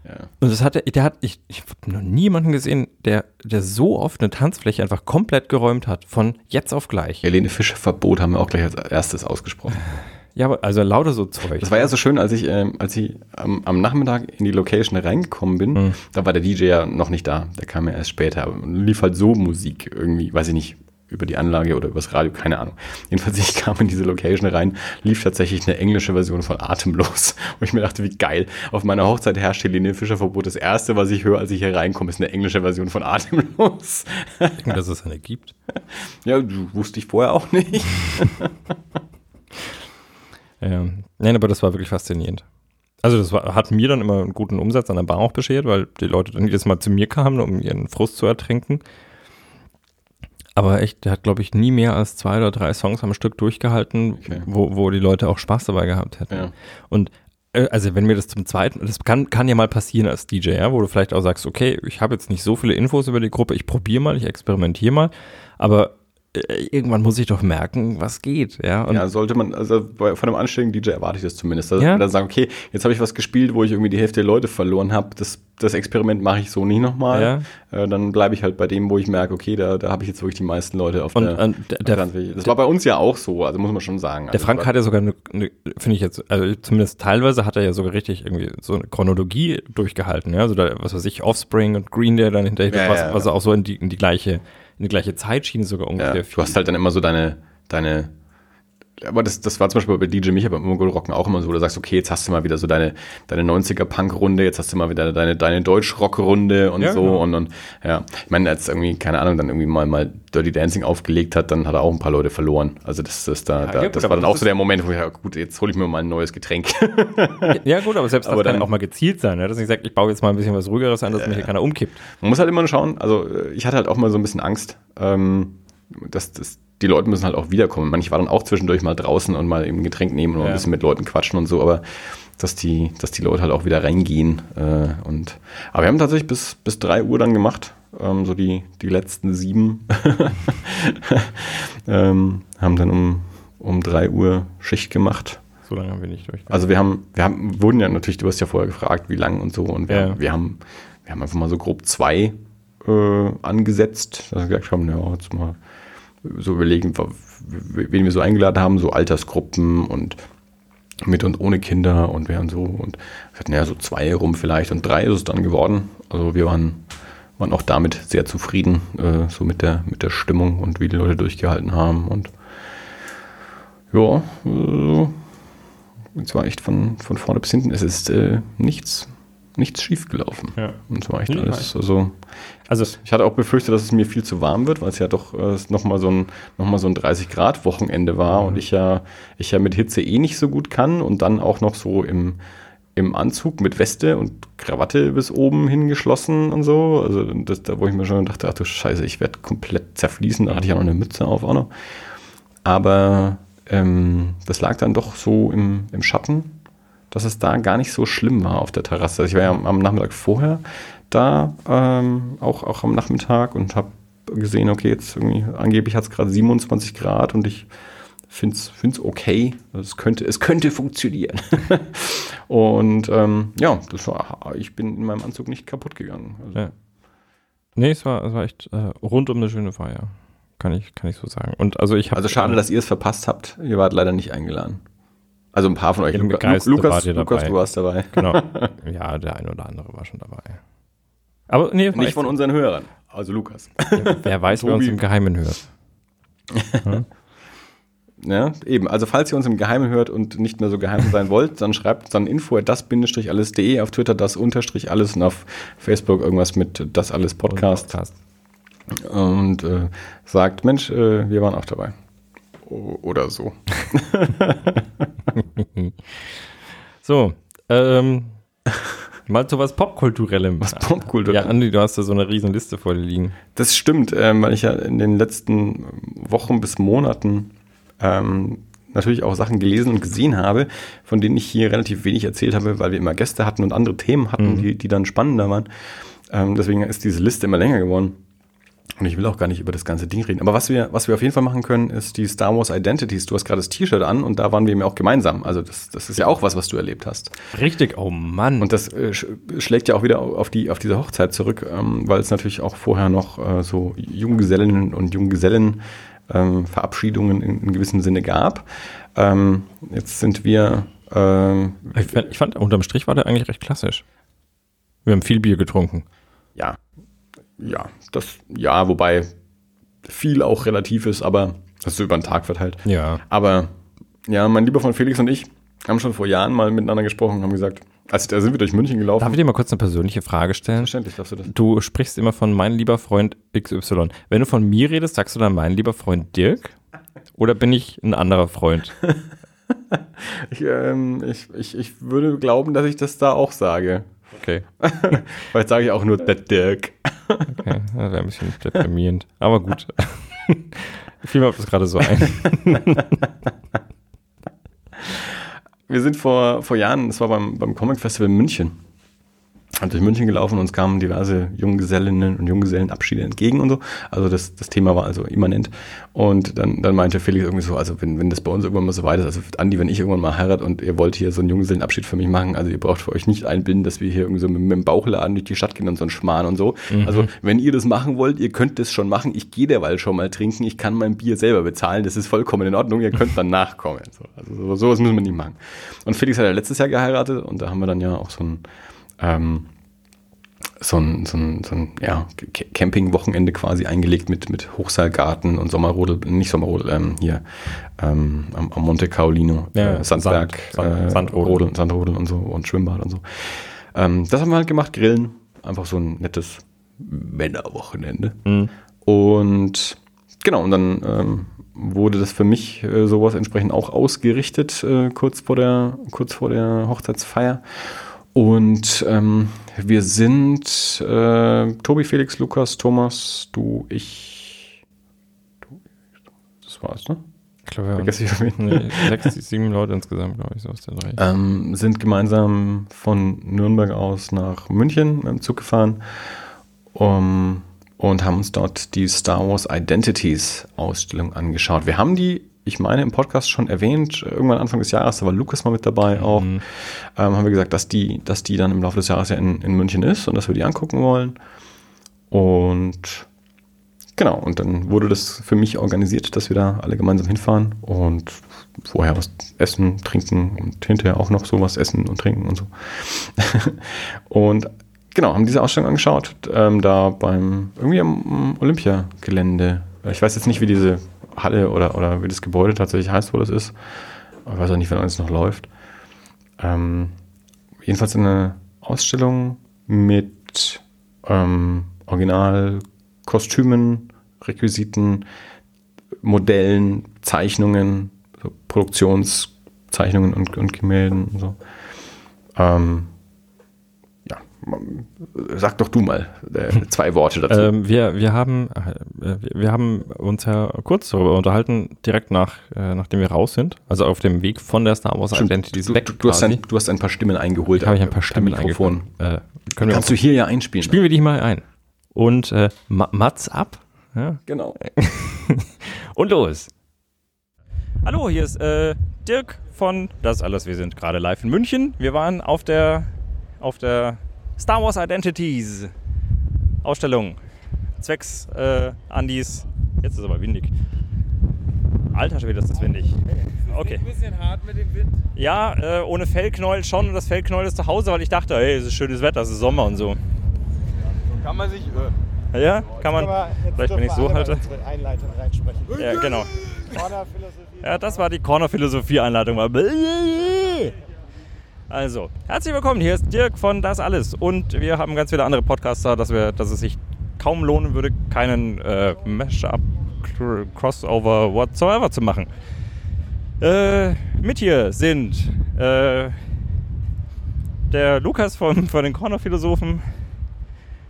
[SPEAKER 2] Ja.
[SPEAKER 1] Und das hatte, der hat, ich, ich habe noch nie jemanden gesehen, der, der so oft eine Tanzfläche einfach komplett geräumt hat, von jetzt auf gleich.
[SPEAKER 2] Helene Fischer Verbot haben wir auch gleich als erstes ausgesprochen.
[SPEAKER 1] Ja, aber also lauter so Zeug.
[SPEAKER 2] Das war ja so schön, als ich, ähm, als ich am, am Nachmittag in die Location reingekommen bin,
[SPEAKER 1] Mhm.
[SPEAKER 2] da war der DJ ja noch nicht da. Der kam ja erst später. Und lief halt so Musik irgendwie, weiß ich nicht, über die Anlage oder übers Radio, keine Ahnung. Jedenfalls, ich kam in diese Location rein, lief tatsächlich eine englische Version von Atemlos. Und ich mir dachte, wie geil. Auf meiner Hochzeit herrscht Helene Fischer Verbot. Das erste, was ich höre, als ich hier reinkomme, ist eine englische Version von Atemlos.
[SPEAKER 1] dass es eine gibt.
[SPEAKER 2] ja, wusste ich vorher auch nicht.
[SPEAKER 1] Ja. Nein, aber das war wirklich faszinierend. Also das war, hat mir dann immer einen guten Umsatz an der Bar auch beschert, weil die Leute dann jedes Mal zu mir kamen, um ihren Frust zu ertränken. Aber echt, der hat, glaube ich, nie mehr als zwei oder drei Songs am Stück durchgehalten,
[SPEAKER 2] Okay.
[SPEAKER 1] wo, wo die Leute auch Spaß dabei gehabt hätten.
[SPEAKER 2] Ja.
[SPEAKER 1] Und äh, also wenn mir das zum zweiten, das kann, kann ja mal passieren als DJ, ja, wo du vielleicht auch sagst, okay, ich habe jetzt nicht so viele Infos über die Gruppe, ich probiere mal, ich experimentiere mal, aber irgendwann muss ich doch merken, was geht, ja. Und
[SPEAKER 2] ja, sollte man, also bei, von einem anständigen DJ erwarte ich das zumindest. Dass
[SPEAKER 1] Ja.
[SPEAKER 2] ja. dann sagen, okay, jetzt habe ich was gespielt, wo ich irgendwie die Hälfte der Leute verloren habe. Das, das Experiment mache ich so nie nochmal. Äh, dann bleibe ich halt bei dem, wo ich merke, okay, da, da habe ich jetzt wirklich die meisten Leute auf
[SPEAKER 1] Und,
[SPEAKER 2] der,
[SPEAKER 1] und der, der,
[SPEAKER 2] Brandfläche. Das war bei uns ja auch so, also muss man schon sagen.
[SPEAKER 1] der
[SPEAKER 2] Also,
[SPEAKER 1] Frank hat ja sogar eine, eine finde ich jetzt, also zumindest teilweise hat er ja sogar richtig irgendwie so eine Chronologie durchgehalten, ja. Also da, was weiß ich, Offspring und Green Day dann hinterher,
[SPEAKER 2] Ja,
[SPEAKER 1] was,
[SPEAKER 2] ja,
[SPEAKER 1] was
[SPEAKER 2] ja.
[SPEAKER 1] auch so in die, in die gleiche, in die gleiche Zeitschiene sogar
[SPEAKER 2] ja,
[SPEAKER 1] ungefähr
[SPEAKER 2] du hast halt dann immer so deine, deine aber das, das war zum Beispiel bei DJ Micha beim Mongol Rocken auch immer so, wo du sagst, okay, jetzt hast du mal wieder so deine, deine 90er-Punk-Runde, jetzt hast du mal wieder deine, deine Deutsch-Rock-Runde und
[SPEAKER 1] Ja,
[SPEAKER 2] so
[SPEAKER 1] genau.
[SPEAKER 2] und, und ja, ich meine, als irgendwie, keine Ahnung, dann irgendwie mal, mal Dirty Dancing aufgelegt hat, dann hat er auch ein paar Leute verloren. Also das, das, da, da,
[SPEAKER 1] ja, gut,
[SPEAKER 2] das war dann
[SPEAKER 1] das
[SPEAKER 2] auch so der Moment, wo ich, ja, gut, jetzt hole ich mir mal ein neues Getränk.
[SPEAKER 1] Ja, gut, aber selbst das
[SPEAKER 2] Aber
[SPEAKER 1] kann
[SPEAKER 2] dann-
[SPEAKER 1] auch mal gezielt sein, ne? dass ich sage, ich baue jetzt mal ein bisschen was Ruhigeres an, dass mir hier keiner umkippt.
[SPEAKER 2] Man muss halt immer schauen, also äh, ich hatte halt auch mal so ein bisschen Angst, ähm, dass, dass die Leute müssen halt auch wiederkommen. Manche waren dann auch zwischendurch mal draußen und mal eben ein Getränk nehmen und
[SPEAKER 1] Ja.
[SPEAKER 2] ein bisschen mit Leuten quatschen und so, aber dass die, dass die Leute halt auch wieder reingehen. Äh, und, aber wir haben tatsächlich bis, bis 3 Uhr dann gemacht, ähm, so die, die letzten sieben. ähm, haben dann um, um 3 Uhr Schicht gemacht.
[SPEAKER 1] So lange haben wir nicht durch.
[SPEAKER 2] Also wir haben, wir haben, wurden ja natürlich, du hast ja vorher gefragt, wie lang und so. Und wir,
[SPEAKER 1] Ja.
[SPEAKER 2] haben, wir haben, wir haben einfach mal so grob zwei äh, angesetzt, dass wir gesagt haben, ja, jetzt mal so überlegen, wen wir so eingeladen haben, so Altersgruppen und mit und ohne Kinder und wir haben so und wir hatten ja so zwei rum vielleicht und drei ist es dann geworden. Also wir waren, waren auch damit sehr zufrieden, äh, so mit der, mit der Stimmung und wie die Leute durchgehalten haben und ja, äh, und zwar echt von, von vorne bis hinten. Es ist äh, nichts, nichts schief gelaufen.
[SPEAKER 1] Ja.
[SPEAKER 2] Und zwar echt
[SPEAKER 1] Nee,
[SPEAKER 2] alles. Also,
[SPEAKER 1] Also,
[SPEAKER 2] ich hatte auch befürchtet, dass es mir viel zu warm wird, weil es ja doch äh, nochmal so ein, noch mal so ein 30-Grad-Wochenende war und ich ja, ich ja mit Hitze eh nicht so gut kann und dann auch noch so im, im Anzug mit Weste und Krawatte bis oben hingeschlossen und so. Also, das, da wo ich mir schon dachte, ach du Scheiße, ich werde komplett zerfließen. Da hatte ich ja noch eine Mütze auf auch noch. Aber ähm, das lag dann doch so im, im Schatten, dass es da gar nicht so schlimm war auf der Terrasse. Also ich war ja am, Nachmittag vorher da, ähm, auch, auch am Nachmittag und habe gesehen, okay, jetzt irgendwie, angeblich hat es gerade 27 Grad und ich finde es okay. Also Es könnte, es könnte funktionieren. und ähm, ja, das war, ich bin in meinem Anzug nicht kaputt gegangen. Also,
[SPEAKER 1] ja. Nee, es war, es war echt äh, rund um eine schöne Feier. Kann ich, kann ich so sagen. Und also ich.
[SPEAKER 2] Also schade, dass ihr es verpasst habt. Ihr wart leider nicht eingeladen. Also ein paar von euch. Luca,
[SPEAKER 1] Geiste
[SPEAKER 2] Lukas, Lukas, du warst dabei.
[SPEAKER 1] Genau. Ja, der eine oder andere war schon dabei. Aber nee,
[SPEAKER 2] Nicht von unseren Hörern. Also Lukas.
[SPEAKER 1] wer weiß, wer uns im Geheimen hört.
[SPEAKER 2] Ja, eben. Also falls ihr uns im Geheimen hört und nicht mehr so geheim sein wollt, dann schreibt uns dann info at das-alles.de, auf Twitter das unterstrich alles und auf Facebook irgendwas mit das alles Podcast
[SPEAKER 1] Podcast.
[SPEAKER 2] und äh, sagt, Mensch, äh, wir waren auch dabei. Oder so.
[SPEAKER 1] So, ähm, mal zu was Popkulturellem.
[SPEAKER 2] Was Popkultur.
[SPEAKER 1] Ja, Andi, du hast da so eine riesen Liste vor dir liegen.
[SPEAKER 2] Das stimmt, ähm, weil ich ja in den letzten Wochen bis Monaten ähm, natürlich auch Sachen gelesen und gesehen habe, von denen ich hier relativ wenig erzählt habe, weil wir immer Gäste hatten und andere Themen hatten, die, die dann spannender waren. Ähm, deswegen ist diese Liste immer länger geworden. Und ich will auch gar nicht über das ganze Ding reden. Aber was wir, was wir auf jeden Fall machen können, ist die Star Wars Identities. Du hast gerade das T-Shirt an und da waren wir eben auch gemeinsam. Also das, das ist ja auch was, was du erlebt hast.
[SPEAKER 1] Richtig, oh Mann.
[SPEAKER 2] Und das äh, sch schlägt ja auch wieder auf, die, auf diese Hochzeit zurück, ähm, weil es natürlich auch vorher noch äh, so Junggesellinnen und Junggesellen ähm, Verabschiedungen in, in gewissem Sinne gab. Ähm, jetzt sind wir, ähm,
[SPEAKER 1] ich, fand, ich fand, unterm Strich war der eigentlich recht klassisch. Wir haben viel Bier getrunken.
[SPEAKER 2] ja, ja, das, ja, wobei viel auch relativ ist, aber das ist so über den Tag verteilt.
[SPEAKER 1] Ja.
[SPEAKER 2] Aber ja, mein lieber Freund Felix und ich haben schon vor Jahren mal miteinander gesprochen und haben gesagt, also da sind wir durch München gelaufen.
[SPEAKER 1] Darf ich dir mal kurz eine persönliche Frage stellen?
[SPEAKER 2] Verständlich, darfst du das?
[SPEAKER 1] Du sprichst immer von mein lieber Freund XY. Wenn du von mir redest, sagst du dann mein lieber Freund Dirk? Oder bin ich ein anderer Freund?
[SPEAKER 2] Ich, ähm, ich, ich, ich würde glauben, dass ich das da auch sage.
[SPEAKER 1] Okay.
[SPEAKER 2] Vielleicht sage ich auch nur der Dirk.
[SPEAKER 1] Okay, das wäre ein bisschen deprimierend. Aber gut. Fiel mir das gerade so ein.
[SPEAKER 2] Wir sind vor, vor Jahren, das war beim, beim Comic Festival in München, halt durch München gelaufen und uns kamen diverse Junggesellinnen und Junggesellenabschiede entgegen und so. Also das, das Thema war also immanent. Und dann, dann meinte Felix irgendwie so, also wenn, wenn das bei uns irgendwann mal so weit ist, also Andi, wenn ich irgendwann mal heirate und ihr wollt hier so einen Junggesellenabschied für mich machen, also ihr braucht für euch nicht einbinden, dass wir hier irgendwie so mit, mit dem Bauchladen durch die Stadt gehen und so einen Schmarrn und so.
[SPEAKER 1] Mhm.
[SPEAKER 2] Also wenn ihr das machen wollt, ihr könnt das schon machen. Ich gehe derweil schon mal trinken, ich kann mein Bier selber bezahlen, das ist vollkommen in Ordnung, ihr könnt dann nachkommen. So, also so, sowas müssen wir nicht machen. Und Felix hat ja letztes Jahr geheiratet und da haben wir dann ja auch so ein ähm, so ein, so ein, so ein ja, Ca- Camping-Wochenende quasi eingelegt mit, mit Hochseilgarten und Sommerrodel, nicht Sommerrodel, ähm, hier ähm, am, am Monte Caolino,
[SPEAKER 1] Ja,
[SPEAKER 2] äh, Sandberg,
[SPEAKER 1] Sand- Sand-
[SPEAKER 2] äh,
[SPEAKER 1] Sandrodel.
[SPEAKER 2] Rodel, Sandrodel und so und Schwimmbad und so. Ähm, das haben wir halt gemacht, Grillen, einfach so ein nettes Männerwochenende.
[SPEAKER 1] Mhm.
[SPEAKER 2] Und genau, und dann ähm, wurde das für mich äh, sowas entsprechend auch ausgerichtet, äh, kurz, vor der, kurz vor der Hochzeitsfeier. Und ähm, wir sind äh, Tobi, Felix, Lukas, Thomas, du, ich. Du, das war's, ne?
[SPEAKER 1] Ich glaube, wir
[SPEAKER 2] Vergesse ich
[SPEAKER 1] nee, sechs, sieben Leute insgesamt, glaube ich, so aus der Dreh.
[SPEAKER 2] ähm, sind gemeinsam von Nürnberg aus nach München mit dem Zug gefahren um, und haben uns dort die Star Wars Identities Ausstellung angeschaut. Wir haben die, ich meine, im Podcast schon erwähnt, irgendwann Anfang des Jahres, da war Lukas mal mit dabei auch, ähm, haben wir gesagt, dass die, dass die dann im Laufe des Jahres ja in, in München ist und dass wir die angucken wollen. Und genau, und dann wurde das für mich organisiert, dass wir da alle gemeinsam hinfahren und vorher was essen, trinken und hinterher auch noch sowas essen und trinken und so. und genau, haben diese Ausstellung angeschaut, ähm, da beim, irgendwie am Olympiagelände. Ich weiß jetzt nicht, wie diese Halle oder, oder wie das Gebäude tatsächlich heißt, wo das ist. Ich weiß auch nicht, wenn alles noch läuft. Ähm, jedenfalls eine Ausstellung mit ähm, Originalkostümen, Requisiten, Modellen, Zeichnungen, so Produktionszeichnungen und, und Gemälden und so. Ähm, sag doch du mal äh, zwei Worte dazu.
[SPEAKER 1] Ähm, wir, wir, haben, äh, wir- haben uns ja kurz darüber unterhalten, direkt nach, äh, nachdem wir raus sind, also auf dem Weg von der Star Wars
[SPEAKER 2] Stimmt,
[SPEAKER 1] Identities
[SPEAKER 2] du,
[SPEAKER 1] weg.
[SPEAKER 2] du, du, hast ein, du hast ein paar Stimmen eingeholt.
[SPEAKER 1] habe ich ein paar
[SPEAKER 2] per
[SPEAKER 1] Stimmen eingefangen. Äh,
[SPEAKER 2] Kannst du hier ja einspielen.
[SPEAKER 1] spielen wir die mal ein. Und äh, Ma- Mats ab. Ja.
[SPEAKER 2] Genau.
[SPEAKER 1] Und los. Hallo, hier ist äh, Dirk von Das alles. Wir sind gerade live in München. Wir waren auf der, auf der Star Wars Identities Ausstellung. Zwecks äh, Andys. Jetzt ist es aber windig. Alter Schwede, ist das windig. Okay.
[SPEAKER 5] Ein bisschen hart mit dem Wind.
[SPEAKER 1] Ja, äh, ohne Fellknäuel schon. Und das Fellknäuel ist zu Hause, weil ich dachte, hey, es ist schönes Wetter, es ist Sommer und so.
[SPEAKER 5] Kann man sich. Äh,
[SPEAKER 1] Ja, kann man. Vielleicht, wenn ich so halte.
[SPEAKER 6] Einleitung reinsprechen.
[SPEAKER 1] Ja, genau. Ja, das war die Corner-Philosophie-Einleitung. Also, herzlich willkommen. Hier ist Dirk von Das Alles. Und wir haben ganz viele andere Podcaster, dass, wir, dass es sich kaum lohnen würde, keinen äh, Mash-up, Cr- Crossover, whatsoever zu machen. Äh, mit hier sind äh, der Lukas von, von den Corner-Philosophen,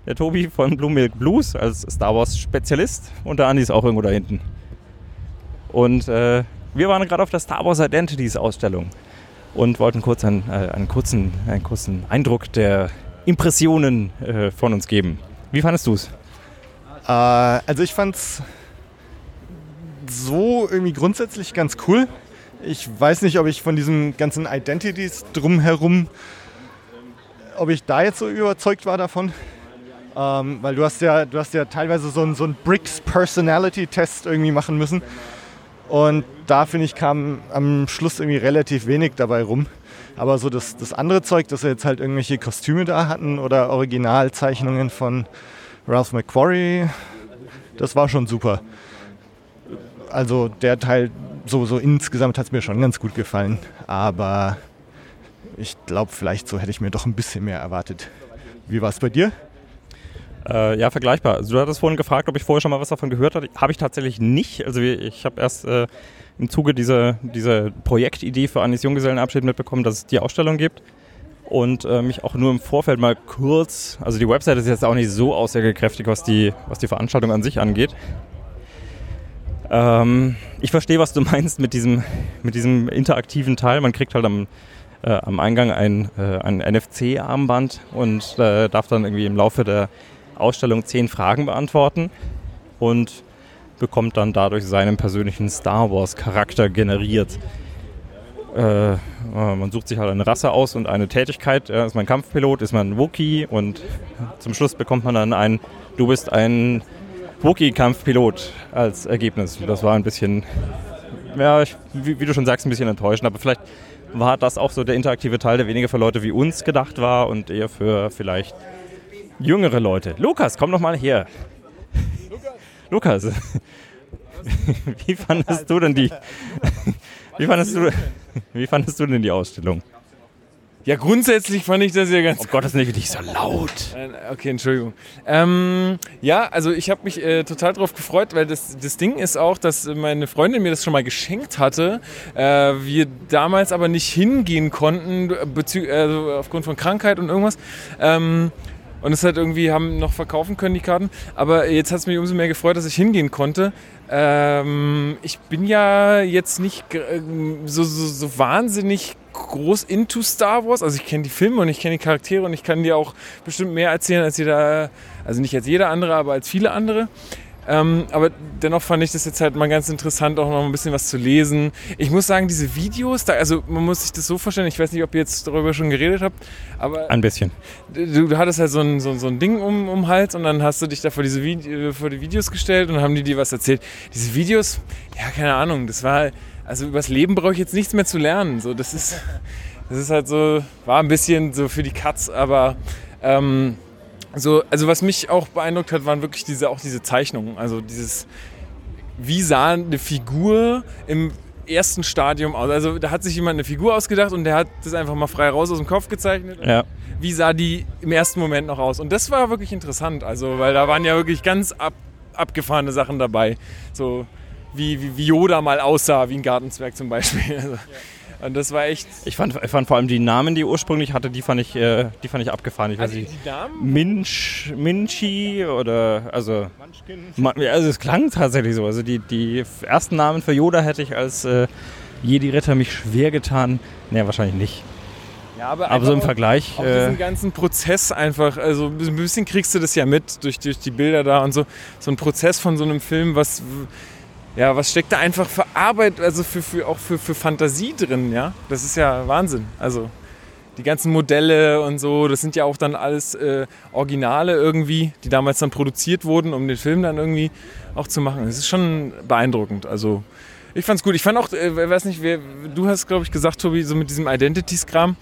[SPEAKER 1] der Tobi von Blue Milk Blues als Star Wars-Spezialist und der Andi ist auch irgendwo da hinten. Und äh, wir waren gerade auf der Star Wars Identities Ausstellung und wollten kurz einen, äh, einen, kurzen, einen kurzen Eindruck der Impressionen äh, von uns geben. Wie fandest du es?
[SPEAKER 6] Äh, also ich fand's so irgendwie grundsätzlich ganz cool. Ich weiß nicht, ob ich von diesen ganzen Identities drumherum, ob ich da jetzt so überzeugt war davon. Ähm, weil du hast ja, du hast ja teilweise so einen so einen Bricks Personality Test irgendwie machen müssen. Und da finde ich kam am Schluss irgendwie relativ wenig dabei rum. Aber so das, das andere Zeug, dass wir jetzt halt irgendwelche Kostüme da hatten oder Originalzeichnungen von Ralph McQuarrie, das war schon super. Also der Teil, so, so insgesamt hat es mir schon ganz gut gefallen. Aber ich glaube, vielleicht so hätte ich mir doch ein bisschen mehr erwartet. Wie war es bei dir?
[SPEAKER 1] Äh, ja, vergleichbar. Also, du hattest vorhin gefragt, ob ich vorher schon mal was davon gehört hatte. Habe ich tatsächlich nicht. Also ich habe erst äh, im Zuge dieser, dieser Projektidee für Anis Junggesellenabschied mitbekommen, dass es die Ausstellung gibt. Und äh, mich auch nur im Vorfeld mal kurz, also die Website ist jetzt auch nicht so aussagekräftig, was die, was die Veranstaltung an sich angeht. Ähm, ich verstehe, was du meinst mit diesem, mit diesem interaktiven Teil. Man kriegt halt am, äh, am Eingang ein, äh, ein NFC-Armband und äh, darf dann irgendwie im Laufe der Ausstellung zehn Fragen beantworten und bekommt dann dadurch seinen persönlichen Star Wars-Charakter generiert. Äh, äh, man sucht sich halt eine Rasse aus und eine Tätigkeit. Ja, ist man Kampfpilot, ist man Wookie und zum Schluss bekommt man dann ein, du bist ein Wookie-Kampfpilot als Ergebnis. Das war ein bisschen, ja, ich, wie, wie, du schon sagst, ein bisschen enttäuschend, aber vielleicht war das auch so der interaktive Teil, der weniger für Leute wie uns gedacht war und eher für vielleicht jüngere Leute. Lukas, komm noch mal her. Lukas, wie fandest du denn die, wie fandest du, wie fandest du denn die Ausstellung?
[SPEAKER 5] Ja, grundsätzlich fand ich das ja ganz.
[SPEAKER 1] Oh Gott, das ist nicht so laut.
[SPEAKER 5] Äh, okay, Entschuldigung. Ähm, ja, also ich habe mich äh, total darauf gefreut, weil das, das Ding ist auch, dass meine Freundin mir das schon mal geschenkt hatte. Äh, wir damals aber nicht hingehen konnten, also aufgrund von Krankheit und irgendwas. Ähm, und es halt irgendwie haben noch verkaufen können, die Karten. Aber jetzt hat es mich umso mehr gefreut, dass ich hingehen konnte. Ähm, ich bin ja jetzt nicht so, so, so wahnsinnig groß into Star Wars. Also ich kenne die Filme und ich kenne die Charaktere und ich kann dir auch bestimmt mehr erzählen als jeder, also nicht als jeder andere, aber als viele andere. Ähm, aber dennoch fand ich das jetzt halt mal ganz interessant, auch noch ein bisschen was zu lesen. Ich muss sagen, diese Videos, da, also man muss sich das so vorstellen, ich weiß nicht, ob ihr jetzt darüber schon geredet habt, aber.
[SPEAKER 1] Ein bisschen.
[SPEAKER 5] Du, du hattest halt so ein, so, so ein Ding um, um den Hals und dann hast du dich da vor, diese Vide vor die Videos gestellt und haben die dir was erzählt. Diese Videos, ja, keine Ahnung, das war, also übers Leben brauche ich jetzt nichts mehr zu lernen. So, das ist, das ist halt so, war ein bisschen so für die Katz, aber. Ähm, so, also was mich auch beeindruckt hat, waren wirklich diese, auch diese Zeichnungen. Also dieses, wie sah eine Figur im ersten Stadium aus? Also da hat sich jemand eine Figur ausgedacht und der hat das einfach mal frei raus aus dem Kopf gezeichnet.
[SPEAKER 1] Ja.
[SPEAKER 5] Wie sah die im ersten Moment noch aus? Und das war wirklich interessant, also weil da waren ja wirklich ganz ab, abgefahrene Sachen dabei. So wie, wie, wie Yoda mal aussah, wie ein Gartenzwerg zum Beispiel. Also, und das war echt.
[SPEAKER 1] Ich fand, ich fand vor allem die Namen, die er ursprünglich hatte, die fand ich, äh, die fand ich abgefahren. Ich weiß
[SPEAKER 5] also
[SPEAKER 1] nicht.
[SPEAKER 5] die Namen?
[SPEAKER 1] Minch, Minchi oder also. Man, also es klang tatsächlich so. Also die, die ersten Namen für Yoda hätte ich als äh, Jedi-Ritter mich schwer getan. Naja, wahrscheinlich nicht.
[SPEAKER 5] Ja, aber,
[SPEAKER 1] Aber so im
[SPEAKER 5] auch-
[SPEAKER 1] Vergleich.
[SPEAKER 5] Auch
[SPEAKER 1] Äh,
[SPEAKER 5] diesen ganzen Prozess einfach, also ein bisschen kriegst du das ja mit durch, durch die Bilder da und so. So ein Prozess von so einem Film, was, ja, was steckt da einfach für Arbeit, also für, für, auch für, für Fantasie drin, ja? Das ist ja Wahnsinn. Also die ganzen Modelle und so, das sind ja auch dann alles äh, Originale irgendwie, die damals dann produziert wurden, um den Film dann irgendwie auch zu machen. Das ist schon beeindruckend. Also ich fand's gut. Ich fand auch, äh, weiß nicht, wer, du hast, glaube ich, gesagt, Tobi, so mit diesem Identities-Kram.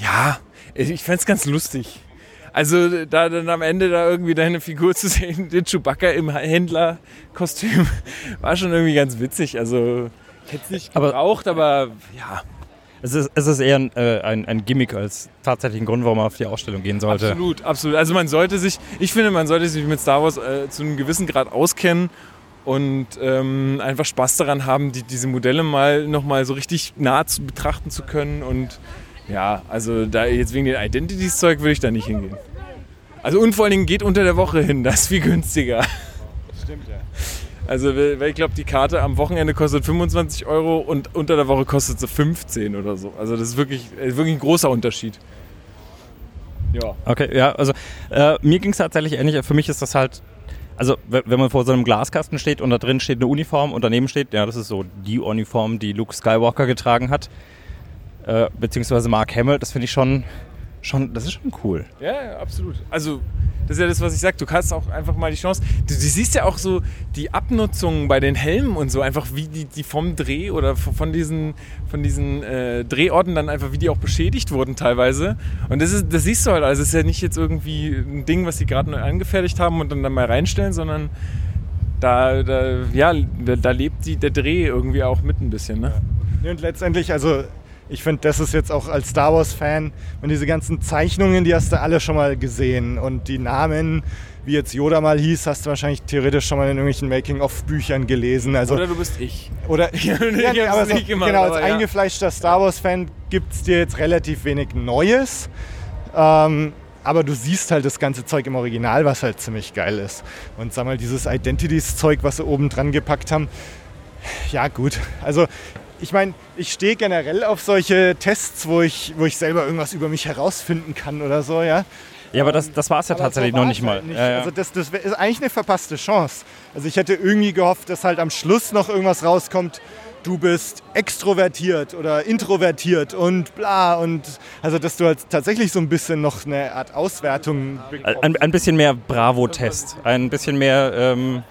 [SPEAKER 5] Ja, ich fand's ganz lustig. Also da dann am Ende da irgendwie deine Figur zu sehen, den Chewbacca im Händlerkostüm, war schon irgendwie ganz witzig. Also ich hätte es nicht
[SPEAKER 1] Aber-
[SPEAKER 5] gebraucht, aber ja,
[SPEAKER 1] es, ist, es ist eher ein, äh, ein, ein Gimmick als tatsächlichen Grund, warum man auf die Ausstellung gehen sollte.
[SPEAKER 5] absolut, absolut. Also man sollte sich, ich finde, man sollte sich mit Star Wars äh, zu einem gewissen Grad auskennen und ähm, einfach Spaß daran haben, die, diese Modelle mal nochmal so richtig nah zu betrachten zu können und ja, also da jetzt wegen den Identities-Zeug würde ich da nicht hingehen. Also und vor allen Dingen geht unter der Woche hin, das ist viel günstiger.
[SPEAKER 6] Stimmt, ja.
[SPEAKER 5] Also ich glaube, die Karte am Wochenende kostet 25 Euro und unter der Woche kostet sie 15 oder so. Also das ist wirklich, äh, wirklich ein großer Unterschied. Ja.
[SPEAKER 1] Okay, ja, also äh, mir ging es tatsächlich ähnlich. Für mich ist das halt, also wenn man vor so einem Glaskasten steht und da drin steht eine Uniform und daneben steht, ja, das ist so die Uniform, die Luke Skywalker getragen hat, äh, beziehungsweise Mark Hamill, das finde ich schon, schon, das ist schon cool.
[SPEAKER 5] Ja, ja, absolut. Also, das ist ja das, was ich sage. Du hast auch einfach mal die Chance. Du, du siehst ja auch so die Abnutzung bei den Helmen und so, einfach wie die, die vom Dreh oder von diesen, von diesen äh, Drehorten dann einfach, wie die auch beschädigt wurden teilweise. Und das, ist, das siehst du halt. Also, es ist ja nicht jetzt irgendwie ein Ding, was sie gerade neu angefertigt haben und dann, dann mal reinstellen, sondern da, da, ja, da, da lebt die, der Dreh irgendwie auch mit ein bisschen. Ne?
[SPEAKER 6] Nee, Und letztendlich, also ich finde, das ist jetzt auch als Star Wars-Fan, und diese ganzen Zeichnungen, die hast du alle schon mal gesehen. Und die Namen, wie jetzt Yoda mal hieß, hast du wahrscheinlich theoretisch schon mal in irgendwelchen Making-of-Büchern gelesen. Also,
[SPEAKER 5] Oder du bist ich.
[SPEAKER 6] oder
[SPEAKER 5] ich
[SPEAKER 6] ja, nee, aber so,
[SPEAKER 5] nicht gemacht,
[SPEAKER 6] genau, als
[SPEAKER 5] aber ja.
[SPEAKER 6] eingefleischter Star Wars-Fan gibt es dir jetzt relativ wenig Neues. Ähm, aber du siehst halt das ganze Zeug im Original, was halt ziemlich geil ist. Und sag mal, dieses Identities-Zeug, was sie oben dran gepackt haben, ja gut. Also ich meine, ich stehe generell auf solche Tests, wo ich, wo ich selber irgendwas über mich herausfinden kann oder so, ja.
[SPEAKER 1] Ja, aber das, das war es ja
[SPEAKER 6] Aber
[SPEAKER 1] tatsächlich
[SPEAKER 6] so
[SPEAKER 1] noch nicht mal.
[SPEAKER 6] halt nicht.
[SPEAKER 1] Ja, ja.
[SPEAKER 6] Also das, das ist eigentlich eine verpasste Chance. Also ich hätte irgendwie gehofft, dass halt am Schluss noch irgendwas rauskommt. Du bist extrovertiert oder introvertiert und bla und also dass du halt tatsächlich so ein bisschen noch eine Art Auswertung bekommst.
[SPEAKER 1] ein, ein bisschen mehr Bravo-Test. Ein bisschen mehr, ähm,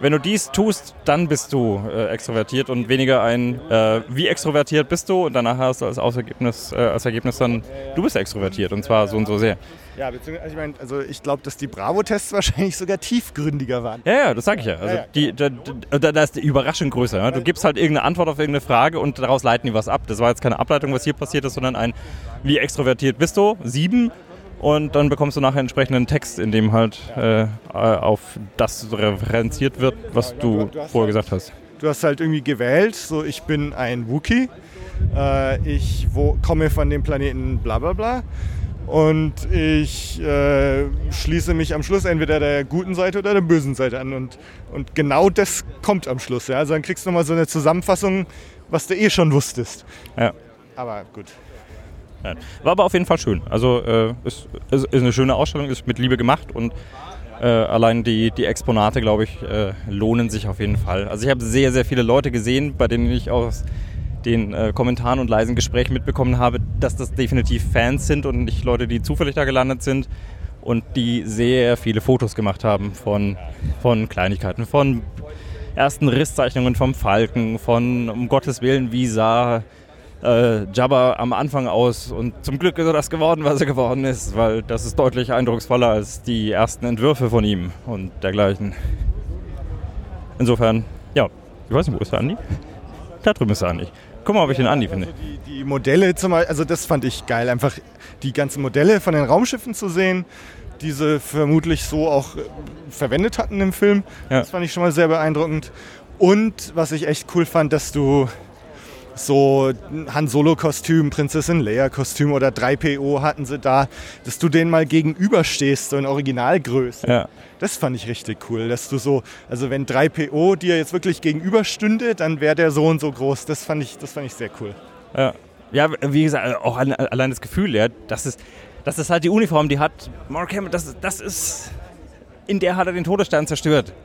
[SPEAKER 1] wenn du dies tust, dann bist du äh, extrovertiert und weniger ein, äh, wie extrovertiert bist du und danach hast du als, Ausergebnis, äh, als Ergebnis dann, du bist extrovertiert und zwar so und so sehr.
[SPEAKER 6] Ja, beziehungsweise ich meine, also ich glaube, dass die Bravo-Tests wahrscheinlich sogar tiefgründiger waren.
[SPEAKER 1] Ja, ja, das sag ich ja. Also
[SPEAKER 6] Ja, ja.
[SPEAKER 1] die, da, da, da ist die Überraschung größer. Ja? Du gibst halt irgendeine Antwort auf irgendeine Frage und daraus leiten die was ab. Das war jetzt keine Ableitung, was hier passiert ist, sondern ein, wie extrovertiert bist du? Sieben. Und dann bekommst du nachher entsprechenden Text, in dem halt äh, auf das referenziert wird, was du vorher
[SPEAKER 6] halt-
[SPEAKER 1] gesagt hast.
[SPEAKER 6] Du hast halt irgendwie gewählt, so ich bin ein Wookie, äh, ich wo, komme von dem Planeten bla bla bla und ich äh, schließe mich am Schluss entweder der guten Seite oder der bösen Seite an und, und genau das kommt am Schluss. Ja? Also dann kriegst du nochmal so eine Zusammenfassung, was du eh schon wusstest.
[SPEAKER 1] Ja.
[SPEAKER 6] Aber gut.
[SPEAKER 1] Ja. War aber auf jeden Fall schön. Also äh, ist, ist, ist eine schöne Ausstellung, ist mit Liebe gemacht und äh, allein die, die Exponate, glaube ich, äh, lohnen sich auf jeden Fall. Also ich habe sehr, sehr viele Leute gesehen, bei denen ich aus den äh, Kommentaren und leisen Gesprächen mitbekommen habe, dass das definitiv Fans sind und nicht Leute, die zufällig da gelandet sind und die sehr viele Fotos gemacht haben von, von Kleinigkeiten, von ersten Risszeichnungen vom Falken, von um Gottes Willen, wie sah äh, Jabba am Anfang aus und zum Glück ist er das geworden, was er geworden ist, weil das ist deutlich eindrucksvoller als die ersten Entwürfe von ihm und dergleichen. Insofern, ja, ich weiß nicht, wo ist der Andi? Da drüben ist der Andi. Guck mal, ob ich den Andi finde.
[SPEAKER 6] Die, die Modelle zum Beispiel, also das fand ich geil, einfach die ganzen Modelle von den Raumschiffen zu sehen, die sie vermutlich so auch äh, verwendet hatten im Film.
[SPEAKER 1] Ja.
[SPEAKER 6] Das fand ich schon mal sehr beeindruckend. Und was ich echt cool fand, dass du so Han Solo-Kostüm, Prinzessin Leia-Kostüm oder 3PO hatten sie da, dass du denen mal gegenüberstehst, so in Originalgröße.
[SPEAKER 1] Ja.
[SPEAKER 6] Das fand ich richtig cool, dass du so, also wenn 3PO dir jetzt wirklich gegenüberstünde, dann wäre der so und so groß. Das fand ich, das fand ich sehr cool.
[SPEAKER 1] Ja, ja wie gesagt, auch allein das Gefühl, ja, das ist, das ist halt die Uniform, die hat Mark Hamill, das, ist- das ist, in der hat er den Todesstern zerstört.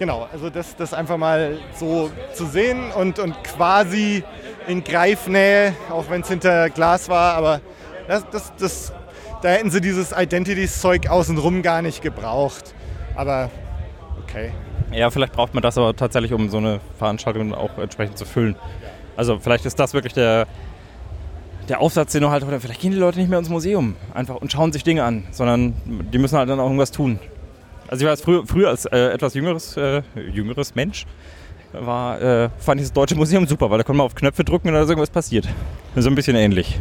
[SPEAKER 6] Genau, also das, das einfach mal so zu sehen und, und quasi in Greifnähe, auch wenn es hinter Glas war, aber das, das, das, da hätten sie dieses Identities-Zeug außenrum gar nicht gebraucht. Aber okay.
[SPEAKER 1] Ja, vielleicht braucht man das aber tatsächlich, um so eine Veranstaltung auch entsprechend zu füllen. Also vielleicht ist das wirklich der, der Aufsatz, den du halt, oder vielleicht gehen die Leute nicht mehr ins Museum einfach und schauen sich Dinge an, sondern die müssen halt dann auch irgendwas tun. Also ich weiß, früher, früher als äh, etwas jüngeres, äh, jüngeres Mensch war, äh, fand ich das Deutsche Museum super, weil da konnte man auf Knöpfe drücken und da ist irgendwas passiert. So ein bisschen ähnlich.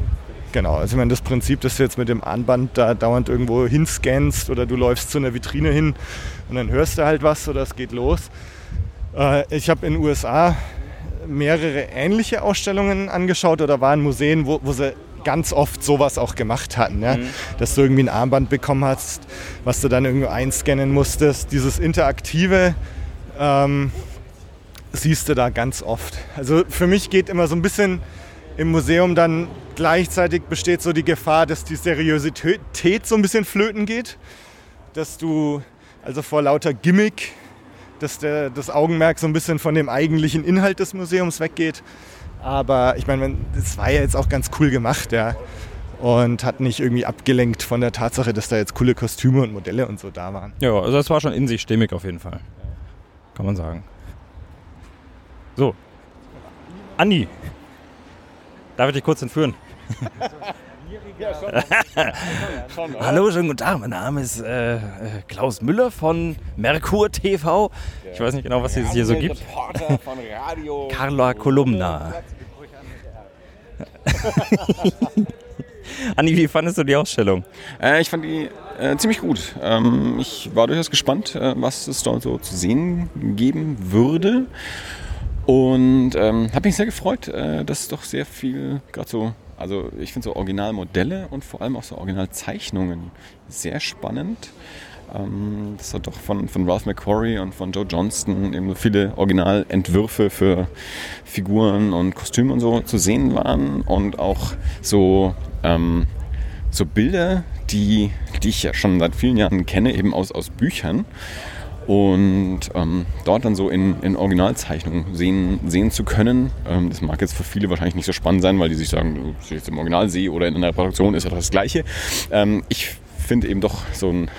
[SPEAKER 6] Genau, also ich meine, das Prinzip, dass du jetzt mit dem Armband da dauernd irgendwo hinscannst oder du läufst zu einer Vitrine hin und dann hörst du halt was oder es geht los. Äh, ich habe in den USA mehrere ähnliche Ausstellungen angeschaut oder waren Museen, wo, wo sie ganz oft sowas auch gemacht hatten. Ja? Dass du irgendwie ein Armband bekommen hast, was du dann irgendwie einscannen musstest. Dieses Interaktive ähm, siehst du da ganz oft. Also für mich geht immer so ein bisschen im Museum dann gleichzeitig besteht so die Gefahr, dass die Seriosität so ein bisschen flöten geht. Dass du also vor lauter Gimmick, dass der, das Augenmerk so ein bisschen von dem eigentlichen Inhalt des Museums weggeht. Aber ich meine, das war ja jetzt auch ganz cool gemacht, ja. Und hat nicht irgendwie abgelenkt von der Tatsache, dass da jetzt coole Kostüme und Modelle und so da waren.
[SPEAKER 1] Ja, also das war schon in sich stimmig auf jeden Fall. Kann man sagen. So. Andi. Darf ich dich kurz entführen? Hallo, schönen guten Tag. Mein Name ist äh, äh, Klaus Müller von Merkur TV. Ich weiß nicht genau, was es hier so gibt.
[SPEAKER 3] Reporter von Radio.
[SPEAKER 1] Carla Kolumna. Andi, wie fandest du die Ausstellung?
[SPEAKER 2] Äh, ich fand die äh, ziemlich gut. Ähm, ich war durchaus gespannt, äh, was es dort so zu sehen geben würde. Und ähm, habe mich sehr gefreut, äh, dass doch sehr viel, gerade so, also ich finde so Originalmodelle und vor allem auch so Originalzeichnungen sehr spannend. Ähm, das hat doch von, von Ralph McQuarrie und von Joe Johnston eben so viele Originalentwürfe für Figuren und Kostüme und so zu sehen waren und auch so, ähm, so Bilder, die, die ich ja schon seit vielen Jahren kenne, eben aus, aus Büchern und ähm, dort dann so in, in Originalzeichnung sehen, sehen zu können. Ähm, das mag jetzt für viele wahrscheinlich nicht so spannend sein, weil die sich sagen, ob ich jetzt im Original sehe oder in einer Reproduktion ist ja das Gleiche. Ähm, ich finde eben doch so ein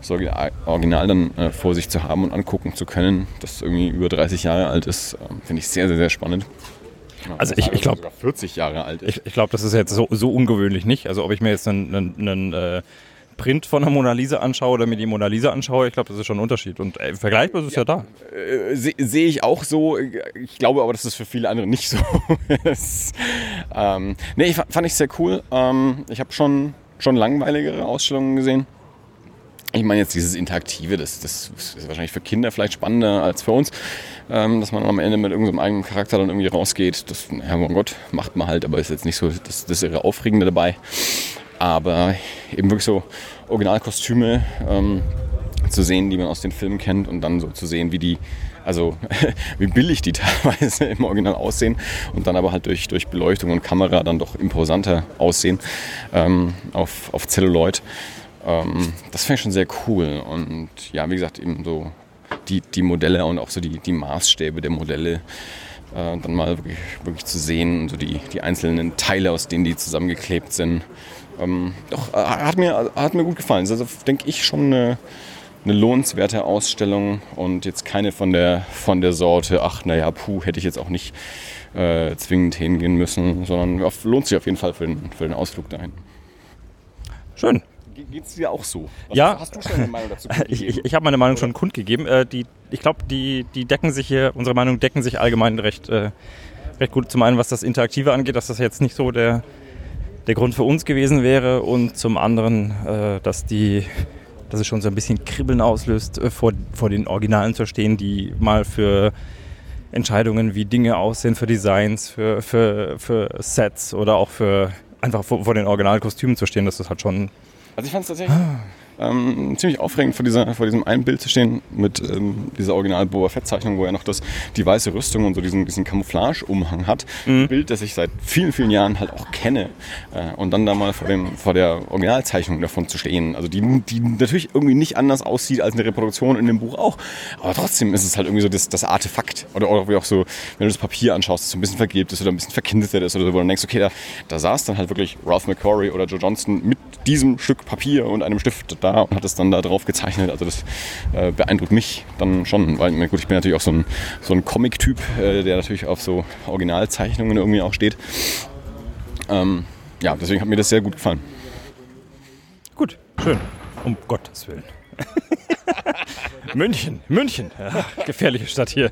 [SPEAKER 2] so Original dann äh, vor sich zu haben und angucken zu können, das irgendwie über 30 Jahre alt ist, äh, finde ich sehr, sehr, sehr spannend.
[SPEAKER 1] Also ich, ich glaube,
[SPEAKER 2] 40 Jahre alt ist.
[SPEAKER 1] Ich, ich glaube, das ist jetzt so, so ungewöhnlich nicht. Also ob ich mir jetzt einen, einen, einen äh, Print von der Mona Lisa anschaue oder mir die Mona Lisa anschaue, ich glaube, das ist schon ein Unterschied. Und äh, vergleichbar ist es ja, ja da.
[SPEAKER 2] Äh, Sehe seh ich auch so. Ich glaube aber, das ist für viele andere nicht so. das, ähm, nee, ich fand ich sehr cool. Ähm, ich habe schon, schon langweiligere Ausstellungen gesehen. Ich meine jetzt dieses Interaktive, das, das ist wahrscheinlich für Kinder vielleicht spannender als für uns, ähm, dass man am Ende mit irgendeinem eigenen Charakter dann irgendwie rausgeht. Das, ja, mein Gott, macht man halt, aber ist jetzt nicht so das, das ihre Aufregende dabei. Aber eben wirklich so Originalkostüme ähm, zu sehen, die man aus den Filmen kennt und dann so zu sehen, wie die, also wie billig die teilweise im Original aussehen und dann aber halt durch, durch Beleuchtung und Kamera dann doch imposanter aussehen ähm, auf, auf Celluloid. Ähm, das fand ich schon sehr cool und ja, wie gesagt, eben so die, die Modelle und auch so die, die Maßstäbe der Modelle äh, dann mal wirklich, wirklich zu sehen, so die, die einzelnen Teile, aus denen die zusammengeklebt sind. Ähm, doch, äh, hat, mir, hat mir gut gefallen. Also denke ich schon eine, eine lohnenswerte Ausstellung und jetzt keine von der, von der Sorte, ach naja, puh, hätte ich jetzt auch nicht äh, zwingend hingehen müssen, sondern ja, lohnt sich auf jeden Fall für den, für den Ausflug dahin.
[SPEAKER 1] Schön.
[SPEAKER 2] Geht es dir auch so?
[SPEAKER 1] Was, ja.
[SPEAKER 2] Hast du schon eine Meinung dazu
[SPEAKER 1] Ich, ich, ich habe meine Meinung schon kundgegeben. Äh, die, ich glaube, die, die decken sich hier, unsere Meinungen decken sich allgemein recht, äh, recht gut. Zum einen, was das Interaktive angeht, dass das jetzt nicht so der, der Grund für uns gewesen wäre und zum anderen, äh, dass die dass es schon so ein bisschen Kribbeln auslöst, äh, vor, vor den Originalen zu stehen, die mal für Entscheidungen, wie Dinge aussehen, für Designs, für, für, für Sets oder auch für einfach vor, vor den Originalkostümen zu stehen, das ist halt schon.
[SPEAKER 2] Also ich fand es tatsächlich. Ah ähm, ziemlich aufregend, vor, dieser, vor diesem einen Bild zu stehen mit ähm, dieser original Boba Fett-Zeichnung, wo er noch das, die weiße Rüstung und so diesen, diesen Camouflage-Umhang hat. Mhm. Ein Bild, das ich seit vielen, vielen Jahren halt auch kenne. Äh, und dann da mal vor, dem, vor der Originalzeichnung davon zu stehen. Also die, die natürlich irgendwie nicht anders aussieht als eine Reproduktion in dem Buch auch. Aber trotzdem ist es halt irgendwie so das, das Artefakt. Oder, oder wie auch so, wenn du das Papier anschaust, das so ein bisschen vergilbt ist oder ein bisschen verkindet ist oder so, wo du denkst, okay, da, da saß dann halt wirklich Ralph McQuarrie oder Joe Johnston mit diesem Stück Papier und einem Stift da und hat es dann da drauf gezeichnet. Also das äh, beeindruckt mich dann schon, weil gut, ich bin natürlich auch so ein, so ein Comic-Typ, äh, der natürlich auf so Originalzeichnungen irgendwie auch steht. Ähm, ja, deswegen hat mir das sehr gut gefallen.
[SPEAKER 1] Gut, schön. Um Gottes Willen. München, München. Ja, gefährliche Stadt hier.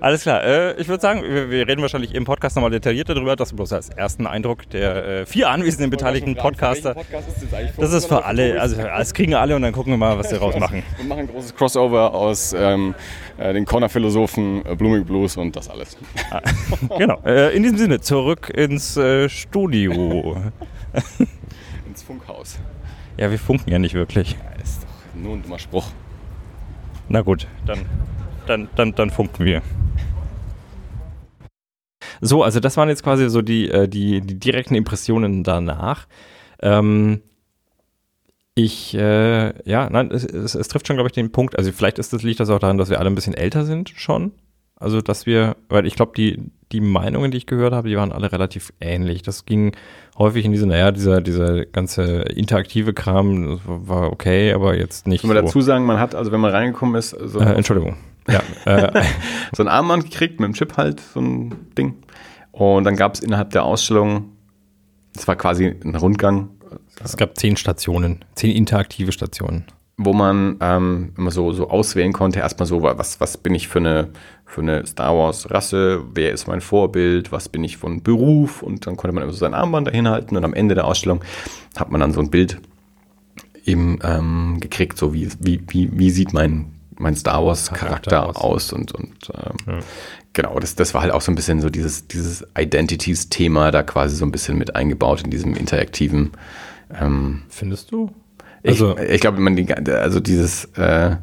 [SPEAKER 1] Alles klar. Äh, ich würde sagen, wir, wir, reden wahrscheinlich im Podcast nochmal detaillierter darüber. Das bloß als ersten Eindruck der äh, vier anwesenden beteiligten Podcaster. Podcast ist das, das ist für alle. Also das kriegen alle und dann gucken wir mal, was wir raus machen.
[SPEAKER 2] Wir machen ein großes Crossover aus ähm, äh, den Corner-Philosophen, äh, Blooming Blues und das alles.
[SPEAKER 1] Ah, genau. Äh, in diesem Sinne, zurück ins äh, Studio.
[SPEAKER 2] ins Funkhaus.
[SPEAKER 1] Ja, wir funken ja nicht wirklich.
[SPEAKER 2] Nur ein dummer Spruch.
[SPEAKER 1] Na gut, dann, dann, dann, dann funken wir. So, also das waren jetzt quasi so die, äh, die, die direkten Impressionen danach. Ähm, ich, äh, ja, nein, es, es, es trifft schon, glaube ich, den Punkt. Also vielleicht ist das, liegt das auch daran, dass wir alle ein bisschen älter sind schon. Also, dass wir, weil ich glaube, die, die Meinungen, die ich gehört habe, die waren alle relativ ähnlich. Das ging häufig in diese, naja, dieser, dieser ganze interaktive Kram war okay, aber jetzt nicht.
[SPEAKER 2] Kann man so. dazu sagen, man hat, also wenn man reingekommen ist,
[SPEAKER 1] so äh, Entschuldigung. Ja,
[SPEAKER 2] äh, so ein Armband gekriegt mit dem Chip halt, so ein Ding. Und dann gab es innerhalb der Ausstellung, es war quasi ein Rundgang.
[SPEAKER 1] Es gab zehn Stationen, zehn interaktive Stationen
[SPEAKER 2] wo man ähm, immer so, so auswählen konnte, erstmal so, was, was bin ich für eine, für eine Star Wars-Rasse, wer ist mein Vorbild, was bin ich von Beruf und dann konnte man immer so sein Armband dahin halten und am Ende der Ausstellung hat man dann so ein Bild eben ähm, gekriegt, so wie, wie, wie, wie sieht mein, mein Star Wars-Charakter aus. aus. und, und ähm, ja. genau, das, das war halt auch so ein bisschen so dieses, dieses Identities-Thema da quasi so ein bisschen mit eingebaut in diesem interaktiven.
[SPEAKER 1] Ähm, Findest du? Also-
[SPEAKER 2] ich, ich glaube, man die, also dieses äh,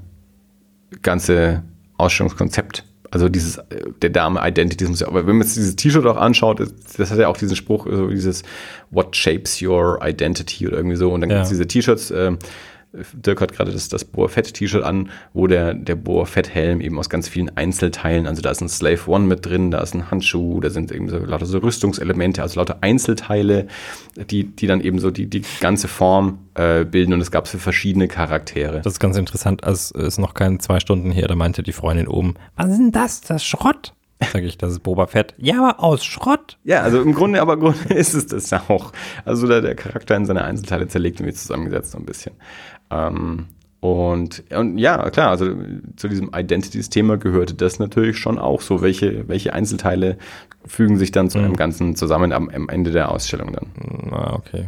[SPEAKER 2] ganze Ausstellungskonzept, also dieses äh, der Dame Identity, muss ja, aber wenn man jetzt dieses T-Shirt auch anschaut, das, hat ja auch diesen Spruch, also dieses What shapes your identity oder irgendwie so. Und dann
[SPEAKER 1] Ja.
[SPEAKER 2] gibt's diese T-Shirts. Äh, Dirk hat gerade das, das Boa Fett T-Shirt an, wo der, der Boa Fett Helm eben aus ganz vielen Einzelteilen, also da ist ein Slave One mit drin, da ist ein Handschuh, da sind eben so lauter so Rüstungselemente, also lauter Einzelteile, die, die dann eben so die, die ganze Form äh, bilden und es gab für verschiedene Charaktere.
[SPEAKER 1] Das ist ganz interessant, es noch keine zwei Stunden her, da meinte die Freundin oben, was ist denn das, das ist Schrott? Sag ich, das ist Boba Fett. Ja, aber aus Schrott.
[SPEAKER 2] Ja, also im Grunde, aber im Grunde ist es das auch. Also da der Charakter in seine Einzelteile zerlegt und wird zusammengesetzt so ein bisschen. Ähm, und, und ja, klar, also zu diesem Identities-Thema gehörte das natürlich schon auch so. Welche, welche Einzelteile fügen sich dann zu einem Ganzen zusammen am, am Ende der Ausstellung dann?
[SPEAKER 1] Na, okay.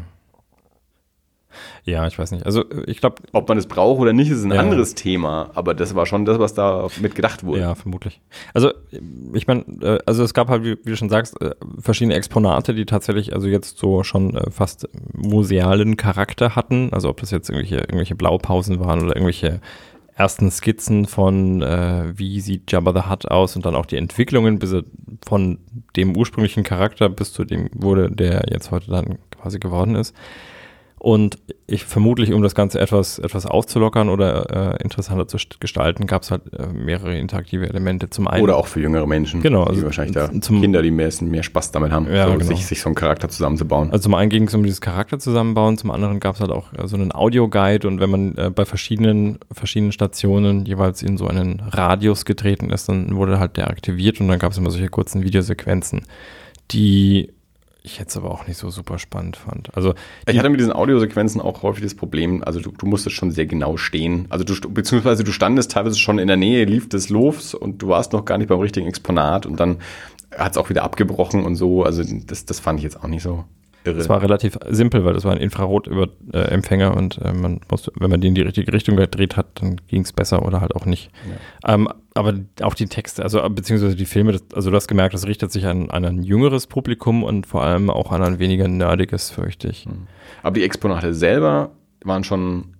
[SPEAKER 1] Ja, ich weiß nicht. Also ich glaube,
[SPEAKER 2] Ob man es braucht oder nicht, ist ein
[SPEAKER 1] Ja.
[SPEAKER 2] anderes Thema. Aber das war schon das, was da mit gedacht wurde.
[SPEAKER 1] Ja, vermutlich. Also, ich meine, äh, also es gab halt, wie, wie du schon sagst, äh, verschiedene Exponate, die tatsächlich also jetzt so schon äh, fast musealen Charakter hatten. Also ob das jetzt irgendwelche, irgendwelche Blaupausen waren oder irgendwelche ersten Skizzen von, äh, wie sieht Jabba the Hutt aus und dann auch die Entwicklungen bis von dem ursprünglichen Charakter bis zu dem wurde, der jetzt heute dann quasi geworden ist. Und ich vermutlich, um das Ganze etwas, etwas aufzulockern oder äh, interessanter zu st- gestalten, gab es halt äh, mehrere interaktive Elemente. Zum einen
[SPEAKER 2] Oder auch für jüngere Menschen.
[SPEAKER 1] Genau,
[SPEAKER 2] Die
[SPEAKER 1] also
[SPEAKER 2] wahrscheinlich da Kinder, die mehr, mehr Spaß damit haben,
[SPEAKER 1] Ja,
[SPEAKER 2] so,
[SPEAKER 1] genau.
[SPEAKER 2] sich, sich so einen Charakter zusammenzubauen.
[SPEAKER 1] Also zum einen ging es um dieses Charakter zusammenbauen, zum anderen gab es halt auch äh, so einen Audioguide und wenn man äh, bei verschiedenen, verschiedenen Stationen jeweils in so einen Radius getreten ist, dann wurde halt der aktiviert und dann gab es immer solche kurzen Videosequenzen, die ich jetzt aber auch nicht so super spannend fand. Also
[SPEAKER 2] Ich hatte mit diesen Audiosequenzen auch häufig das Problem, also du, du musstest schon sehr genau stehen. Also du, beziehungsweise du standest teilweise schon in der Nähe, lief des Lofts und du warst noch gar nicht beim richtigen Exponat und dann hat es auch wieder abgebrochen und so. Also das, das fand ich jetzt auch nicht so irre.
[SPEAKER 1] Es war relativ simpel, weil das war ein Infrarot-Empfänger und äh, man musste, wenn man den in die richtige Richtung gedreht hat, dann ging es besser oder halt auch nicht. Ähm, aber auch die Texte, also beziehungsweise die Filme, das, also du hast gemerkt, das richtet sich an, an ein jüngeres Publikum und vor allem auch an ein weniger nerdiges, fürchte ich.
[SPEAKER 2] Aber die Exponate selber waren schon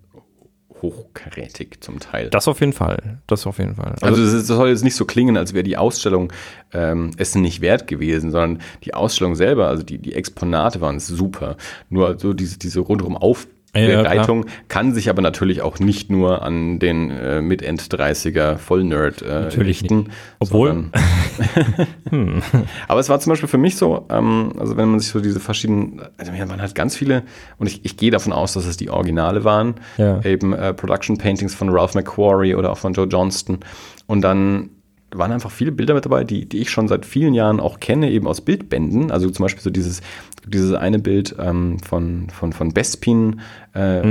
[SPEAKER 2] hochkarätig zum Teil.
[SPEAKER 1] Das auf jeden Fall. Das auf jeden Fall.
[SPEAKER 2] Also das, ist, das soll jetzt nicht so klingen, als wäre die Ausstellung ähm, es nicht wert gewesen, sondern die Ausstellung selber, also die, die Exponate waren super. Nur so diese, diese rundherum Aufbereitung kann sich aber natürlich auch nicht nur an den äh, mit End 30er Vollnerd äh,
[SPEAKER 1] Natürlich
[SPEAKER 2] richten.
[SPEAKER 1] nicht. Obwohl-
[SPEAKER 2] sondern- Aber es war zum Beispiel für mich so, ähm, also wenn man sich so diese verschiedenen, also ja, man hat ganz viele, und ich, ich gehe davon aus, dass es die Originale waren,
[SPEAKER 1] Ja.
[SPEAKER 2] eben äh, Production Paintings von Ralph McQuarrie oder auch von Joe Johnston. Und dann waren einfach viele Bilder mit dabei, die, die ich schon seit vielen Jahren auch kenne, eben aus Bildbänden. Also zum Beispiel so dieses, dieses eine Bild ähm, von, von, von Bespin, äh,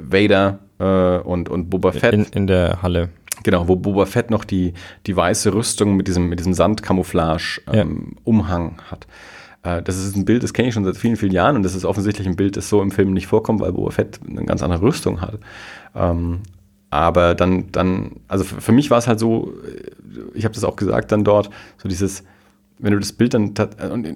[SPEAKER 2] Vader äh, und, und Boba Fett.
[SPEAKER 1] in, in der Halle.
[SPEAKER 2] Genau, wo Boba Fett noch die, die weiße Rüstung mit diesem, mit diesem Sandcamouflage-Umhang hat. Äh, das ist ein Bild, das kenne ich schon seit vielen, vielen Jahren und das ist offensichtlich ein Bild, das so im Film nicht vorkommt, weil Boba Fett eine ganz andere Rüstung hat. Ähm, aber dann, dann, also für, mich war es halt so, äh, ich habe das auch gesagt dann dort, so dieses, wenn du das Bild dann, äh, und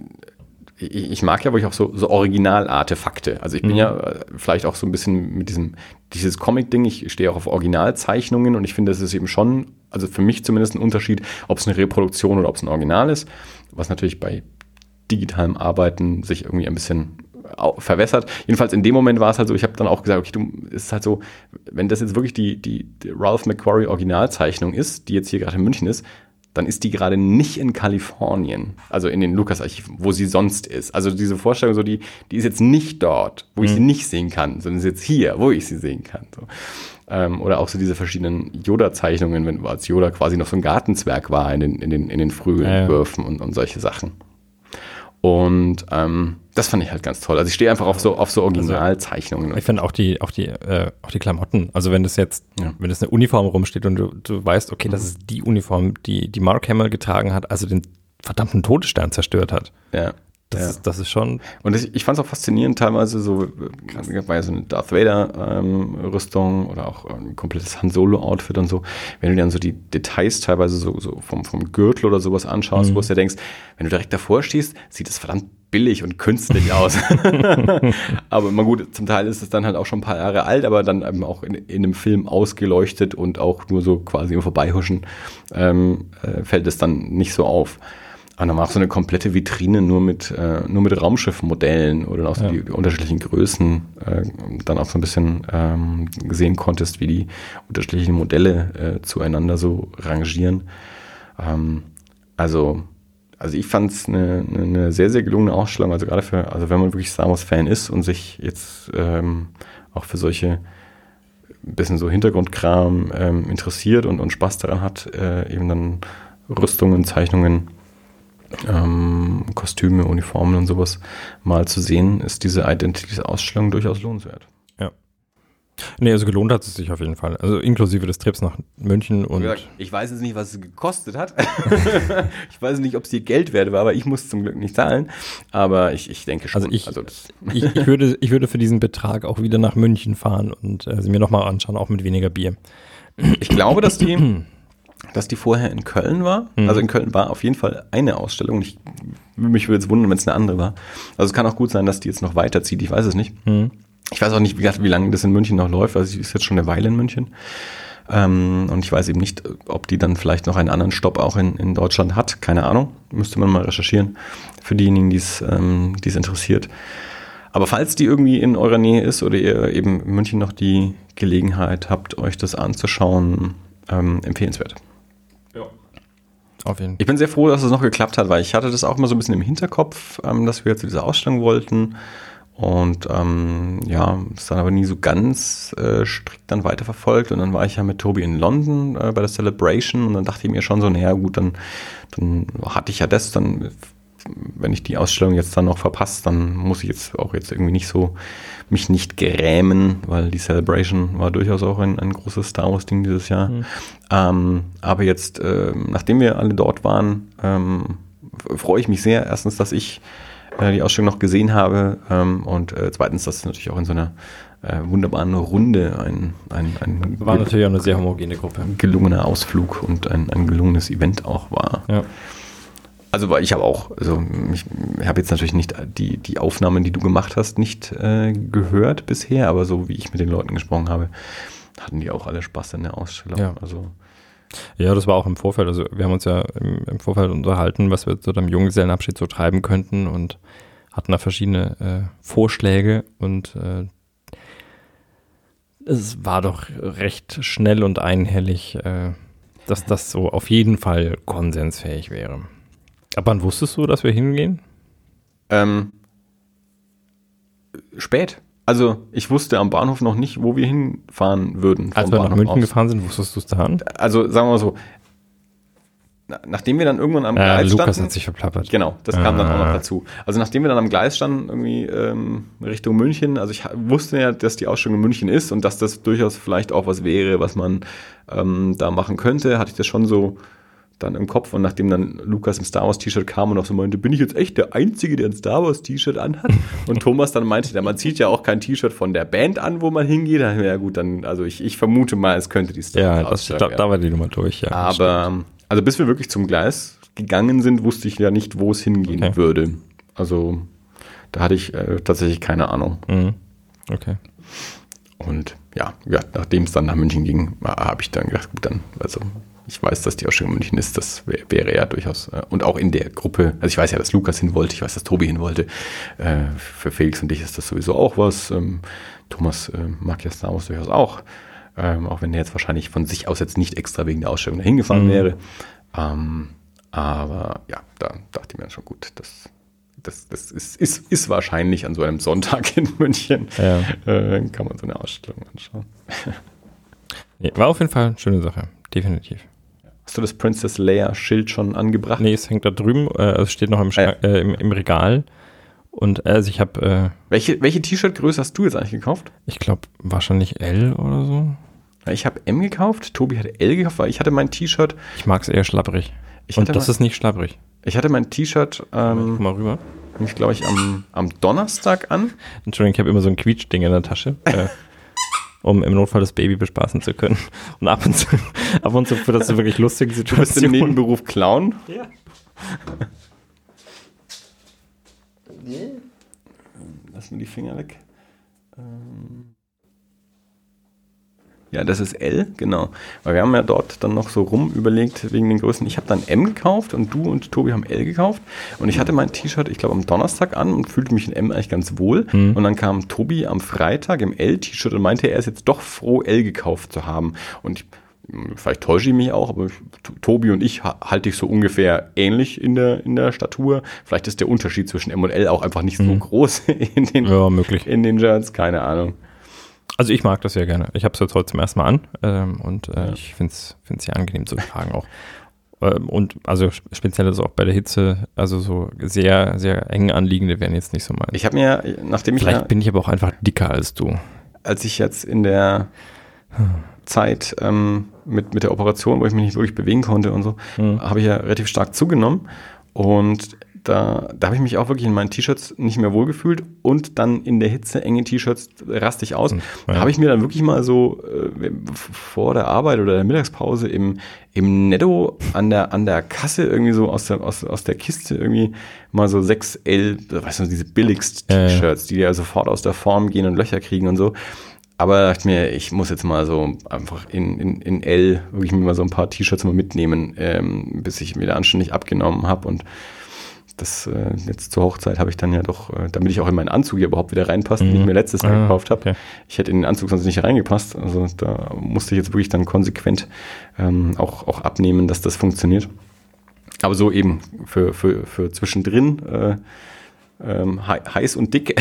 [SPEAKER 2] ich, mag ja wirklich auch so, so Original-Artefakte. Also ich bin ja äh, vielleicht auch so ein bisschen mit diesem, dieses Comic-Ding, ich stehe auch auf Originalzeichnungen und ich finde, das ist eben schon, also für mich zumindest ein Unterschied, ob es eine Reproduktion oder ob es ein Original ist, was natürlich bei digitalem Arbeiten sich irgendwie ein bisschen verwässert. Jedenfalls in dem Moment war es halt so, ich habe dann auch gesagt, okay, du, es ist halt so, wenn das jetzt wirklich die, die, die Ralph McQuarrie Originalzeichnung ist, die jetzt hier gerade in München ist, dann ist die gerade nicht in Kalifornien, also in den Lucas-Archiven, wo sie sonst ist. Also diese Vorstellung, so die, die ist jetzt nicht dort, wo ich sie nicht sehen kann, sondern sie ist jetzt hier, wo ich sie sehen kann. So. Ähm, oder auch so diese verschiedenen Yoda-Zeichnungen, wenn als Yoda quasi noch so ein Gartenzwerg war in den, in den, in den frühen
[SPEAKER 1] Ja, ja.
[SPEAKER 2] Entwürfen und, und solche Sachen. Und ähm, das fand ich halt ganz toll. Also ich stehe einfach auf so, auf so Originalzeichnungen.
[SPEAKER 1] Ich finde auch die, auch die, äh, auch die Klamotten. Also wenn das jetzt,
[SPEAKER 2] Ja.
[SPEAKER 1] wenn das eine Uniform rumsteht und du, du weißt, okay, das ist die Uniform, die, die Mark Hamill getragen hat, also den verdammten Todesstern zerstört hat.
[SPEAKER 2] ja.
[SPEAKER 1] Das,
[SPEAKER 2] Ja.
[SPEAKER 1] ist, das ist schon.
[SPEAKER 2] Und ich, ich fand es auch faszinierend, teilweise so, äh, war ja so eine Darth Vader-Rüstung oder auch ein komplettes Han Solo-Outfit und so. Wenn du dir dann so die Details teilweise so, so vom, vom Gürtel oder sowas anschaust, wo du dir denkst, wenn du direkt davor stehst, sieht es verdammt billig und künstlich aus. aber mal gut, zum Teil ist es dann halt auch schon ein paar Jahre alt, aber dann eben auch in, in einem Film ausgeleuchtet und auch nur so quasi im Vorbeihuschen ähm, äh, fällt es dann nicht so auf. Und dann war auch so eine komplette Vitrine nur mit, äh, nur mit Raumschiffmodellen oder auch so
[SPEAKER 1] Ja.
[SPEAKER 2] die, die unterschiedlichen Größen äh, dann auch so ein bisschen ähm, sehen konntest, wie die unterschiedlichen Modelle äh, zueinander so rangieren. Ähm, also, also ich fand es eine, eine, eine sehr, sehr gelungene Ausstellung. Also gerade für, also wenn man wirklich Star Wars-Fan ist und sich jetzt ähm, auch für solche bisschen so Hintergrundkram ähm, interessiert und, und Spaß daran hat, äh, eben dann Rüstungen, Zeichnungen, ähm, Kostüme, Uniformen und sowas mal zu sehen, ist diese Identities-Ausstellung durchaus lohnenswert.
[SPEAKER 1] Nee, also gelohnt hat es sich auf jeden Fall. Also inklusive des Trips nach München und.
[SPEAKER 2] ich weiß jetzt nicht, was es gekostet hat. ich weiß nicht, ob es dir Geld wert war, aber ich muss zum Glück nicht zahlen. Aber ich, ich denke schon.
[SPEAKER 1] Also ich-
[SPEAKER 2] das,
[SPEAKER 1] Ich, ich, würde, ich würde für diesen Betrag auch wieder nach München fahren und äh, sie mir nochmal anschauen, auch mit weniger Bier.
[SPEAKER 2] Ich glaube, dass die, dass die vorher in Köln war. Also in Köln war auf jeden Fall eine Ausstellung. Ich, mich würde jetzt wundern, wenn es eine andere war. Also es kann auch gut sein, dass die jetzt noch weiterzieht. Ich weiß es nicht. Ich weiß auch nicht, wie, wie lange das in München noch läuft. Also sie ist jetzt schon eine Weile in München. Ähm, und ich weiß eben nicht, ob die dann vielleicht noch einen anderen Stopp auch in, in Deutschland hat. Keine Ahnung. Müsste man mal recherchieren. Für diejenigen, die es ähm, es interessiert. Aber falls die irgendwie in eurer Nähe ist oder ihr eben in München noch die Gelegenheit habt, euch das anzuschauen, ähm, empfehlenswert.
[SPEAKER 1] Auf jeden Fall.
[SPEAKER 2] Ich bin sehr froh, dass es noch geklappt hat, weil ich hatte das auch mal so ein bisschen im Hinterkopf, ähm, dass wir zu dieser Ausstellung wollten. Und ähm, ja, es dann aber nie so ganz äh, strikt dann weiterverfolgt. Und dann war ich ja mit Tobi in London äh, bei der Celebration und dann dachte ich mir schon so, naja gut, dann, dann hatte ich ja das, dann wenn ich die Ausstellung jetzt dann noch verpasse, dann muss ich jetzt auch jetzt irgendwie nicht so mich nicht grämen, weil die Celebration war durchaus auch ein, ein großes Star Wars Ding dieses Jahr. Ähm, aber jetzt, ähm, nachdem wir alle dort waren, ähm, freue ich mich sehr. Erstens, dass ich äh, die Ausstellung noch gesehen habe ähm, und äh, zweitens, dass es natürlich auch in so einer äh, wunderbaren Runde ein, ein, ein
[SPEAKER 1] War natürlich auch eine sehr homogene Gruppe.
[SPEAKER 2] gelungener Ausflug und ein, ein gelungenes Event auch war.
[SPEAKER 1] Ja.
[SPEAKER 2] Also weil ich habe auch, also ich habe jetzt natürlich nicht die, die Aufnahmen, die du gemacht hast, nicht äh, gehört bisher, aber so wie ich mit den Leuten gesprochen habe, hatten die auch alle Spaß in der Ausstellung.
[SPEAKER 1] Ja.
[SPEAKER 2] Also
[SPEAKER 1] Ja, das war auch im Vorfeld. Also wir haben uns ja im, im Vorfeld unterhalten, was wir zu dem Junggesellenabschied so treiben könnten und hatten da verschiedene äh, Vorschläge und äh, es war doch recht schnell und einhellig, äh, dass das so auf jeden Fall konsensfähig wäre. Ab wann wusstest du, dass wir hingehen?
[SPEAKER 2] ähm, spät. Also ich wusste am Bahnhof noch nicht, wo wir hinfahren würden.
[SPEAKER 1] Als wir nach
[SPEAKER 2] Bahnhof
[SPEAKER 1] München
[SPEAKER 2] aus.
[SPEAKER 1] gefahren sind, wusstest du es dann?
[SPEAKER 2] Also sagen wir mal so, na, nachdem wir dann irgendwann am
[SPEAKER 1] Äh,
[SPEAKER 2] Gleis
[SPEAKER 1] Lukas
[SPEAKER 2] standen,
[SPEAKER 1] hat sich verplappert.
[SPEAKER 2] Genau, das kam dann auch noch
[SPEAKER 1] Ah.
[SPEAKER 2] dazu. Also nachdem wir dann am Gleis standen, irgendwie ähm, Richtung München, also ich wusste ja, dass die Ausstellung in München ist und dass das durchaus vielleicht auch was wäre, was man ähm, da machen könnte, hatte ich das schon so dann im Kopf und nachdem dann Lukas im Star Wars T-Shirt kam und auch so meinte, bin ich jetzt echt der Einzige, der ein Star Wars T-Shirt anhat? Und Thomas dann meinte, ja, man zieht ja auch kein T-Shirt von der Band an, wo man hingeht. Da dachte ich mir, ja gut, dann, also ich, ich vermute mal, es könnte die Star
[SPEAKER 1] Ja,
[SPEAKER 2] Wars
[SPEAKER 1] das,
[SPEAKER 2] Ausstellung
[SPEAKER 1] da, da war die Nummer durch, ja.
[SPEAKER 2] Aber, also bis wir wirklich zum Gleis gegangen sind, wusste ich ja nicht, wo es hingehen
[SPEAKER 1] Okay.
[SPEAKER 2] würde. Also da hatte ich äh, tatsächlich keine Ahnung.
[SPEAKER 1] Mhm. Okay.
[SPEAKER 2] Und ja, ja nachdem es dann nach München ging, habe ich dann gedacht, gut, dann, also ich weiß, dass die Ausstellung in München ist, das wär, wäre ja durchaus, äh, und auch in der Gruppe, also ich weiß ja, dass Lukas hin wollte, ich weiß, dass Tobi hin wollte, äh, für Felix und dich ist das sowieso auch was, ähm, Thomas äh, mag ja Star Wars durchaus auch, ähm, auch wenn er jetzt wahrscheinlich von sich aus jetzt nicht extra wegen der Ausstellung dahin gefahren
[SPEAKER 1] Mhm.
[SPEAKER 2] wäre, ähm, aber ja, da dachte ich mir schon gut, das, das, das ist, ist, ist wahrscheinlich an so einem Sonntag in München,
[SPEAKER 1] Ja.
[SPEAKER 2] äh, kann man so eine Ausstellung anschauen.
[SPEAKER 1] War auf jeden Fall eine schöne Sache. Definitiv.
[SPEAKER 2] Hast du das Princess Leia Schild schon angebracht?
[SPEAKER 1] Nee, es hängt da drüben, äh, es steht noch im, Schrank, äh, im, im Regal. Und also ich habe, äh,
[SPEAKER 2] Welche, welche T-Shirt-Größe hast du jetzt eigentlich gekauft?
[SPEAKER 1] ich glaube, wahrscheinlich L oder so.
[SPEAKER 2] Ich habe M gekauft, Tobi hatte L gekauft, weil ich hatte mein T-Shirt.
[SPEAKER 1] Ich mag es eher schlapprig.
[SPEAKER 2] Ich
[SPEAKER 1] Und das
[SPEAKER 2] mein-
[SPEAKER 1] ist nicht schlapprig.
[SPEAKER 2] Ich hatte mein T-Shirt,
[SPEAKER 1] Guck
[SPEAKER 2] ähm,
[SPEAKER 1] mal rüber.
[SPEAKER 2] nämlich, glaube ich, am, am Donnerstag an.
[SPEAKER 1] Entschuldigung, ich habe immer so ein Quietschding in der Tasche, äh, um im Notfall das Baby bespaßen zu können. Und ab und zu, ab und zu für das wirklich lustige
[SPEAKER 2] Du bist im
[SPEAKER 1] Situationen.
[SPEAKER 2] Nebenberuf Clown.
[SPEAKER 1] Ja.
[SPEAKER 2] Lass mir die Finger weg. Ähm. Ja, das ist L, genau. Weil wir haben ja dort dann noch so rum überlegt wegen den Größen. Ich habe dann M gekauft und du und Tobi haben L gekauft. Und ich hatte mein T-Shirt, ich glaube, am Donnerstag an und fühlte mich in M eigentlich ganz wohl. Und dann kam Tobi am Freitag im L-T-Shirt und meinte, er ist jetzt doch froh, L gekauft zu haben. Und ich, vielleicht täusche ich mich auch, aber Tobi und ich ha- halte ich so ungefähr ähnlich in der, in der Statur. Vielleicht ist der Unterschied zwischen M und L auch einfach nicht so groß in den,
[SPEAKER 1] Ja, möglich.
[SPEAKER 2] in den Shirts, keine Ahnung.
[SPEAKER 1] Also ich mag das sehr gerne. Ich habe es jetzt heute zum ersten Mal an ähm, und äh, ich finde es sehr angenehm zu tragen auch. Ähm, und also sp- speziell ist auch bei der Hitze, also so sehr, sehr eng anliegende wären jetzt nicht so meins.
[SPEAKER 2] Ich habe mir, nachdem ich
[SPEAKER 1] Vielleicht
[SPEAKER 2] ja,
[SPEAKER 1] bin ich aber auch einfach dicker als du.
[SPEAKER 2] als ich jetzt in der Zeit ähm, mit, mit der Operation, wo ich mich nicht wirklich bewegen konnte und so, habe ich ja relativ stark zugenommen. Und da, da habe ich mich auch wirklich in meinen T-Shirts nicht mehr wohlgefühlt und dann in der Hitze enge T-Shirts raste ich aus. Da habe ich mir dann wirklich mal so äh, vor der Arbeit oder der Mittagspause im, im Netto an der, an der Kasse irgendwie so aus der, aus, aus der Kiste irgendwie mal so 6L, weißt du, diese billigst
[SPEAKER 1] Ja, ja.
[SPEAKER 2] T-Shirts, die ja sofort aus der Form gehen und Löcher kriegen und so. Aber dachte mir, ich muss jetzt mal so einfach in, in, in L wirklich mir mal so ein paar T-Shirts mal mitnehmen, ähm, bis ich wieder anständig abgenommen habe. Und das äh, jetzt zur Hochzeit habe ich dann ja doch, äh, damit ich auch in meinen Anzug hier überhaupt wieder reinpasse, den ich mir letztes Jahr
[SPEAKER 1] Ah,
[SPEAKER 2] gekauft habe.
[SPEAKER 1] okay.
[SPEAKER 2] Ich hätte in den Anzug sonst nicht reingepasst. Also da musste ich jetzt wirklich dann konsequent ähm, auch, auch abnehmen, dass das funktioniert. Aber so eben für, für, für zwischendrin äh, ähm, hei- heiß und dick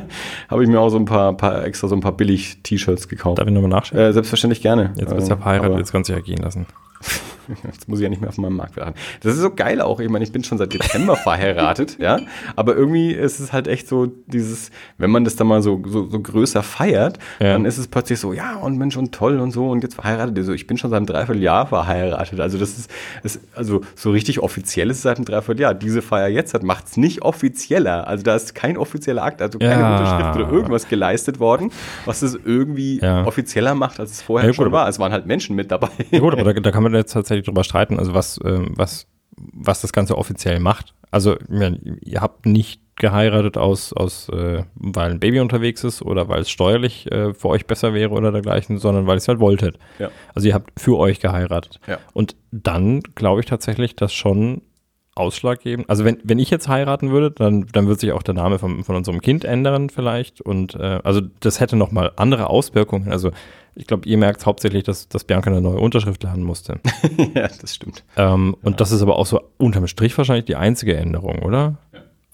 [SPEAKER 2] habe ich mir auch so ein paar, paar extra so ein paar billig T-Shirts gekauft.
[SPEAKER 1] Darf ich nochmal nachschauen?
[SPEAKER 2] Äh, selbstverständlich gerne.
[SPEAKER 1] jetzt bist du
[SPEAKER 2] Ähm,
[SPEAKER 1] verheiratet, jetzt kannst du ja gehen lassen.
[SPEAKER 2] Jetzt muss ich ja nicht mehr auf meinem Markt werden. Das ist so geil auch. Ich meine, ich bin schon seit Dezember verheiratet, ja. Aber irgendwie ist es halt echt so dieses, wenn man das dann mal so, so, so größer feiert,
[SPEAKER 1] Ja.
[SPEAKER 2] dann ist es plötzlich so, ja, und Mensch, und toll und so, und jetzt verheiratet. Also ich bin schon seit einem Dreivierteljahr verheiratet. Also das ist, ist also so richtig offiziell ist es seit einem Dreivierteljahr. Diese Feier jetzt macht es nicht offizieller. Also da ist kein offizieller Akt, also keine
[SPEAKER 1] Ja.
[SPEAKER 2] Unterschrift oder irgendwas geleistet worden, was es irgendwie
[SPEAKER 1] Ja.
[SPEAKER 2] offizieller macht, als es vorher
[SPEAKER 1] gut,
[SPEAKER 2] schon war. Es waren halt Menschen mit dabei.
[SPEAKER 1] Ja gut, aber da, da kann man jetzt tatsächlich drüber streiten, also was, ähm, was, was das Ganze offiziell macht. Also ihr habt nicht geheiratet aus, aus äh, weil ein Baby unterwegs ist oder weil es steuerlich äh, für euch besser wäre oder dergleichen, sondern weil ihr es halt wolltet.
[SPEAKER 2] Ja.
[SPEAKER 1] Also ihr habt für euch geheiratet.
[SPEAKER 2] Ja.
[SPEAKER 1] Und dann glaube ich tatsächlich, dass schon ausschlaggebend, also wenn, wenn ich jetzt heiraten würde, dann, dann wird sich auch der Name von, von unserem Kind ändern vielleicht und äh, also das hätte nochmal andere Auswirkungen. Also ich glaube, ihr merkt hauptsächlich, dass, dass Bianca eine neue Unterschrift lernen musste.
[SPEAKER 2] ja, das stimmt.
[SPEAKER 1] ähm, und das ist aber auch so unterm Strich wahrscheinlich die einzige Änderung, oder?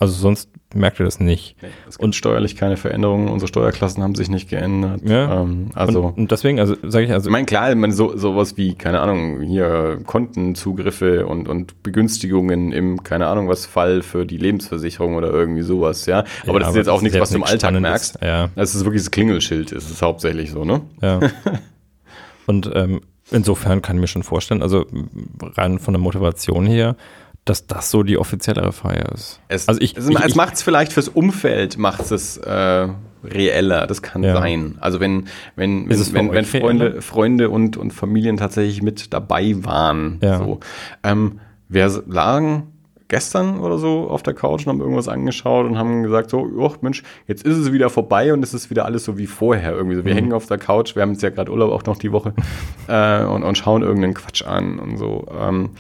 [SPEAKER 1] Also sonst merkt ihr das nicht.
[SPEAKER 2] Es gibt und steuerlich keine Veränderungen. Unsere Steuerklassen haben sich nicht geändert.
[SPEAKER 1] Ja.
[SPEAKER 2] Ähm, also,
[SPEAKER 1] und, und deswegen, also sage ich, also
[SPEAKER 2] ich meine, klar, man so, sowas wie, keine Ahnung, hier Kontenzugriffe und, und Begünstigungen im, keine Ahnung, was Fall für die Lebensversicherung oder irgendwie sowas, ja. Aber
[SPEAKER 1] Ja,
[SPEAKER 2] das ist jetzt auch nichts, was du im Alltag merkst.
[SPEAKER 1] Ja.
[SPEAKER 2] Das ist wirklich das Klingelschild, ist es hauptsächlich so, ne?
[SPEAKER 1] Ja. Und ähm, insofern kann ich mir schon vorstellen, also rein von der Motivation her, dass das so die offiziellere Feier ist.
[SPEAKER 2] Es,
[SPEAKER 1] also ich,
[SPEAKER 2] es,
[SPEAKER 1] ich,
[SPEAKER 2] es macht es vielleicht fürs Umfeld, macht es äh, reeller, das kann
[SPEAKER 1] Ja.
[SPEAKER 2] sein. Also wenn, wenn, wenn, wenn, wenn? Freunde, Freunde und, und Familien tatsächlich mit dabei waren.
[SPEAKER 1] Ja.
[SPEAKER 2] So. Ähm, wir lagen gestern oder so auf der Couch und haben irgendwas angeschaut und haben gesagt, so, oh, Mensch, jetzt ist es wieder vorbei und es ist wieder alles so wie vorher irgendwie. So, wir hängen auf der Couch, wir haben jetzt ja gerade Urlaub auch noch die Woche äh, und, und schauen irgendeinen Quatsch an und so. Ähm,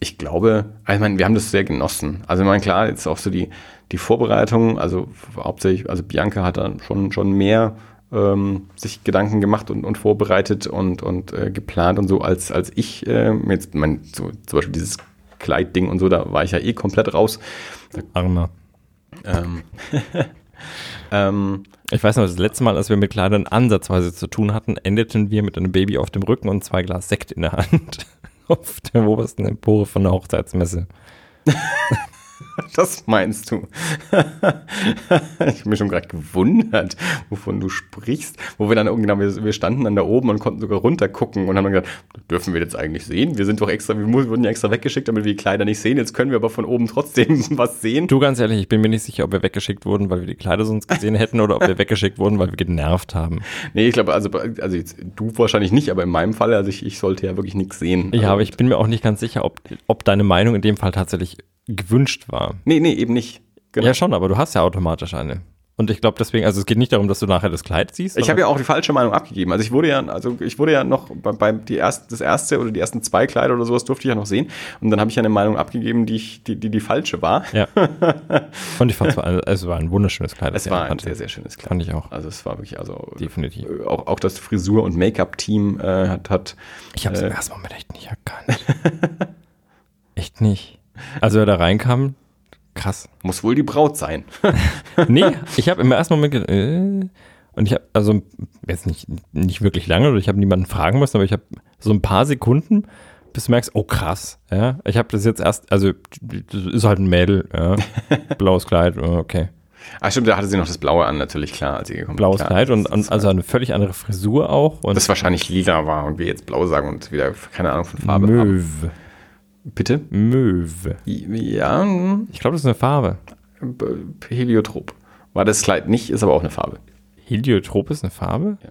[SPEAKER 2] ich glaube, also ich meine, wir haben das sehr genossen. Also ich meine, klar, jetzt auch so die, die Vorbereitung, also hauptsächlich, also Bianca hat dann schon, schon mehr ähm, sich Gedanken gemacht und, und vorbereitet und, und äh, geplant und so, als, als ich äh, jetzt, mein, so, zum Beispiel dieses Kleidding und so, da war ich ja eh komplett raus.
[SPEAKER 1] Armer.
[SPEAKER 2] Ähm, ähm,
[SPEAKER 1] Ich weiß noch, das letzte Mal, als wir mit Kleidern ansatzweise zu tun hatten, endeten wir mit einem Baby auf dem Rücken und zwei Glas Sekt in der Hand. auf der obersten Empore von der Hochzeitsmesse.
[SPEAKER 2] Das meinst du? ich habe mich schon gerade gewundert, wovon du sprichst. Wo wir dann irgendwie, wir, wir standen dann da oben und konnten sogar runter gucken und haben dann gesagt, dürfen wir jetzt eigentlich sehen? Wir sind doch extra, wir wurden ja extra weggeschickt, damit wir die Kleider nicht sehen. Jetzt können wir aber von oben trotzdem was sehen.
[SPEAKER 1] Du, ganz ehrlich, ich bin mir nicht sicher, ob wir weggeschickt wurden, weil wir die Kleider sonst gesehen hätten oder ob wir weggeschickt wurden, weil wir genervt haben.
[SPEAKER 2] Nee, ich glaube, also, also jetzt, du wahrscheinlich nicht, aber in meinem Fall, also ich, ich sollte ja wirklich nichts sehen.
[SPEAKER 1] Ja,
[SPEAKER 2] also,
[SPEAKER 1] aber ich bin mir auch nicht ganz sicher, ob, ob deine Meinung in dem Fall tatsächlich gewünscht war.
[SPEAKER 2] Nee, nee, eben nicht. Genau.
[SPEAKER 1] Ja, schon, aber du hast ja automatisch eine. Und ich glaube deswegen, also es geht nicht darum, dass du nachher das Kleid siehst.
[SPEAKER 2] Ich habe ja auch die falsche Meinung abgegeben. Also ich wurde ja, also ich wurde ja noch bei, beim die erst, das erste oder die ersten zwei Kleider oder sowas durfte ich ja noch sehen. Und dann habe ich ja eine Meinung abgegeben, die ich, die, die, die falsche war.
[SPEAKER 1] Ja. Und ich fand es war, ein- es war ein wunderschönes Kleid.
[SPEAKER 2] Es war ein
[SPEAKER 1] hatte.
[SPEAKER 2] sehr, sehr schönes Kleid.
[SPEAKER 1] Fand ich auch.
[SPEAKER 2] Also es war wirklich, also
[SPEAKER 1] Definitiv.
[SPEAKER 2] äh, auch, auch das Frisur- und Make-up-Team äh, hat, hat
[SPEAKER 1] Ich habe es
[SPEAKER 2] Äh.
[SPEAKER 1] im ersten Moment echt nicht erkannt. echt nicht. Also er da reinkam, krass.
[SPEAKER 2] muss wohl die Braut sein.
[SPEAKER 1] Nee, ich habe im ersten Moment gedacht, äh, und ich habe also jetzt nicht, nicht wirklich lange oder ich habe niemanden fragen müssen, aber ich habe so ein paar Sekunden, bis du merkst, oh krass, ja. Ich habe das jetzt erst, also das ist halt ein Mädel, ja. Blaues Kleid, äh, okay.
[SPEAKER 2] Ah, stimmt, da hatte sie noch das Blaue an, natürlich, klar, als sie gekommen ist.
[SPEAKER 1] Blaues
[SPEAKER 2] Klar,
[SPEAKER 1] Kleid und, und also eine völlig andere Frisur auch. Und
[SPEAKER 2] das wahrscheinlich lila war und wir jetzt blau sagen und wieder keine Ahnung von Farbe haben. Bitte?
[SPEAKER 1] Möwe.
[SPEAKER 2] Ja,
[SPEAKER 1] Ich glaube, das ist eine Farbe.
[SPEAKER 2] Heliotrop. War das Kleid nicht, ist aber auch eine Farbe.
[SPEAKER 1] Heliotrop ist eine Farbe?
[SPEAKER 2] Ja.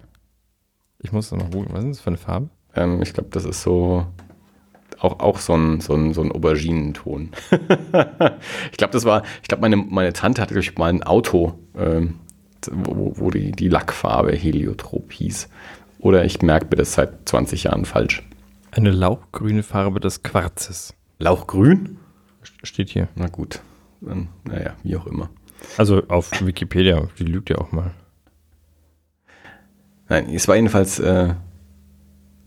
[SPEAKER 1] Ich muss das mal googeln. Was ist das für eine Farbe?
[SPEAKER 2] Ähm, ich glaube, das ist so auch, auch so ein, so ein, so ein Auberginenton. ich glaube, das war, ich glaube, meine, meine Tante hatte, glaube ich, mal ein Auto, ähm, wo, wo die, die Lackfarbe Heliotrop hieß. Oder ich merke mir das seit 20 Jahren falsch.
[SPEAKER 1] Eine lauchgrüne Farbe des Quarzes.
[SPEAKER 2] Lauchgrün?
[SPEAKER 1] Steht hier.
[SPEAKER 2] Na gut. Dann, naja, wie auch immer.
[SPEAKER 1] Also auf Wikipedia, die lügt ja auch mal.
[SPEAKER 2] Nein, es war jedenfalls äh,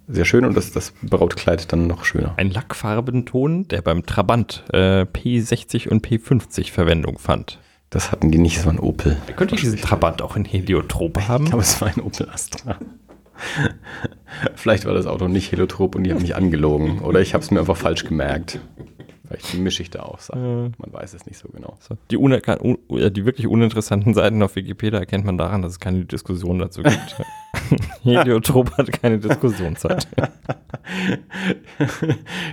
[SPEAKER 2] sehr schön und das, das Brautkleid dann noch schöner.
[SPEAKER 1] Ein Lackfarbenton, der beim Trabant äh, P60 und P50 Verwendung fand.
[SPEAKER 2] Das hatten die nicht, es war ein Opel.
[SPEAKER 1] Könnte ich diesen Trabant auch in Heliotrop haben?
[SPEAKER 2] Ich glaube, es war ein Opel Astra. Vielleicht war das Auto nicht Heliotrop und die haben mich angelogen. Oder ich habe es mir einfach falsch gemerkt. Vielleicht mische ich da auch Sachen. Man weiß es nicht so genau.
[SPEAKER 1] So. Die, die wirklich uninteressanten Seiten auf Wikipedia erkennt man daran, dass es keine Diskussion dazu gibt. Heliotrop hat keine Diskussionszeit.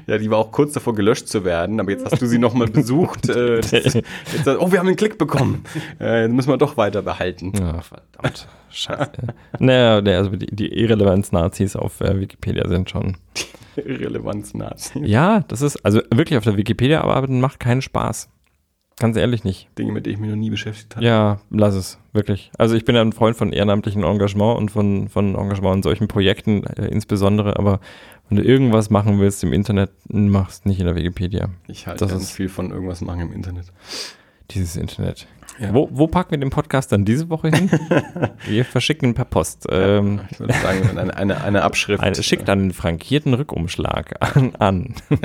[SPEAKER 2] Ja, die war auch kurz davor gelöscht zu werden, aber jetzt hast du sie nochmal besucht. Äh, das- jetzt, oh, wir haben einen Klick bekommen. Äh, jetzt müssen wir doch weiter behalten.
[SPEAKER 1] Ja, verdammt. Scheiße. naja, also die, die Irrelevanz-Nazis auf äh, Wikipedia sind schon.
[SPEAKER 2] Relevanz Nazi.
[SPEAKER 1] Ja, das ist, also wirklich auf der Wikipedia arbeiten macht keinen Spaß. Ganz ehrlich nicht.
[SPEAKER 2] Dinge, mit denen ich mich noch nie beschäftigt habe.
[SPEAKER 1] Ja, lass es, wirklich. Also ich bin ja ein Freund von ehrenamtlichem Engagement und von, von Engagement in solchen Projekten äh, insbesondere, aber wenn du irgendwas machen willst im Internet, machst nicht in der Wikipedia.
[SPEAKER 2] Ich halte
[SPEAKER 1] Das
[SPEAKER 2] ganz
[SPEAKER 1] ist-
[SPEAKER 2] viel von irgendwas machen im Internet.
[SPEAKER 1] Dieses Internet.
[SPEAKER 2] Ja.
[SPEAKER 1] Wo, wo packen wir den Podcast dann diese Woche hin? wir verschicken ihn per Post. Ähm,
[SPEAKER 2] Ich würde sagen, eine, eine, eine Abschrift.
[SPEAKER 1] eine, schickt einen frankierten Rückumschlag an. an.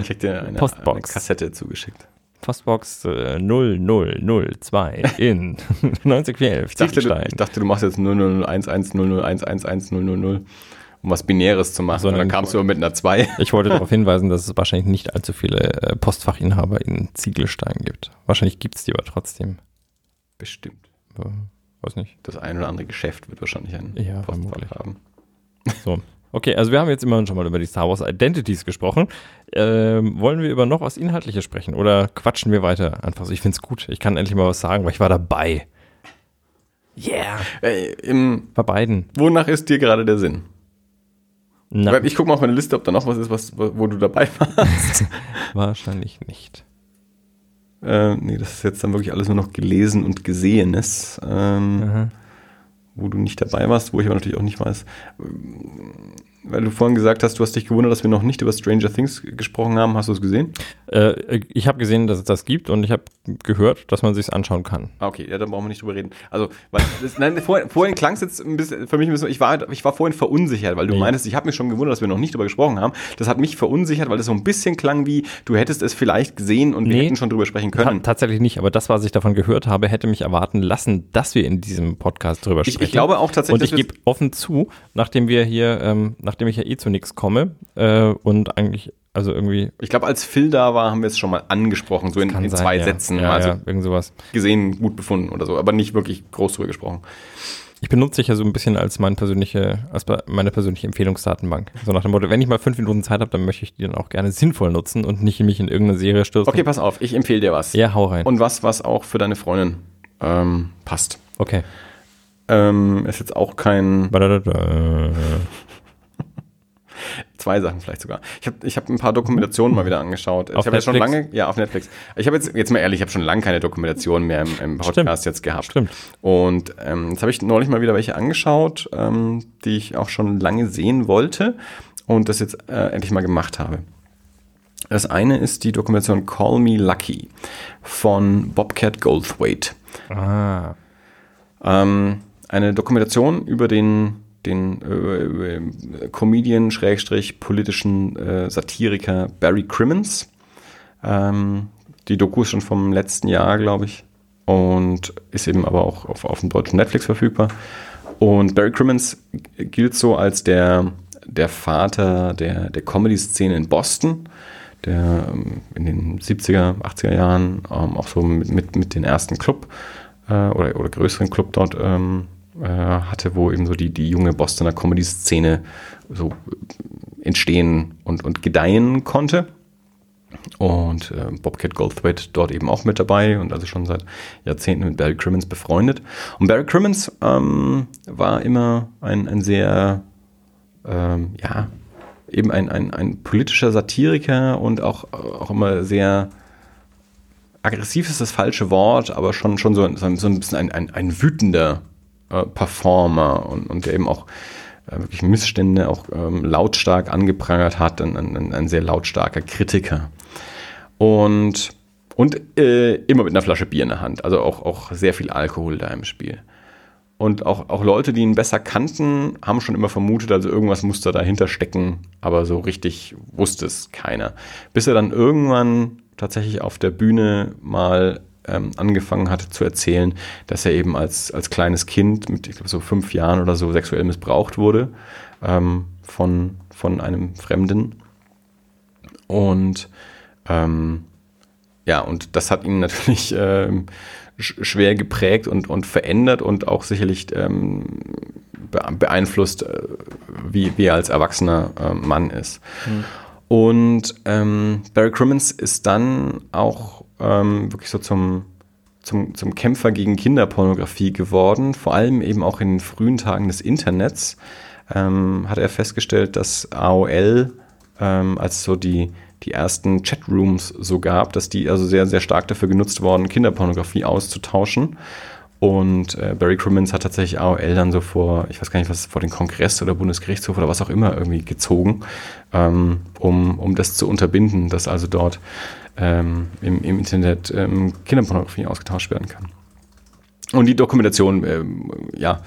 [SPEAKER 2] Ich krieg dir eine,
[SPEAKER 1] Postbox.
[SPEAKER 2] eine Kassette zugeschickt.
[SPEAKER 1] Postbox äh, 0002 in 90411
[SPEAKER 2] Ich dachte, du,
[SPEAKER 1] Ziegelstein.
[SPEAKER 2] ich dachte, du machst jetzt 001100111000, um was Binäres zu machen.
[SPEAKER 1] So,
[SPEAKER 2] dann kamst du aber mit einer 2.
[SPEAKER 1] Ich wollte darauf hinweisen, dass es wahrscheinlich nicht allzu viele äh, Postfachinhaber in Ziegelstein gibt. Wahrscheinlich gibt es die aber trotzdem.
[SPEAKER 2] Bestimmt.
[SPEAKER 1] Äh, weiß nicht.
[SPEAKER 2] Das ein oder andere Geschäft wird wahrscheinlich ein
[SPEAKER 1] Ja,
[SPEAKER 2] Postfach haben.
[SPEAKER 1] So. Okay, also wir haben jetzt immerhin schon mal über die Star Wars Identities gesprochen. Ähm, wollen wir über noch was Inhaltliches sprechen oder quatschen wir weiter? Einfach so, ich finde es gut. Ich kann endlich mal was sagen, weil ich war dabei. Yeah.
[SPEAKER 2] Äh, im,
[SPEAKER 1] Bei beiden.
[SPEAKER 2] wonach ist dir gerade der Sinn?
[SPEAKER 1] Na,
[SPEAKER 2] Weil Ich gucke mal auf meine Liste, ob da noch was ist, was, wo du dabei warst.
[SPEAKER 1] wahrscheinlich nicht.
[SPEAKER 2] äh, nee, das ist jetzt dann wirklich alles nur noch gelesen und gesehenes. Ähm,
[SPEAKER 1] Aha.
[SPEAKER 2] Wo du nicht dabei warst, wo ich aber natürlich auch nicht weiß. Weil du vorhin gesagt hast, du hast dich gewundert, dass wir noch nicht über Stranger Things gesprochen haben. Hast du es gesehen?
[SPEAKER 1] Äh, ich habe gesehen, dass es das gibt und ich habe gehört, dass man sich anschauen kann.
[SPEAKER 2] Ah, okay, ja, dann brauchen wir nicht drüber reden. Also, weil das, nein, vorhin, vorhin klang es jetzt ein bisschen, für mich ein bisschen, ich war, ich war vorhin verunsichert, weil du
[SPEAKER 1] Nee.
[SPEAKER 2] meintest, ich habe mich schon gewundert, dass wir noch nicht drüber gesprochen haben. Das hat mich verunsichert, weil das so ein bisschen klang wie, du hättest es vielleicht gesehen und wir
[SPEAKER 1] Nee.
[SPEAKER 2] hätten schon drüber sprechen können.
[SPEAKER 1] tatsächlich nicht, aber das, was ich davon gehört habe, hätte mich erwarten lassen, dass wir in diesem Podcast drüber
[SPEAKER 2] Ich-
[SPEAKER 1] sprechen.
[SPEAKER 2] ich glaube auch tatsächlich,
[SPEAKER 1] Und ich
[SPEAKER 2] wir-
[SPEAKER 1] gebe offen zu, nachdem wir hier, ähm, nachdem ich ja eh zu nichts komme äh, und eigentlich Also irgendwie
[SPEAKER 2] Ich glaube, als Phil da war, haben wir es schon mal angesprochen, so in, in
[SPEAKER 1] sein,
[SPEAKER 2] zwei
[SPEAKER 1] ja.
[SPEAKER 2] Sätzen.
[SPEAKER 1] Ja,
[SPEAKER 2] also
[SPEAKER 1] ja, irgend sowas.
[SPEAKER 2] gesehen, gut befunden oder so, aber nicht wirklich groß drüber gesprochen.
[SPEAKER 1] Ich benutze dich ja so ein bisschen als, mein persönliche, als meine persönliche Empfehlungsdatenbank. So nach dem Motto, wenn ich mal fünf Minuten Zeit habe, dann möchte ich die dann auch gerne sinnvoll nutzen und nicht mich in irgendeine Serie stürzen.
[SPEAKER 2] Okay, pass auf, ich empfehle dir was.
[SPEAKER 1] Ja, hau rein.
[SPEAKER 2] Und was, was auch für deine Freundin ähm, passt.
[SPEAKER 1] okay.
[SPEAKER 2] Ähm, ist jetzt auch kein,
[SPEAKER 1] Badadada.
[SPEAKER 2] Zwei Sachen vielleicht sogar. Ich habe ich hab ein paar Dokumentationen mal wieder angeschaut.
[SPEAKER 1] Auf
[SPEAKER 2] ich habe ja schon lange, ja, auf Netflix. Ich habe jetzt, jetzt mal ehrlich, ich habe schon lange keine Dokumentation mehr im, im Podcast jetzt gehabt.
[SPEAKER 1] Stimmt.
[SPEAKER 2] Und ähm, jetzt habe ich neulich mal wieder welche angeschaut, ähm, die ich auch schon lange sehen wollte und das jetzt äh, endlich mal gemacht habe. Das eine ist die Dokumentation Call Me Lucky von Bobcat Goldthwait.
[SPEAKER 1] Ah.
[SPEAKER 2] Ähm, eine Dokumentation über den, den äh, äh, Comedian, Schrägstrich, politischen äh, Satiriker Barry Crimmins. Ähm, die Doku ist schon vom letzten Jahr, glaube ich. Und ist eben aber auch auf, auf dem deutschen Netflix verfügbar. Und Barry Crimmins gilt so als der, der Vater der, der Comedy-Szene in Boston, der ähm, in den 70er, 80er Jahren ähm, auch so mit, mit, mit den ersten Club äh, oder, oder größeren Club dort ähm, äh, hatte, wo eben so die, die junge Bostoner Comedy-Szene so entstehen und, und gedeihen konnte. Und äh, Bobcat Goldthwait dort eben auch mit dabei und also schon seit Jahrzehnten mit Barry Crimmins befreundet. Und Barry Crimmins ähm, war immer ein, ein sehr, ähm, ja, eben ein, ein, ein politischer Satiriker und auch, auch immer sehr aggressiv ist das falsche Wort, aber schon, schon so, so ein bisschen ein, ein, ein wütender äh, Performer und, und der eben auch äh, wirklich Missstände auch ähm, lautstark angeprangert hat, ein, ein, ein sehr lautstarker Kritiker. Und, und äh, immer mit einer Flasche Bier in der Hand, also auch, auch sehr viel Alkohol da im Spiel. Und auch, auch Leute, die ihn besser kannten, haben schon immer vermutet, also irgendwas muss da dahinter stecken, aber so richtig wusste es keiner. Bis er dann irgendwann tatsächlich auf der Bühne mal ähm, angefangen hatte zu erzählen, dass er eben als, als kleines Kind mit, ich glaube, so fünf Jahren oder so sexuell missbraucht wurde ähm, von, von einem Fremden. Und ähm, ja, und das hat ihn natürlich ähm, sch schwer geprägt und, und verändert und auch sicherlich ähm, be beeinflusst, äh, wie, wie er als erwachsener äh, Mann ist. Und ähm, Barry Crimmins ist dann auch ähm, wirklich so zum, zum, zum Kämpfer gegen Kinderpornografie geworden, vor allem eben auch in den frühen Tagen des Internets. Ähm, hat er festgestellt, dass AOL, ähm, als so die, die ersten Chatrooms so gab, dass die also sehr, sehr stark dafür genutzt worden, Kinderpornografie auszutauschen. Und äh, Barry Crimmins hat tatsächlich AOL dann so vor, ich weiß gar nicht, was vor den Kongress oder Bundesgerichtshof oder was auch immer irgendwie gezogen, ähm, um, um das zu unterbinden, dass also dort ähm, im, im Internet ähm, Kinderpornografie ausgetauscht werden kann. Und die Dokumentation, ähm, ja,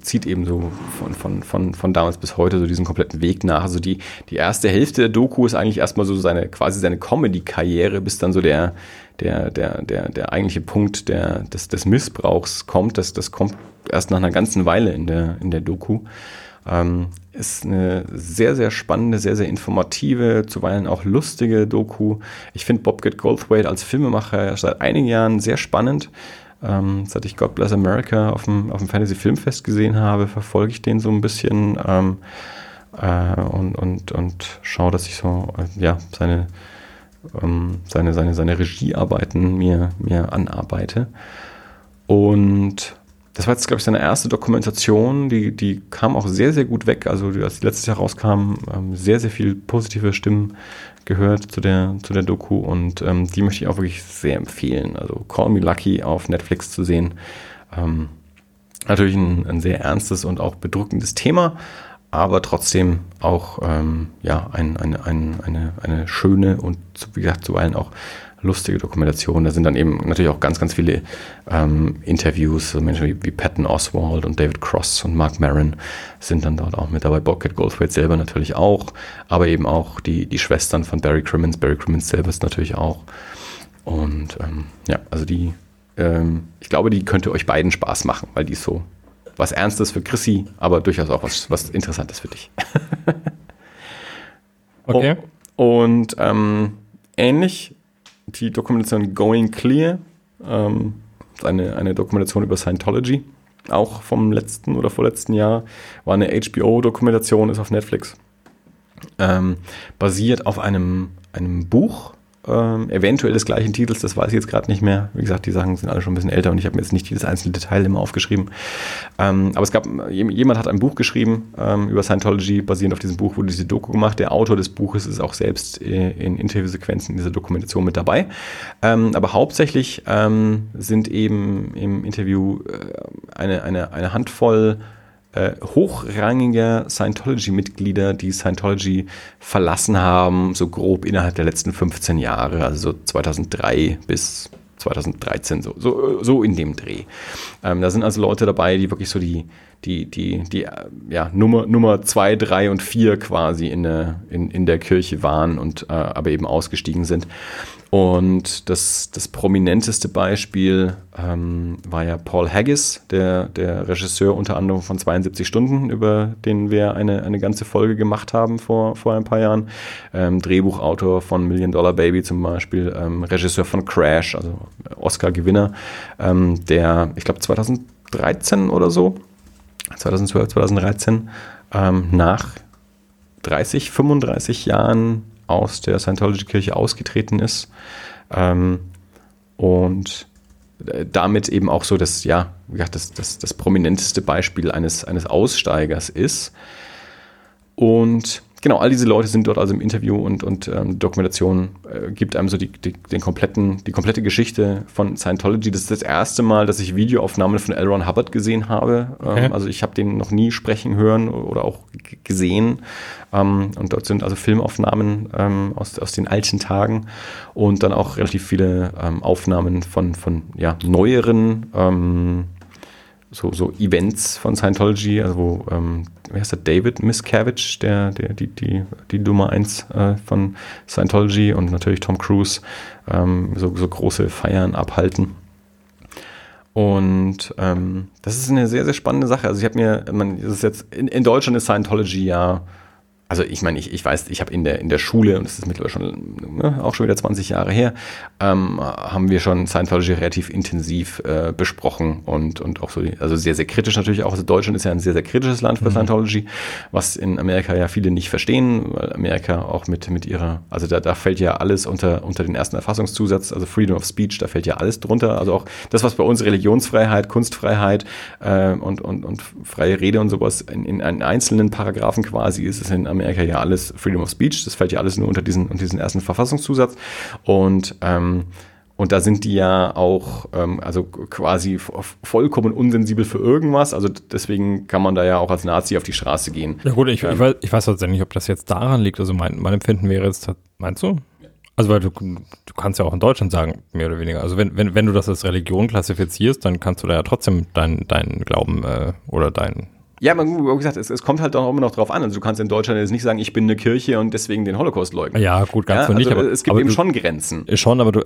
[SPEAKER 2] zieht eben so von, von, von, von damals bis heute so diesen kompletten Weg nach. Also die, die erste Hälfte der Doku ist eigentlich erstmal so seine, quasi seine Comedy-Karriere, bis dann so der, der, der, der, der eigentliche Punkt der, des, des Missbrauchs kommt. Das, das kommt erst nach einer ganzen Weile in der, in der Doku. Ähm, ist eine sehr, sehr spannende, sehr, sehr informative, zuweilen auch lustige Doku. Ich finde Bobcat Goldthwait als Filmemacher seit einigen Jahren sehr spannend. Ähm, seit ich God Bless America auf dem, auf dem Fantasy Filmfest gesehen habe, verfolge ich den so ein bisschen ähm, äh, und, und, und schaue, dass ich so äh, ja, seine, ähm, seine, seine, seine Regiearbeiten mir, mir anarbeite. Und das war jetzt, glaube ich, seine erste Dokumentation, die, die kam auch sehr, sehr gut weg. Also, als die letztes Jahr rauskam, ähm, sehr, sehr viel positive Stimmen gehört zu der, zu der Doku und ähm, die möchte ich auch wirklich sehr empfehlen. Also, Call Me Lucky auf Netflix zu sehen. Ähm, natürlich ein, ein sehr ernstes und auch bedrückendes Thema, aber trotzdem auch ähm, ja, ein, eine, ein, eine, eine schöne und wie gesagt zuweilen auch lustige Dokumentation. Da sind dann eben natürlich auch ganz, ganz viele ähm, Interviews, so Menschen wie, wie Patton Oswald und David Cross und Mark Maron sind dann dort auch mit dabei. Bobcat Goldthwait selber natürlich auch, aber eben auch die, die Schwestern von Barry Crimmins. Barry Crimmins selber ist natürlich auch. Und ähm, ja, also die, ähm, ich glaube, die könnte euch beiden Spaß machen, weil die so was Ernstes für Chrissy, aber durchaus auch was, was Interessantes für dich.
[SPEAKER 1] Okay.
[SPEAKER 2] Oh, Und ähm, ähnlich die Dokumentation Going Clear, ähm, eine, eine Dokumentation über Scientology, auch vom letzten oder vorletzten Jahr, war eine HBO-Dokumentation, ist auf Netflix. Ähm, basiert auf einem, einem Buch ähm, eventuell des gleichen Titels, das weiß ich jetzt gerade nicht mehr. Wie gesagt, die Sachen sind alle schon ein bisschen älter und ich habe mir jetzt nicht jedes einzelne Detail immer aufgeschrieben. Ähm, aber es gab, jemand hat ein Buch geschrieben ähm, über Scientology, basierend auf diesem Buch wurde diese Doku gemacht. Der Autor des Buches ist auch selbst äh, in Interviewsequenzen in dieser Dokumentation mit dabei. Ähm, aber hauptsächlich ähm, sind eben im Interview äh, eine, eine, eine Handvoll äh, hochrangiger Scientology-Mitglieder, die Scientology verlassen haben, so grob innerhalb der letzten 15 Jahre, also so 2003 bis 2013, so, so, so in dem Dreh. Ähm, da sind also Leute dabei, die wirklich so die, die, die, die äh, ja, Nummer, Nummer zwei, drei und vier quasi in der, in, in der Kirche waren und äh, aber eben ausgestiegen sind. Und das, das prominenteste Beispiel ähm, war ja Paul Haggis, der, der Regisseur unter anderem von 72 Stunden, über den wir eine, eine ganze Folge gemacht haben vor, vor ein paar Jahren. Ähm, Drehbuchautor von Million Dollar Baby zum Beispiel, ähm, Regisseur von Crash, also Oscar-Gewinner, ähm, der, ich glaube, 2013 oder so, 2012, 2013, ähm, nach 30, 35 Jahren aus der Scientology-Kirche ausgetreten ist. Ähm, und äh, damit eben auch so das, ja, das, das, das prominenteste Beispiel eines, eines Aussteigers ist. Und genau, all diese Leute sind dort also im Interview und, und ähm, Dokumentation äh, gibt einem so die, die, den kompletten, die komplette Geschichte von Scientology. Das ist das erste Mal, dass ich Videoaufnahmen von L. Ron Hubbard gesehen habe. Ähm, okay. Also ich habe den noch nie sprechen hören oder auch gesehen. Ähm, und dort sind also Filmaufnahmen ähm, aus, aus den alten Tagen und dann auch relativ viele ähm, Aufnahmen von, von ja, neueren so, so Events von Scientology, also wo, ähm, wie heißt der, David Miscavige, der, der, die, die, die Nummer 1 äh, von Scientology und natürlich Tom Cruise ähm, so, so große Feiern abhalten. Und ähm, das ist eine sehr, sehr spannende Sache. Also ich habe mir, man, das ist jetzt, in, in Deutschland ist Scientology ja also ich meine, ich, ich weiß, ich habe in der, in der Schule, und das ist mittlerweile schon ne, auch schon wieder 20 Jahre her, ähm, haben wir schon Scientology relativ intensiv äh, besprochen und, und auch so, also sehr, sehr kritisch natürlich auch. Also Deutschland ist ja ein sehr, sehr kritisches Land für mhm. Scientology, was in Amerika ja viele nicht verstehen, weil Amerika auch mit, mit ihrer, also da, da fällt ja alles unter, unter den ersten Erfassungszusatz, also Freedom of Speech, da fällt ja alles drunter. Also auch das, was bei uns Religionsfreiheit, Kunstfreiheit äh, und, und, und freie Rede und sowas in, in einzelnen Paragraphen quasi ist, ist in Amerika Amerika ja alles Freedom of Speech, das fällt ja alles nur unter diesen, unter diesen ersten Verfassungszusatz. Und ähm, und da sind die ja auch ähm, also quasi vollkommen unsensibel für irgendwas. Also deswegen kann man da ja auch als Nazi auf die Straße gehen.
[SPEAKER 1] Ja gut, ich, ähm, ich weiß, ich weiß tatsächlich nicht, ob das jetzt daran liegt. Also mein, mein Empfinden wäre jetzt, meinst du? Also weil du, du kannst ja auch in Deutschland sagen, mehr oder weniger. Also wenn, wenn, wenn du das als Religion klassifizierst, dann kannst du da ja trotzdem deinen dein Glauben äh, oder dein
[SPEAKER 2] ja, man, wie gesagt, es, es, kommt halt auch immer noch drauf an. Also du kannst in Deutschland jetzt nicht sagen, ich bin eine Kirche und deswegen den Holocaust leugnen.
[SPEAKER 1] Ja, gut, ganz ja, so
[SPEAKER 2] nicht.
[SPEAKER 1] Also
[SPEAKER 2] aber, es gibt aber eben du, schon Grenzen.
[SPEAKER 1] Schon, aber du,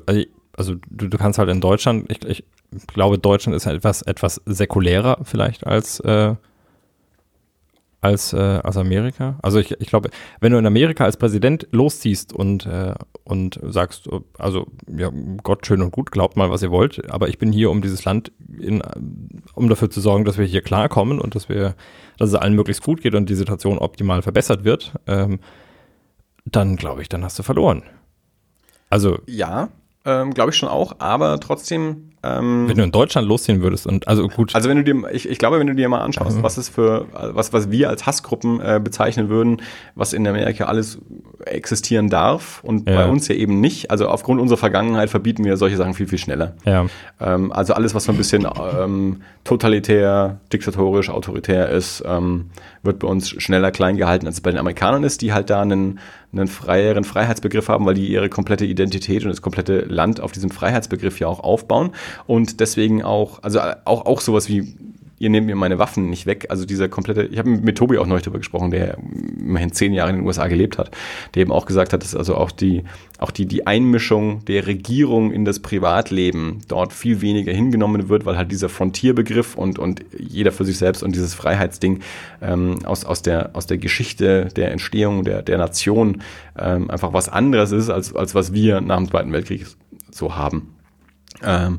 [SPEAKER 1] also du, du kannst halt in Deutschland, ich, ich glaube, Deutschland ist halt etwas, etwas säkulärer vielleicht als äh, als, äh, als Amerika. Also ich, ich glaube, wenn du in Amerika als Präsident losziehst und, äh, und sagst, also ja, Gott schön und gut, glaubt mal, was ihr wollt, aber ich bin hier, um dieses Land, in, um dafür zu sorgen, dass wir hier klarkommen und dass wir, dass es allen möglichst gut geht und die Situation optimal verbessert wird, ähm, dann glaube ich, dann hast du verloren.
[SPEAKER 2] Also ja, ähm, glaube ich schon auch, aber trotzdem
[SPEAKER 1] ähm, wenn du in Deutschland losziehen würdest und also gut.
[SPEAKER 2] Also wenn du dir, ich, ich glaube, wenn du dir mal anschaust, mhm. was es für, was, was wir als Hassgruppen äh, bezeichnen würden, was in Amerika alles existieren darf und ja. bei uns ja eben nicht. Also aufgrund unserer Vergangenheit verbieten wir solche Sachen viel, viel schneller.
[SPEAKER 1] Ja.
[SPEAKER 2] Ähm, also alles, was so ein bisschen ähm, totalitär, diktatorisch, autoritär ist, ähm, wird bei uns schneller klein gehalten, als es bei den Amerikanern ist, die halt da einen, einen freieren Freiheitsbegriff haben, weil die ihre komplette Identität und das komplette Land auf diesem Freiheitsbegriff ja auch aufbauen und deswegen auch, also auch, auch sowas wie ihr nehmt mir meine Waffen nicht weg. Also dieser komplette, ich habe mit Tobi auch neulich darüber gesprochen, der immerhin zehn Jahre in den USA gelebt hat, der eben auch gesagt hat, dass also auch die, auch die, die Einmischung der Regierung in das Privatleben dort viel weniger hingenommen wird, weil halt dieser Frontierbegriff und, und jeder für sich selbst und dieses Freiheitsding ähm, aus, aus, der, aus der Geschichte der Entstehung der, der Nation ähm, einfach was anderes ist, als, als was wir nach dem Zweiten Weltkrieg so haben. Ähm,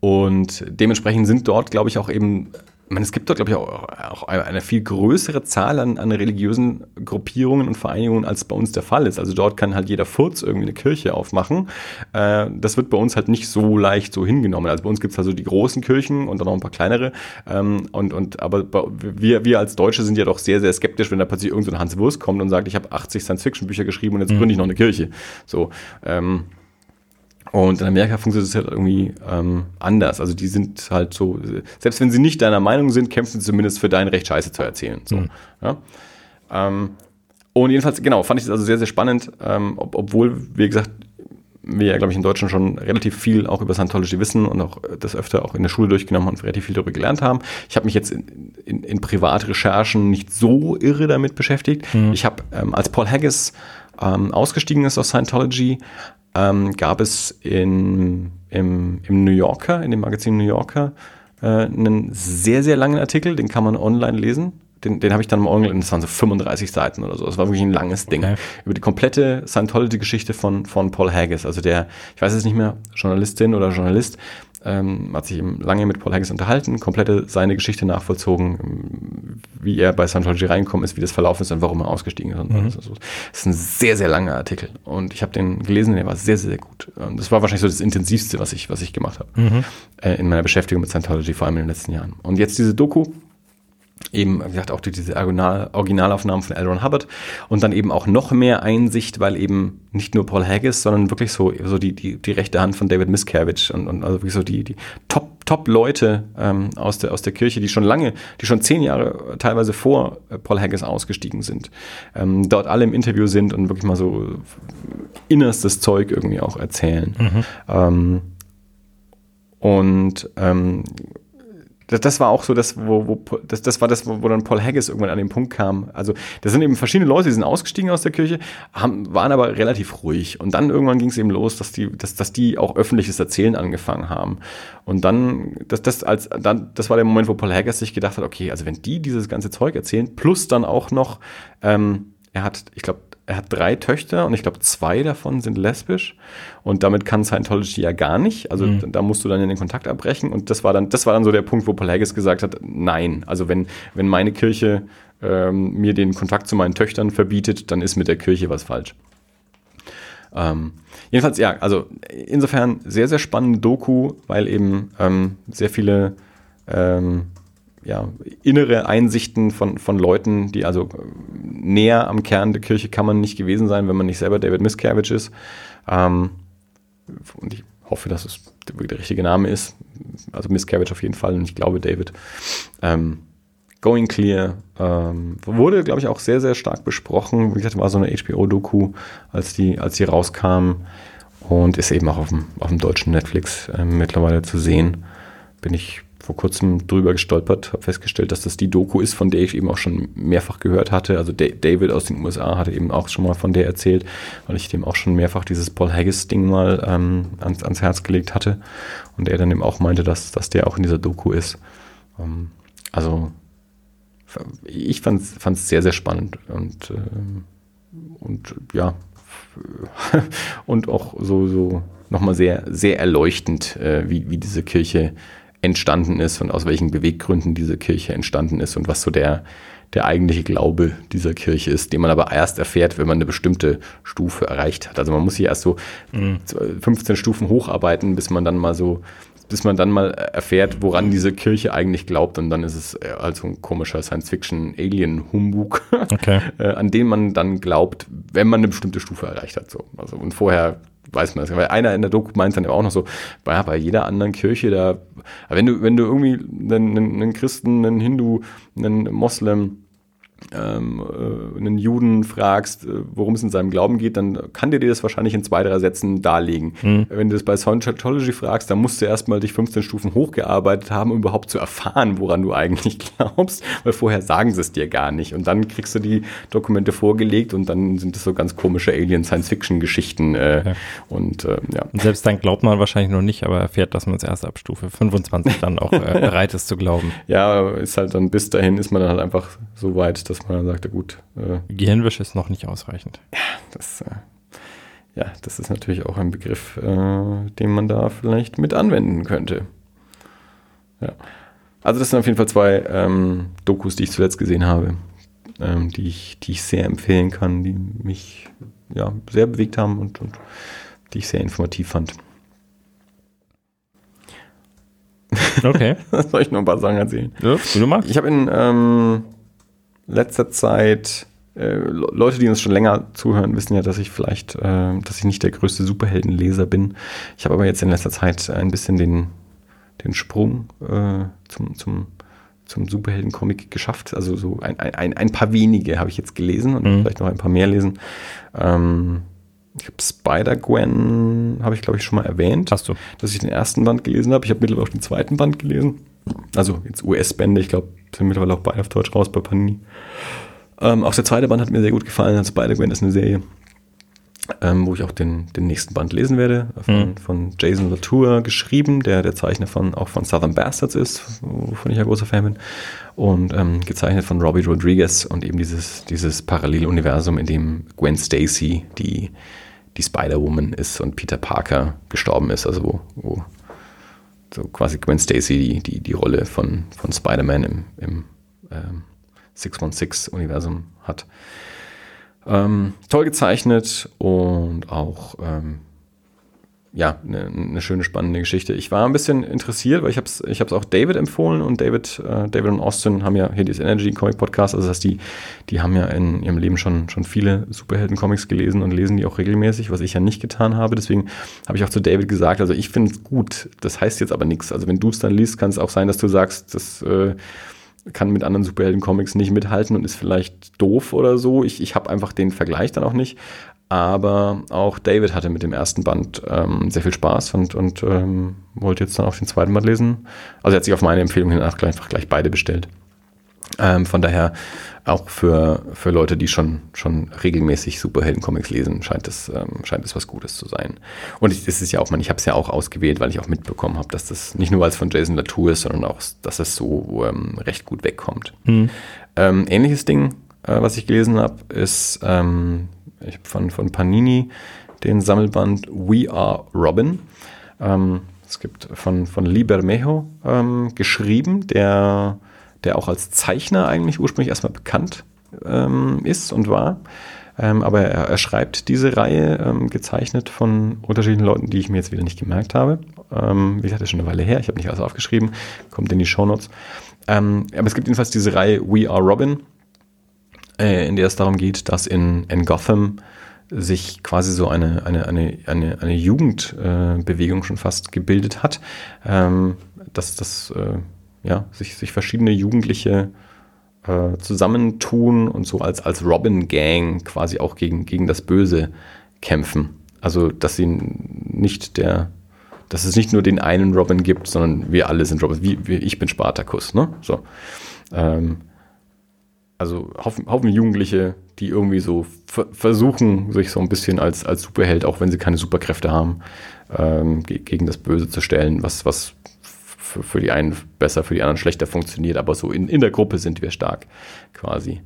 [SPEAKER 2] und dementsprechend sind dort, glaube ich, auch eben, ich meine, es gibt dort, glaube ich, auch, auch eine viel größere Zahl an, an religiösen Gruppierungen und Vereinigungen, als bei uns der Fall ist. Also dort kann halt jeder Furz irgendwie eine Kirche aufmachen. Äh, das wird bei uns halt nicht so leicht so hingenommen. Also bei uns gibt es also die großen Kirchen und dann noch ein paar kleinere. Ähm, und, und aber wir, wir als Deutsche sind ja doch sehr, sehr skeptisch, wenn da plötzlich irgendein so Hans Wurst kommt und sagt, ich habe 80 Science-Fiction-Bücher geschrieben und jetzt mhm. gründe ich noch eine Kirche. So, ähm, und in Amerika funktioniert es halt irgendwie ähm, anders. Also die sind halt so, selbst wenn sie nicht deiner Meinung sind, kämpfen sie zumindest für dein Recht, Scheiße zu erzählen. So, mhm. ja? ähm, und jedenfalls, genau, fand ich das also sehr, sehr spannend, ähm, ob, obwohl, wie gesagt, wir ja, glaube ich, in Deutschland schon relativ viel auch über Scientology wissen und auch das öfter auch in der Schule durchgenommen und relativ viel darüber gelernt haben. Ich habe mich jetzt in, in, in Privatrecherchen nicht so irre damit beschäftigt. Mhm. Ich habe, ähm, als Paul Haggis ähm, ausgestiegen ist aus Scientology, ähm, gab es in, im, im New Yorker, in dem Magazin New Yorker, äh, einen sehr, sehr langen Artikel, den kann man online lesen. Den, den habe ich dann mal das waren so 35 Seiten oder so. Das war wirklich ein langes Ding. Okay. Über die komplette Scientology-Geschichte von, von Paul Haggis. Also der, ich weiß es nicht mehr, Journalistin oder Journalist, ähm, hat sich eben lange mit Paul Haggis unterhalten, komplette seine Geschichte nachvollzogen, wie er bei Scientology reingekommen ist, wie das verlaufen ist und warum er ausgestiegen ist. Mhm. Das ist ein sehr, sehr langer Artikel. Und ich habe den gelesen, der war sehr, sehr gut. Das war wahrscheinlich so das Intensivste, was ich, was ich gemacht habe mhm. äh, in meiner Beschäftigung mit Scientology, vor allem in den letzten Jahren. Und jetzt diese Doku, eben, wie gesagt, auch diese Original, Originalaufnahmen von L. Ron Hubbard und dann eben auch noch mehr Einsicht, weil eben nicht nur Paul Haggis, sondern wirklich so, so die, die, die rechte Hand von David Miscavige und, und also wirklich so die, die Top, Top-Leute ähm, aus, der, aus der Kirche, die schon lange, die schon zehn Jahre teilweise vor äh, Paul Haggis ausgestiegen sind, ähm, dort alle im Interview sind und wirklich mal so innerstes Zeug irgendwie auch erzählen. Mhm. Ähm, und ähm, das, das war auch so, das, wo, wo, das, das war das, wo, wo dann Paul Haggis irgendwann an den Punkt kam. Also, das sind eben verschiedene Leute, die sind ausgestiegen aus der Kirche, haben, waren aber relativ ruhig. Und dann irgendwann ging es eben los, dass die, dass, dass die auch öffentliches Erzählen angefangen haben. Und dann, das, das, als, dann, das war der Moment, wo Paul Haggis sich gedacht hat, okay, also wenn die dieses ganze Zeug erzählen, plus dann auch noch, ähm, er hat, ich glaube, er hat drei Töchter und ich glaube, zwei davon sind lesbisch. Und damit kann Scientology ja gar nicht. Also mhm. da musst du dann in den Kontakt abbrechen. Und das war dann, das war dann so der Punkt, wo Paul Haggis gesagt hat, nein. Also wenn, wenn meine Kirche ähm, mir den Kontakt zu meinen Töchtern verbietet, dann ist mit der Kirche was falsch. Ähm, jedenfalls, ja, also insofern sehr, sehr spannende Doku, weil eben ähm, sehr viele ähm, ja, innere Einsichten von, von Leuten, die also näher am Kern der Kirche kann man nicht gewesen sein, wenn man nicht selber David Miscavige ist. Ähm, und ich hoffe, dass es der richtige Name ist. Also Miscavige auf jeden Fall und ich glaube David. Ähm, Going Clear ähm, wurde, glaube ich, auch sehr, sehr stark besprochen. Wie gesagt, war so eine HBO-Doku, als die, als die rauskam und ist eben auch auf dem, auf dem deutschen Netflix äh, mittlerweile zu sehen. Bin ich vor kurzem drüber gestolpert, habe festgestellt, dass das die Doku ist, von der ich eben auch schon mehrfach gehört hatte. Also David aus den USA hatte eben auch schon mal von der erzählt, weil ich dem auch schon mehrfach dieses Paul Haggis-Ding mal ähm, ans, ans, Herz gelegt hatte. Und er dann eben auch meinte, dass, dass der auch in dieser Doku ist. Ähm, also ich fand es sehr, sehr spannend und, äh, und ja, und auch so, so nochmal sehr, sehr erleuchtend, äh, wie, wie diese Kirche entstanden ist und aus welchen Beweggründen diese Kirche entstanden ist und was so der, der eigentliche Glaube dieser Kirche ist, den man aber erst erfährt, wenn man eine bestimmte Stufe erreicht hat. Also man muss sich erst so mhm. 15 Stufen hocharbeiten, bis man dann mal so, bis man dann mal erfährt, woran diese Kirche eigentlich glaubt und dann ist es also ein komischer Science-Fiction-Alien-Humbug, okay. Äh, an den man dann glaubt, wenn man eine bestimmte Stufe erreicht hat. So. Also, und vorher weiß man das. Weil einer in der Doku meint dann auch noch so, ja, bei jeder anderen Kirche, da, wenn du, wenn du irgendwie einen, einen Christen, einen Hindu, einen Moslem, ähm, äh, einen Juden fragst, äh, worum es in seinem Glauben geht, dann kann der dir das wahrscheinlich in zwei, drei Sätzen darlegen.
[SPEAKER 1] Mhm.
[SPEAKER 2] Wenn du das bei Scientology fragst, dann musst du erstmal dich 15 Stufen hochgearbeitet haben, um überhaupt zu erfahren, woran du eigentlich glaubst, weil vorher sagen sie es dir gar nicht. Und dann kriegst du die Dokumente vorgelegt und dann sind das so ganz komische Alien-Science-Fiction-Geschichten. Äh,
[SPEAKER 1] Ja.
[SPEAKER 2] Und äh, ja.
[SPEAKER 1] Und selbst dann glaubt man wahrscheinlich noch nicht, aber erfährt, dass man es erst ab Stufe 25 dann auch äh, bereit ist zu glauben.
[SPEAKER 2] ja, ist halt dann bis dahin ist man dann halt einfach so weit, dass man dann sagt, ja gut, äh,
[SPEAKER 1] Gehirnwäsche ist noch nicht ausreichend.
[SPEAKER 2] Das, äh, ja, das ist natürlich auch ein Begriff, äh, den man da vielleicht mit anwenden könnte. Ja. Also das sind auf jeden Fall zwei ähm, Dokus, die ich zuletzt gesehen habe, ähm, die, ich, die ich sehr empfehlen kann, die mich ja, sehr bewegt haben und, und die ich sehr informativ fand.
[SPEAKER 1] Okay.
[SPEAKER 2] Soll ich noch ein paar Sachen erzählen?
[SPEAKER 1] ja, du magst.
[SPEAKER 2] Ich habe in ähm, letzter Zeit, äh, Le- Leute, die uns schon länger zuhören, wissen ja, dass ich vielleicht, äh, dass ich nicht der größte Superheldenleser bin. Ich habe aber jetzt in letzter Zeit ein bisschen den, den Sprung äh, zum, zum, zum Superhelden-Comic geschafft. Also so ein, ein, ein paar wenige habe ich jetzt gelesen und
[SPEAKER 1] Mhm.
[SPEAKER 2] vielleicht noch ein paar mehr lesen. Ähm, ich habe Spider-Gwen, habe ich glaube ich schon mal erwähnt
[SPEAKER 1] Hast du.
[SPEAKER 2] dass ich den ersten Band gelesen habe. Ich habe mittlerweile auch den zweiten Band gelesen. Also jetzt US-Bände, ich glaube, sind mittlerweile auch beide auf Deutsch raus bei Panini. Ähm, auch der zweite Band hat mir sehr gut gefallen. Also Spider-Gwen ist eine Serie, ähm, wo ich auch den, den nächsten Band lesen werde. Von,
[SPEAKER 1] Mhm.
[SPEAKER 2] von Jason Latour geschrieben, der der Zeichner von, auch von Southern Bastards ist, wovon ich ja großer Fan bin. Und ähm, gezeichnet von Robbie Rodriguez und eben dieses, dieses Paralleluniversum, in dem Gwen Stacy die, die Spider-Woman ist und Peter Parker gestorben ist. Also wo, wo so quasi Gwen Stacy die, die, die Rolle von, von Spider-Man im, im ähm, 616-Universum hat. Ähm, toll gezeichnet und auch ähm, ja, eine, eine schöne, spannende Geschichte. Ich war ein bisschen interessiert, weil ich habe es ich hab's auch David empfohlen und David, äh, David und Austin haben ja hier dieses Energy Comic Podcast, also das heißt, die, die haben ja in ihrem Leben schon, schon viele Superhelden-Comics gelesen und lesen die auch regelmäßig, was ich ja nicht getan habe. Deswegen habe ich auch zu David gesagt, also ich finde es gut, das heißt jetzt aber nichts. Also wenn du es dann liest, kann es auch sein, dass du sagst, das äh, kann mit anderen Superhelden-Comics nicht mithalten und ist vielleicht doof oder so. Ich, ich habe einfach den Vergleich dann auch nicht. Aber auch David hatte mit dem ersten Band ähm, sehr viel Spaß und, und ähm, wollte jetzt dann auch den zweiten Band lesen. Also er hat sich auf meine Empfehlung hin einfach gleich, beide bestellt. Ähm, von daher auch für, für Leute, die schon, schon regelmäßig Superhelden-Comics lesen, scheint es, ähm, scheint es was Gutes zu sein. Und ich, das ist ja auch, man, ich habe es ja auch ausgewählt, weil ich auch mitbekommen habe, dass das nicht nur weil es von Jason Latour ist, sondern auch, dass es so ähm, recht gut wegkommt. Ähm, ähnliches Ding, äh, was ich gelesen habe, ist ähm, ich hab von, von Panini den Sammelband We Are Robin. Ähm, es gibt von, von Lee Bermejo ähm, geschrieben, der, der auch als Zeichner eigentlich ursprünglich erstmal bekannt ähm, ist und war. Ähm, aber er, er schreibt diese Reihe, ähm, gezeichnet von unterschiedlichen Leuten, die ich mir jetzt wieder nicht gemerkt habe. Ähm, wie gesagt, das ist schon eine Weile her, ich habe nicht alles aufgeschrieben, kommt in die Shownotes. Ähm, aber es gibt jedenfalls diese Reihe We Are Robin, äh, in der es darum geht, dass in, in Gotham sich quasi so eine, eine, eine, eine, eine Jugendbewegung äh, schon fast gebildet hat, ähm, dass das äh, ja, sich, sich verschiedene Jugendliche äh, zusammentun und so als, als Robin-Gang quasi auch gegen, gegen das Böse kämpfen. Also, dass sie nicht der, dass es nicht nur den einen Robin gibt, sondern wir alle sind Robin. Wie, wie ich bin Spartacus, ne? So. Ähm, also Haufen, Haufen Jugendliche, die irgendwie so ver versuchen, sich so ein bisschen als, als Superheld, auch wenn sie keine Superkräfte haben, ähm, ge gegen das Böse zu stellen, was, was für die einen besser, für die anderen schlechter funktioniert, aber so in, in der Gruppe sind wir stark quasi.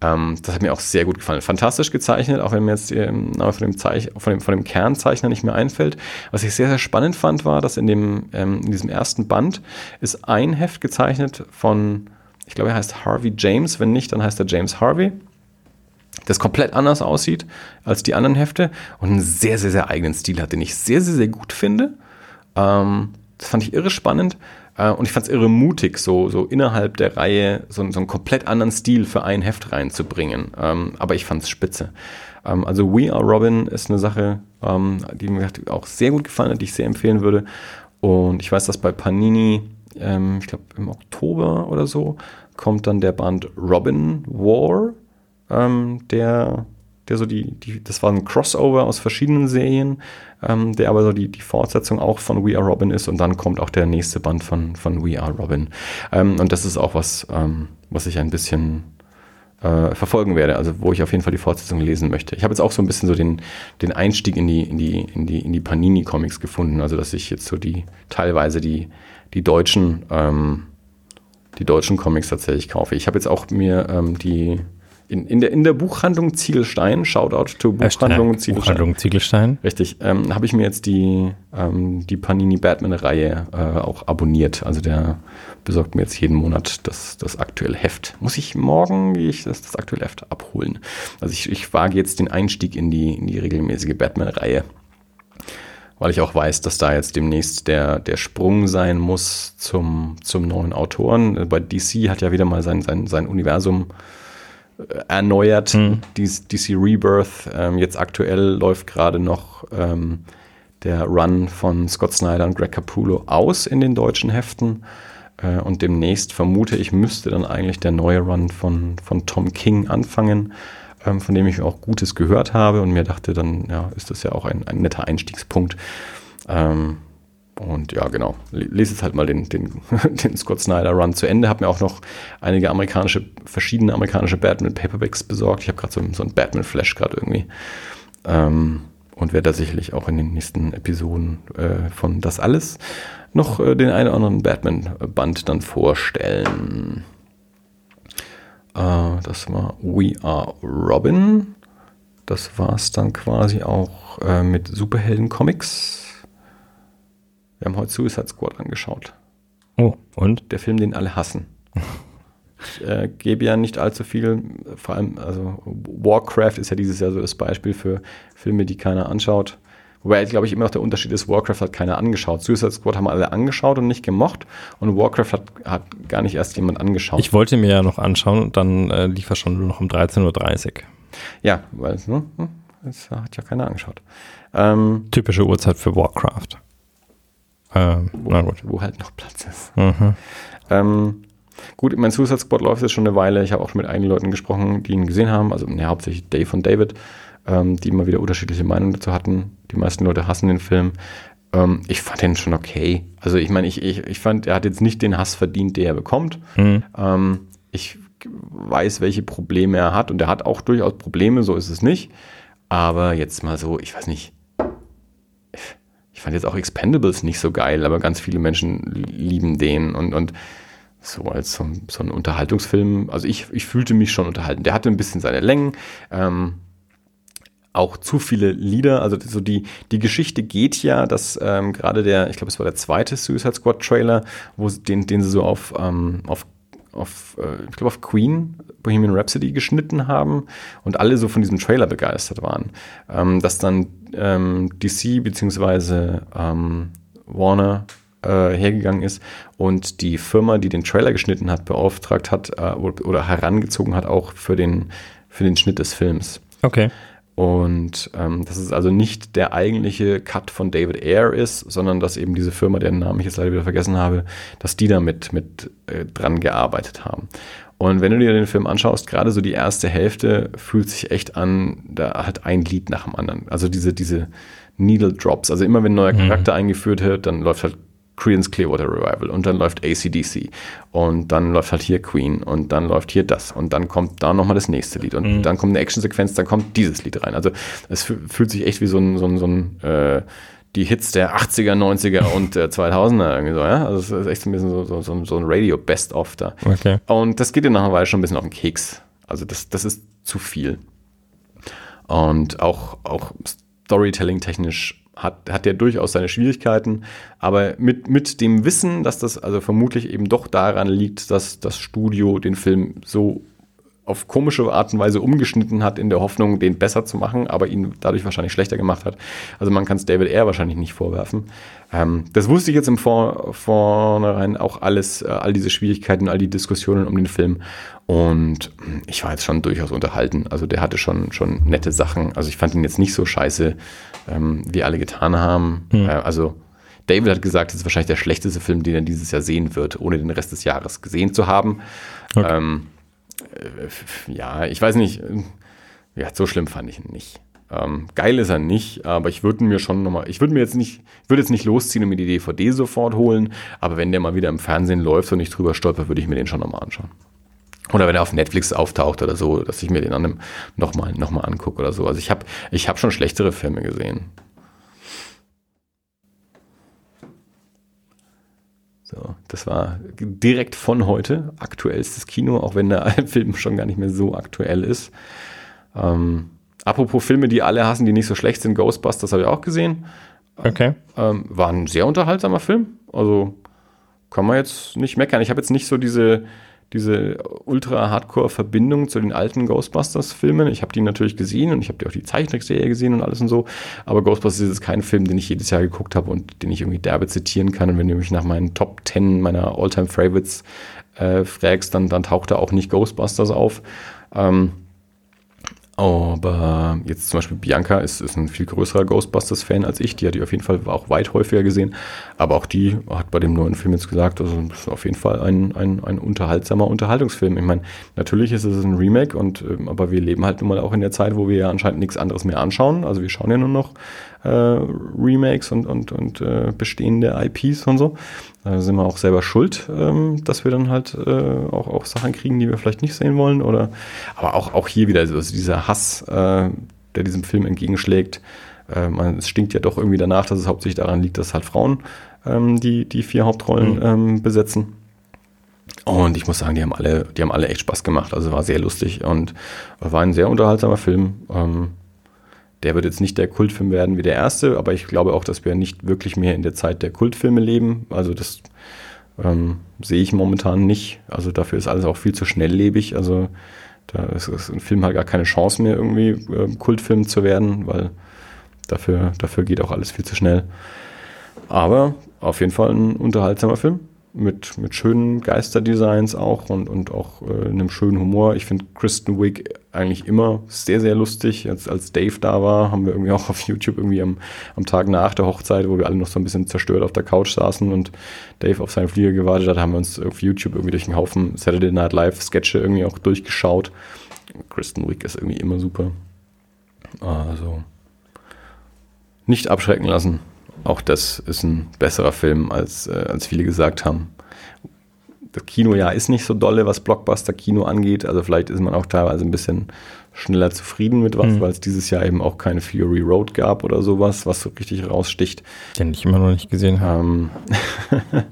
[SPEAKER 2] Ähm, das hat mir auch sehr gut gefallen. Fantastisch gezeichnet, auch wenn mir jetzt ähm, von, dem Zeich von, dem, von dem Kernzeichner nicht mehr einfällt. Was ich sehr, sehr spannend fand, war, dass in, dem, ähm, in diesem ersten Band ist ein Heft gezeichnet von ich glaube, er heißt Harvey James. Wenn nicht, dann heißt er James Harvey. Das komplett anders aussieht als die anderen Hefte und einen sehr, sehr, sehr eigenen Stil hat, den ich sehr, sehr, sehr gut finde. Ähm, das fand ich irre spannend äh, und ich fand es irre mutig, so, so innerhalb der Reihe so, so einen komplett anderen Stil für ein Heft reinzubringen. Ähm, aber ich fand es spitze. Ähm, also We Are Robin ist eine Sache, ähm, die mir auch sehr gut gefallen hat, die ich sehr empfehlen würde. Und ich weiß, dass bei Panini ähm, ich glaube im Oktober oder so, kommt dann der Band Robin War, ähm, der, der so die, die, das war ein Crossover aus verschiedenen Serien, ähm, der aber so die, die Fortsetzung auch von We Are Robin ist und dann kommt auch der nächste Band von, von We Are Robin. Ähm, und das ist auch was, ähm, was ich ein bisschen äh, verfolgen werde, also wo ich auf jeden Fall die Fortsetzung lesen möchte. Ich habe jetzt auch so ein bisschen so den, den Einstieg in die, in die, in die, in die Panini-Comics gefunden, also dass ich jetzt so die teilweise die, die deutschen, ähm, die deutschen Comics tatsächlich kaufe. Ich habe jetzt auch mir ähm, die in, in, der, in der Buchhandlung Ziegelstein, Shoutout to Buchhandlung Ziegelstein.
[SPEAKER 1] Buchhandlung Ziegelstein.
[SPEAKER 2] Richtig, ähm, habe ich mir jetzt die, ähm, die Panini Batman-Reihe äh, auch abonniert. Also der besorgt mir jetzt jeden Monat das, das aktuelle Heft. Muss ich morgen ich das, das aktuelle Heft abholen. Also ich, ich wage jetzt den Einstieg in die, in die regelmäßige Batman-Reihe. Weil ich auch weiß, dass da jetzt demnächst der, der Sprung sein muss zum, zum neuen Autoren. Bei DC hat ja wieder mal sein, sein, sein Universum erneuert,
[SPEAKER 1] Mhm.
[SPEAKER 2] DC Rebirth. Ähm, jetzt aktuell läuft gerade noch ähm, der Run von Scott Snyder und Greg Capullo aus in den deutschen Heften. Äh, und demnächst vermute ich, müsste dann eigentlich der neue Run von, von Tom King anfangen, ähm, von dem ich auch Gutes gehört habe und mir dachte, dann ja, ist das ja auch ein, ein netter Einstiegspunkt. Ähm, und ja, genau. Lese jetzt halt mal den, den, den Scott Snyder Run zu Ende. Habe mir auch noch einige amerikanische, verschiedene amerikanische Batman Paperbacks besorgt. Ich habe gerade so, so einen Batman Flash gerade irgendwie. Ähm, und werde da sicherlich auch in den nächsten Episoden äh, von Das Alles noch äh, den einen oder anderen Batman-Band dann vorstellen. Äh, das war We Are Robin. Das war es dann quasi auch äh, mit Superhelden-Comics. Wir haben heute Suicide Squad angeschaut.
[SPEAKER 1] Oh, und?
[SPEAKER 2] Der Film, den alle hassen. Ich äh, gebe ja nicht allzu viel, vor allem, also Warcraft ist ja dieses Jahr so das Beispiel für Filme, die keiner anschaut. Wobei, glaube ich, immer noch der Unterschied ist, Warcraft hat keiner angeschaut. Suicide Squad haben alle angeschaut und nicht gemocht. Und Warcraft hat, hat gar nicht erst jemand angeschaut.
[SPEAKER 1] Ich wollte mir ja noch anschauen und dann äh, lief er schon nur noch um 13.30 Uhr.
[SPEAKER 2] ja, weil es, ne, das hat ja keiner angeschaut. Ähm,
[SPEAKER 1] Typische Uhrzeit für Warcraft. Ähm,
[SPEAKER 2] wo,
[SPEAKER 1] na gut.
[SPEAKER 2] wo halt noch Platz ist.
[SPEAKER 1] Mhm.
[SPEAKER 2] Ähm, gut, mein Suicide Squad läuft jetzt schon eine Weile. Ich habe auch schon mit einigen Leuten gesprochen, die ihn gesehen haben. Also ne, hauptsächlich Dave und David, ähm, die immer wieder unterschiedliche Meinungen dazu hatten. Die meisten Leute hassen den Film. Ähm, ich fand den schon okay. Also ich meine, ich, ich, ich fand, er hat jetzt nicht den Hass verdient, den er bekommt.
[SPEAKER 1] Mhm.
[SPEAKER 2] Ähm, ich weiß, welche Probleme er hat und er hat auch durchaus Probleme, so ist es nicht. Aber jetzt mal so, ich weiß nicht. Ich fand jetzt auch Expendables nicht so geil, aber ganz viele Menschen lieben den und, und so als so, ein- so ein Unterhaltungsfilm. Also ich, ich fühlte mich schon unterhalten. Der hatte ein bisschen seine Längen. Ähm, auch zu viele Lieder. Also so die, die Geschichte geht ja, dass ähm, gerade der, ich glaube, es war der zweite Suicide Squad Trailer, wo den, den sie so auf, ähm, auf, auf äh, ich glaube, auf Queen, Bohemian Rhapsody geschnitten haben und alle so von diesem Trailer begeistert waren. Ähm, dass dann ähm, DC beziehungsweise ähm, Warner äh, hergegangen ist und die Firma, die den Trailer geschnitten hat, beauftragt hat äh, oder, oder herangezogen hat, auch für den, für den Schnitt des Films.
[SPEAKER 1] Okay.
[SPEAKER 2] Und ähm, dass es also nicht der eigentliche Cut von David Ayer ist, sondern dass eben diese Firma, deren Namen ich jetzt leider wieder vergessen habe, dass die da mit, äh, dran gearbeitet haben. Und wenn du dir den Film anschaust, gerade so die erste Hälfte fühlt sich echt an, da hat ein Lied nach dem anderen. Also diese, diese Needle Drops. Also immer wenn ein neuer Charakter eingeführt wird, dann läuft halt Creedence Clearwater Revival und dann läuft ACDC und dann läuft halt hier Queen und dann läuft hier das und dann kommt da nochmal das nächste Lied und dann kommt eine Actionsequenz, dann kommt dieses Lied rein. Also es fü- fühlt sich echt wie so ein, so ein, so ein äh, die Hits der 80er, 90er und äh, 2000er irgendwie so, ja. Also es ist echt so ein bisschen so, so, so, so ein Radio-Best-of da.
[SPEAKER 1] Okay.
[SPEAKER 2] Und das geht dir nach einer Weile schon ein bisschen auf den Keks. Also das, das ist zu viel. Und auch, auch Storytelling-technisch hat, hat der durchaus seine Schwierigkeiten. Aber mit, mit dem Wissen, dass das also vermutlich eben doch daran liegt, dass das Studio den Film so auf komische Art und Weise umgeschnitten hat, in der Hoffnung, den besser zu machen, aber ihn dadurch wahrscheinlich schlechter gemacht hat. Also man kann es David Ayer wahrscheinlich nicht vorwerfen. Ähm, das wusste ich jetzt im Vor Vornherein auch alles, äh, all diese Schwierigkeiten, all die Diskussionen um den Film. Und mh, ich war jetzt schon durchaus unterhalten. Also der hatte schon, schon nette Sachen. Also ich fand ihn jetzt nicht so scheiße, ähm, wie alle getan haben. Äh, also David hat gesagt, es ist wahrscheinlich der schlechteste Film, den er dieses Jahr sehen wird, ohne den Rest des Jahres gesehen zu haben.
[SPEAKER 1] Okay.
[SPEAKER 2] Ähm, äh, ja, ich weiß nicht. äh, Ja, so schlimm fand ich ihn nicht. Ähm, geil ist er nicht, aber ich würde mir schon nochmal, ich würde mir jetzt nicht, ich würde jetzt nicht losziehen und mir die DVD sofort holen, aber wenn der mal wieder im Fernsehen läuft und ich drüber stolper, würde ich mir den schon nochmal anschauen. Oder wenn er auf Netflix auftaucht oder so, dass ich mir den dann nochmal noch mal angucke oder so. Also ich habe ich hab schon schlechtere Filme gesehen. So, das war direkt von heute, aktuellstes Kino, auch wenn der Film schon gar nicht mehr so aktuell ist. Ähm, apropos Filme, die alle hassen, die nicht so schlecht sind, Ghostbusters habe ich auch gesehen.
[SPEAKER 1] Okay.
[SPEAKER 2] Ähm, war ein sehr unterhaltsamer Film. Also kann man jetzt nicht meckern. Ich habe jetzt nicht so diese, diese ultra-hardcore-Verbindung zu den alten Ghostbusters-Filmen. Ich habe die natürlich gesehen und ich habe auch die Zeichentrickserie gesehen und alles und so. Aber Ghostbusters ist kein Film, den ich jedes Jahr geguckt habe und den ich irgendwie derbe zitieren kann. Und wenn du mich nach meinen Top 10 meiner All-Time-Favorites äh, fragst, dann, dann taucht da auch nicht Ghostbusters auf. Ähm, aber jetzt zum Beispiel Bianca ist, ist ein viel größerer Ghostbusters-Fan als ich. Die hat die auf jeden Fall auch weit häufiger gesehen. Aber auch die hat bei dem neuen Film jetzt gesagt, also das ist auf jeden Fall ein, ein, ein unterhaltsamer Unterhaltungsfilm. Ich meine, natürlich ist es ein Remake, und, ähm, aber wir leben halt nun mal auch in der Zeit, wo wir ja anscheinend nichts anderes mehr anschauen. Also wir schauen ja nur noch äh, Remakes und, und, und äh, bestehende IPs und so. Da sind wir auch selber schuld, ähm, dass wir dann halt äh, auch, auch Sachen kriegen, die wir vielleicht nicht sehen wollen. Oder aber auch, auch hier wieder so also dieser Hass, äh, der diesem Film entgegenschlägt. Äh, man, es stinkt ja doch irgendwie danach, dass es hauptsächlich daran liegt, dass halt Frauen ähm, die, die vier Hauptrollen
[SPEAKER 1] Mhm.
[SPEAKER 2] ähm, besetzen. Und ich muss sagen, die haben alle, die haben alle echt Spaß gemacht. Also war sehr lustig und war ein sehr unterhaltsamer Film. Ähm, der wird jetzt nicht der Kultfilm werden wie der erste, aber ich glaube auch, dass wir nicht wirklich mehr in der Zeit der Kultfilme leben. Also das ähm, sehe ich momentan nicht. Also dafür ist alles auch viel zu schnelllebig. Also da ist, ist ein Film halt gar keine Chance mehr, irgendwie ähm, Kultfilm zu werden, weil dafür, dafür geht auch alles viel zu schnell. Aber auf jeden Fall ein unterhaltsamer Film mit, mit schönen Geisterdesigns auch und, und auch äh, einem schönen Humor. Ich finde Kristen Wiig eigentlich immer sehr, sehr lustig. Als, als Dave da war, haben wir irgendwie auch auf YouTube irgendwie am, am Tag nach der Hochzeit, wo wir alle noch so ein bisschen zerstört auf der Couch saßen und Dave auf seinen Flieger gewartet hat, haben wir uns auf YouTube irgendwie durch einen Haufen Saturday Night Live Sketche irgendwie auch durchgeschaut. Kristen Wiig ist irgendwie immer super. Also nicht abschrecken lassen. Auch das ist ein besserer Film, als, äh, als viele gesagt haben. Das Kinojahr ist nicht so dolle, was Blockbuster-Kino angeht. Also vielleicht ist man auch teilweise ein bisschen schneller zufrieden mit was,
[SPEAKER 1] Mhm.
[SPEAKER 2] weil es dieses Jahr eben auch keine Fury Road gab oder sowas, was so richtig raussticht.
[SPEAKER 1] Den ich immer noch nicht gesehen habe.
[SPEAKER 2] Ähm,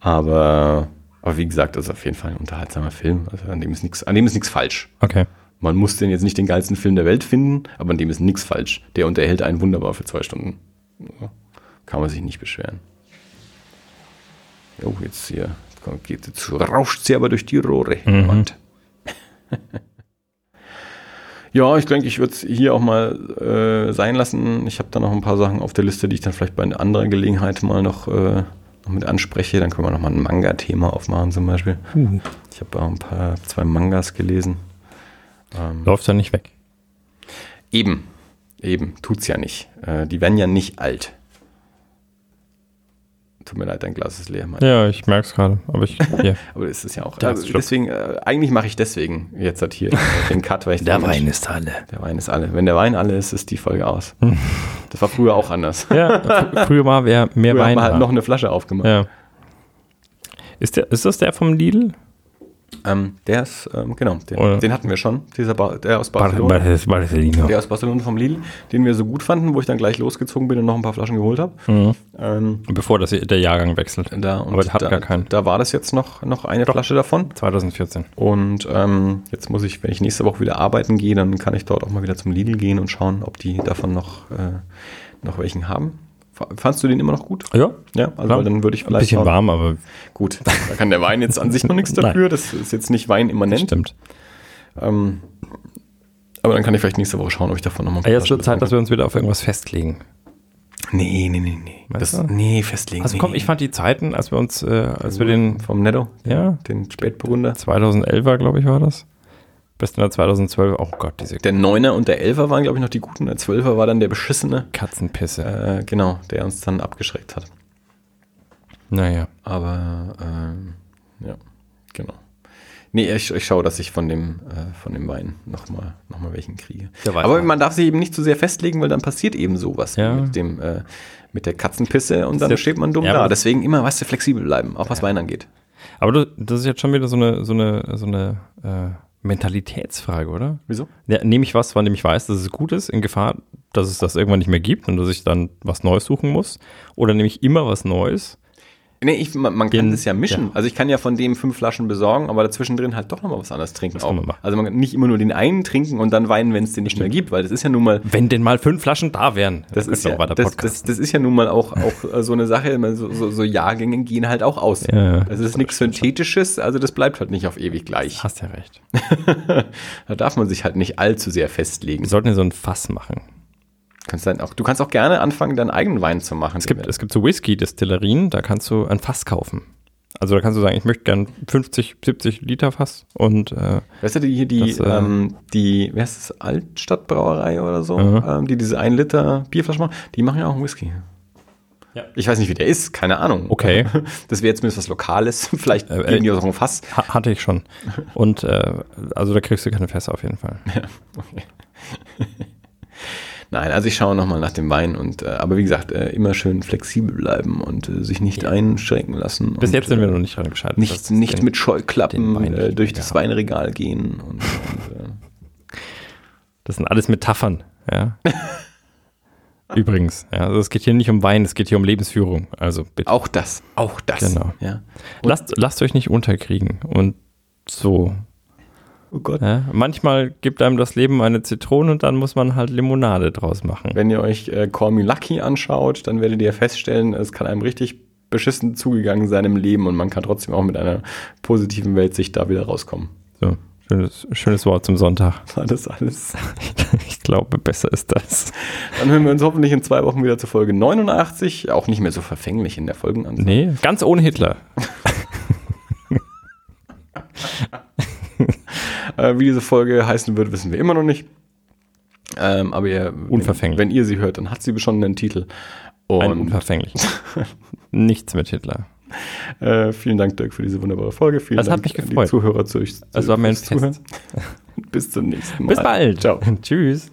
[SPEAKER 2] aber, aber wie gesagt, das ist auf jeden Fall ein unterhaltsamer Film. Also an dem ist nichts, an dem ist nichts falsch.
[SPEAKER 1] Okay.
[SPEAKER 2] Man muss den jetzt nicht den geilsten Film der Welt finden, aber an dem ist nichts falsch. Der unterhält einen wunderbar für zwei Stunden. Ja, Kann man sich nicht beschweren. Oh, jetzt hier geht, jetzt rauscht sie aber durch die Rohre.
[SPEAKER 1] Mhm.
[SPEAKER 2] Und ja, ich denke, ich würde es hier auch mal äh, sein lassen. Ich habe da noch ein paar Sachen auf der Liste, die ich dann vielleicht bei einer anderen Gelegenheit mal noch, äh, noch mit anspreche. Dann können wir noch mal ein Manga-Thema aufmachen zum Beispiel. Ich habe auch ein paar, zwei Mangas gelesen. Ähm,
[SPEAKER 1] Läuft er nicht weg.
[SPEAKER 2] Eben, eben, tut's ja nicht. Äh, die werden ja nicht alt. Tut mir leid, dein Glas ist leer, Mann.
[SPEAKER 1] Ja, ich merke es gerade. Aber ich. Hier.
[SPEAKER 2] Aber es ist ja auch.
[SPEAKER 1] Der
[SPEAKER 2] Also deswegen, äh, eigentlich mache ich deswegen jetzt halt hier den Cut, weil ich denke, Mensch,
[SPEAKER 1] ist alle.
[SPEAKER 2] Der Wein ist alle. Wenn der Wein alle ist, ist die Folge aus. Das war früher auch anders.
[SPEAKER 1] Ja, fr- früher wer mehr
[SPEAKER 2] Früher haben
[SPEAKER 1] Wein.
[SPEAKER 2] wir halt
[SPEAKER 1] war.
[SPEAKER 2] noch eine Flasche aufgemacht.
[SPEAKER 1] ja. Ist, der, ist das der vom Lidl?
[SPEAKER 2] Ähm, der ist, ähm, genau, den, den hatten wir schon. Dieser ba der aus
[SPEAKER 1] Bar
[SPEAKER 2] Barcelona.
[SPEAKER 1] Bar Barcelona.
[SPEAKER 2] Der aus Barcelona vom Lidl, den wir so gut fanden, wo ich dann gleich losgezogen bin und noch ein paar Flaschen geholt habe.
[SPEAKER 1] Mhm.
[SPEAKER 2] Ähm,
[SPEAKER 1] Bevor das, der Jahrgang wechselt.
[SPEAKER 2] da,
[SPEAKER 1] Aber der hat
[SPEAKER 2] da,
[SPEAKER 1] gar keinen.
[SPEAKER 2] Da war das jetzt noch, noch eine Flasche davon.
[SPEAKER 1] 2014.
[SPEAKER 2] Und ähm, jetzt muss ich, wenn ich nächste Woche wieder arbeiten gehe, dann kann ich dort auch mal wieder zum Lidl gehen und schauen, ob die davon noch, äh, noch welchen haben. Fandst du den immer noch gut?
[SPEAKER 1] Ja,
[SPEAKER 2] Ja, also dann würde ich
[SPEAKER 1] ein
[SPEAKER 2] vielleicht
[SPEAKER 1] bisschen
[SPEAKER 2] schauen.
[SPEAKER 1] warm, aber
[SPEAKER 2] Gut, da kann der Wein jetzt an sich noch nichts dafür. Das ist jetzt nicht Wein immanent.
[SPEAKER 1] stimmt.
[SPEAKER 2] Ähm, aber dann kann ich vielleicht nächste Woche schauen, ob ich davon nochmal
[SPEAKER 1] Aber jetzt wird Zeit, dass wir uns wieder auf irgendwas festlegen.
[SPEAKER 2] Nee, nee, nee, nee.
[SPEAKER 1] Weißt
[SPEAKER 2] Das,
[SPEAKER 1] du?
[SPEAKER 2] nee, festlegen.
[SPEAKER 1] Also
[SPEAKER 2] nee,
[SPEAKER 1] komm, ich fand die Zeiten, als wir uns, äh, als wir den,
[SPEAKER 2] Vom Netto,
[SPEAKER 1] ja,
[SPEAKER 2] den Spätburgunder.
[SPEAKER 1] 2011er, glaube ich, war das. Besten war 2012, oh Gott, diese
[SPEAKER 2] Der Neuner und der Elfer waren, glaube ich, noch die guten. Der Zwölfer war dann der beschissene.
[SPEAKER 1] Katzenpisse.
[SPEAKER 2] Äh, genau, der uns dann abgeschreckt hat.
[SPEAKER 1] Naja.
[SPEAKER 2] Aber ähm, ja, genau. Nee, ich, ich schaue, dass ich von dem, äh, von dem Wein nochmal noch mal welchen kriege.
[SPEAKER 1] Der
[SPEAKER 2] Aber man darf sich eben nicht zu sehr festlegen, weil dann passiert eben sowas
[SPEAKER 1] Ja.
[SPEAKER 2] mit dem äh, mit der Katzenpisse und dann
[SPEAKER 1] der-
[SPEAKER 2] steht man dumm
[SPEAKER 1] Ja,
[SPEAKER 2] da. Deswegen immer, weißt du, flexibel bleiben, auch was Wein angeht.
[SPEAKER 1] Aber du, das ist jetzt schon wieder so eine, so eine, so eine äh, Mentalitätsfrage, oder?
[SPEAKER 2] Wieso?
[SPEAKER 1] Ja, nehme ich was, von dem ich weiß, dass es gut ist, in Gefahr, dass es das irgendwann nicht mehr gibt und dass ich dann was Neues suchen muss? Oder nehme ich immer was Neues?
[SPEAKER 2] Nee, ich, man, man kann das ja mischen.
[SPEAKER 1] ja.
[SPEAKER 2] Also ich kann ja von dem fünf Flaschen besorgen, aber dazwischen drin halt doch nochmal was anderes trinken.
[SPEAKER 1] kann man.
[SPEAKER 2] Also man kann nicht immer nur den einen trinken und dann weinen, wenn es den nicht mehr gibt, weil das ist ja nun mal
[SPEAKER 1] Wenn denn mal fünf Flaschen da wären.
[SPEAKER 2] Das ist, ja,
[SPEAKER 1] auch
[SPEAKER 2] das, das, das ist ja nun mal auch, auch äh, so eine Sache, so, so, so Jahrgänge gehen halt auch aus.
[SPEAKER 1] Ja, ja.
[SPEAKER 2] Also ist nichts Synthetisches, also das bleibt halt nicht auf ewig gleich.
[SPEAKER 1] Hast ja recht.
[SPEAKER 2] Da darf man sich halt nicht allzu sehr festlegen.
[SPEAKER 1] Wir sollten ja so ein Fass machen.
[SPEAKER 2] Kannst dann auch, du kannst auch gerne anfangen, deinen eigenen Wein zu machen.
[SPEAKER 1] Es gibt, es gibt so Whisky-Destillerien, da kannst du ein Fass kaufen. Also da kannst du sagen, ich möchte gern 50, 70 Liter Fass und äh,
[SPEAKER 2] weißt du, die hier die,
[SPEAKER 1] Das, äh,
[SPEAKER 2] ähm, die, wer ist das, Altstadtbrauerei oder so,
[SPEAKER 1] Mhm.
[SPEAKER 2] ähm, die diese 1 Liter Bierflasche machen, die machen ja auch einen Whisky.
[SPEAKER 1] Ja.
[SPEAKER 2] Ich weiß nicht, wie der ist, keine Ahnung.
[SPEAKER 1] Okay.
[SPEAKER 2] Das wäre jetzt zumindest was Lokales. Vielleicht
[SPEAKER 1] Äh,
[SPEAKER 2] geben die auch ein Fass.
[SPEAKER 1] ha hatte ich schon. Und äh, also da kriegst du keine Fässer auf jeden Fall.
[SPEAKER 2] Nein, also ich schaue nochmal nach dem Wein und äh, aber wie gesagt, äh, immer schön flexibel bleiben und äh, sich nicht einschränken lassen.
[SPEAKER 1] Bis jetzt sind wir
[SPEAKER 2] äh,
[SPEAKER 1] noch nicht dran gescheitert.
[SPEAKER 2] nicht, nicht
[SPEAKER 1] den-
[SPEAKER 2] mit Scheuklappen äh, durch das. Weinregal gehen und, und äh,
[SPEAKER 1] Das sind alles Metaphern, ja. Übrigens, ja, also es geht hier nicht um Wein, es geht hier um Lebensführung. Also bitte.
[SPEAKER 2] auch das, auch das.
[SPEAKER 1] Genau.
[SPEAKER 2] Ja.
[SPEAKER 1] lasst, lasst euch nicht unterkriegen. Und so.
[SPEAKER 2] Oh Gott.
[SPEAKER 1] Ja. Manchmal gibt einem das Leben eine Zitrone und dann muss man halt Limonade draus machen.
[SPEAKER 2] Wenn ihr euch äh, Call Me Lucky anschaut, dann werdet ihr feststellen, es kann einem richtig beschissen zugegangen sein im Leben und man kann trotzdem auch mit einer positiven Weltsicht da wieder rauskommen.
[SPEAKER 1] So, schönes, schönes Wort zum Sonntag.
[SPEAKER 2] Alles, alles.
[SPEAKER 1] Ich glaube, besser ist das.
[SPEAKER 2] Dann hören wir uns hoffentlich in zwei Wochen wieder zur Folge 89. Auch nicht mehr so verfänglich in der Folgenanzahl.
[SPEAKER 1] Nee, ganz ohne Hitler.
[SPEAKER 2] Äh, wie diese Folge heißen wird, wissen wir immer noch nicht. Ähm, aber ihr,
[SPEAKER 1] Unverfänglich.
[SPEAKER 2] Wenn, wenn ihr sie hört, dann hat sie schon einen Titel.
[SPEAKER 1] Ein
[SPEAKER 2] Und
[SPEAKER 1] unverfänglich. Nichts mit Hitler.
[SPEAKER 2] äh, vielen Dank, Dirk, für diese wunderbare Folge. Vielen
[SPEAKER 1] Das hat
[SPEAKER 2] Dank
[SPEAKER 1] mich
[SPEAKER 2] an
[SPEAKER 1] gefreut.
[SPEAKER 2] die Zuhörer zu,
[SPEAKER 1] mir ein
[SPEAKER 2] fürs Zuhören. Bis zum nächsten Mal.
[SPEAKER 1] Bis bald.
[SPEAKER 2] Ciao.
[SPEAKER 1] Tschüss.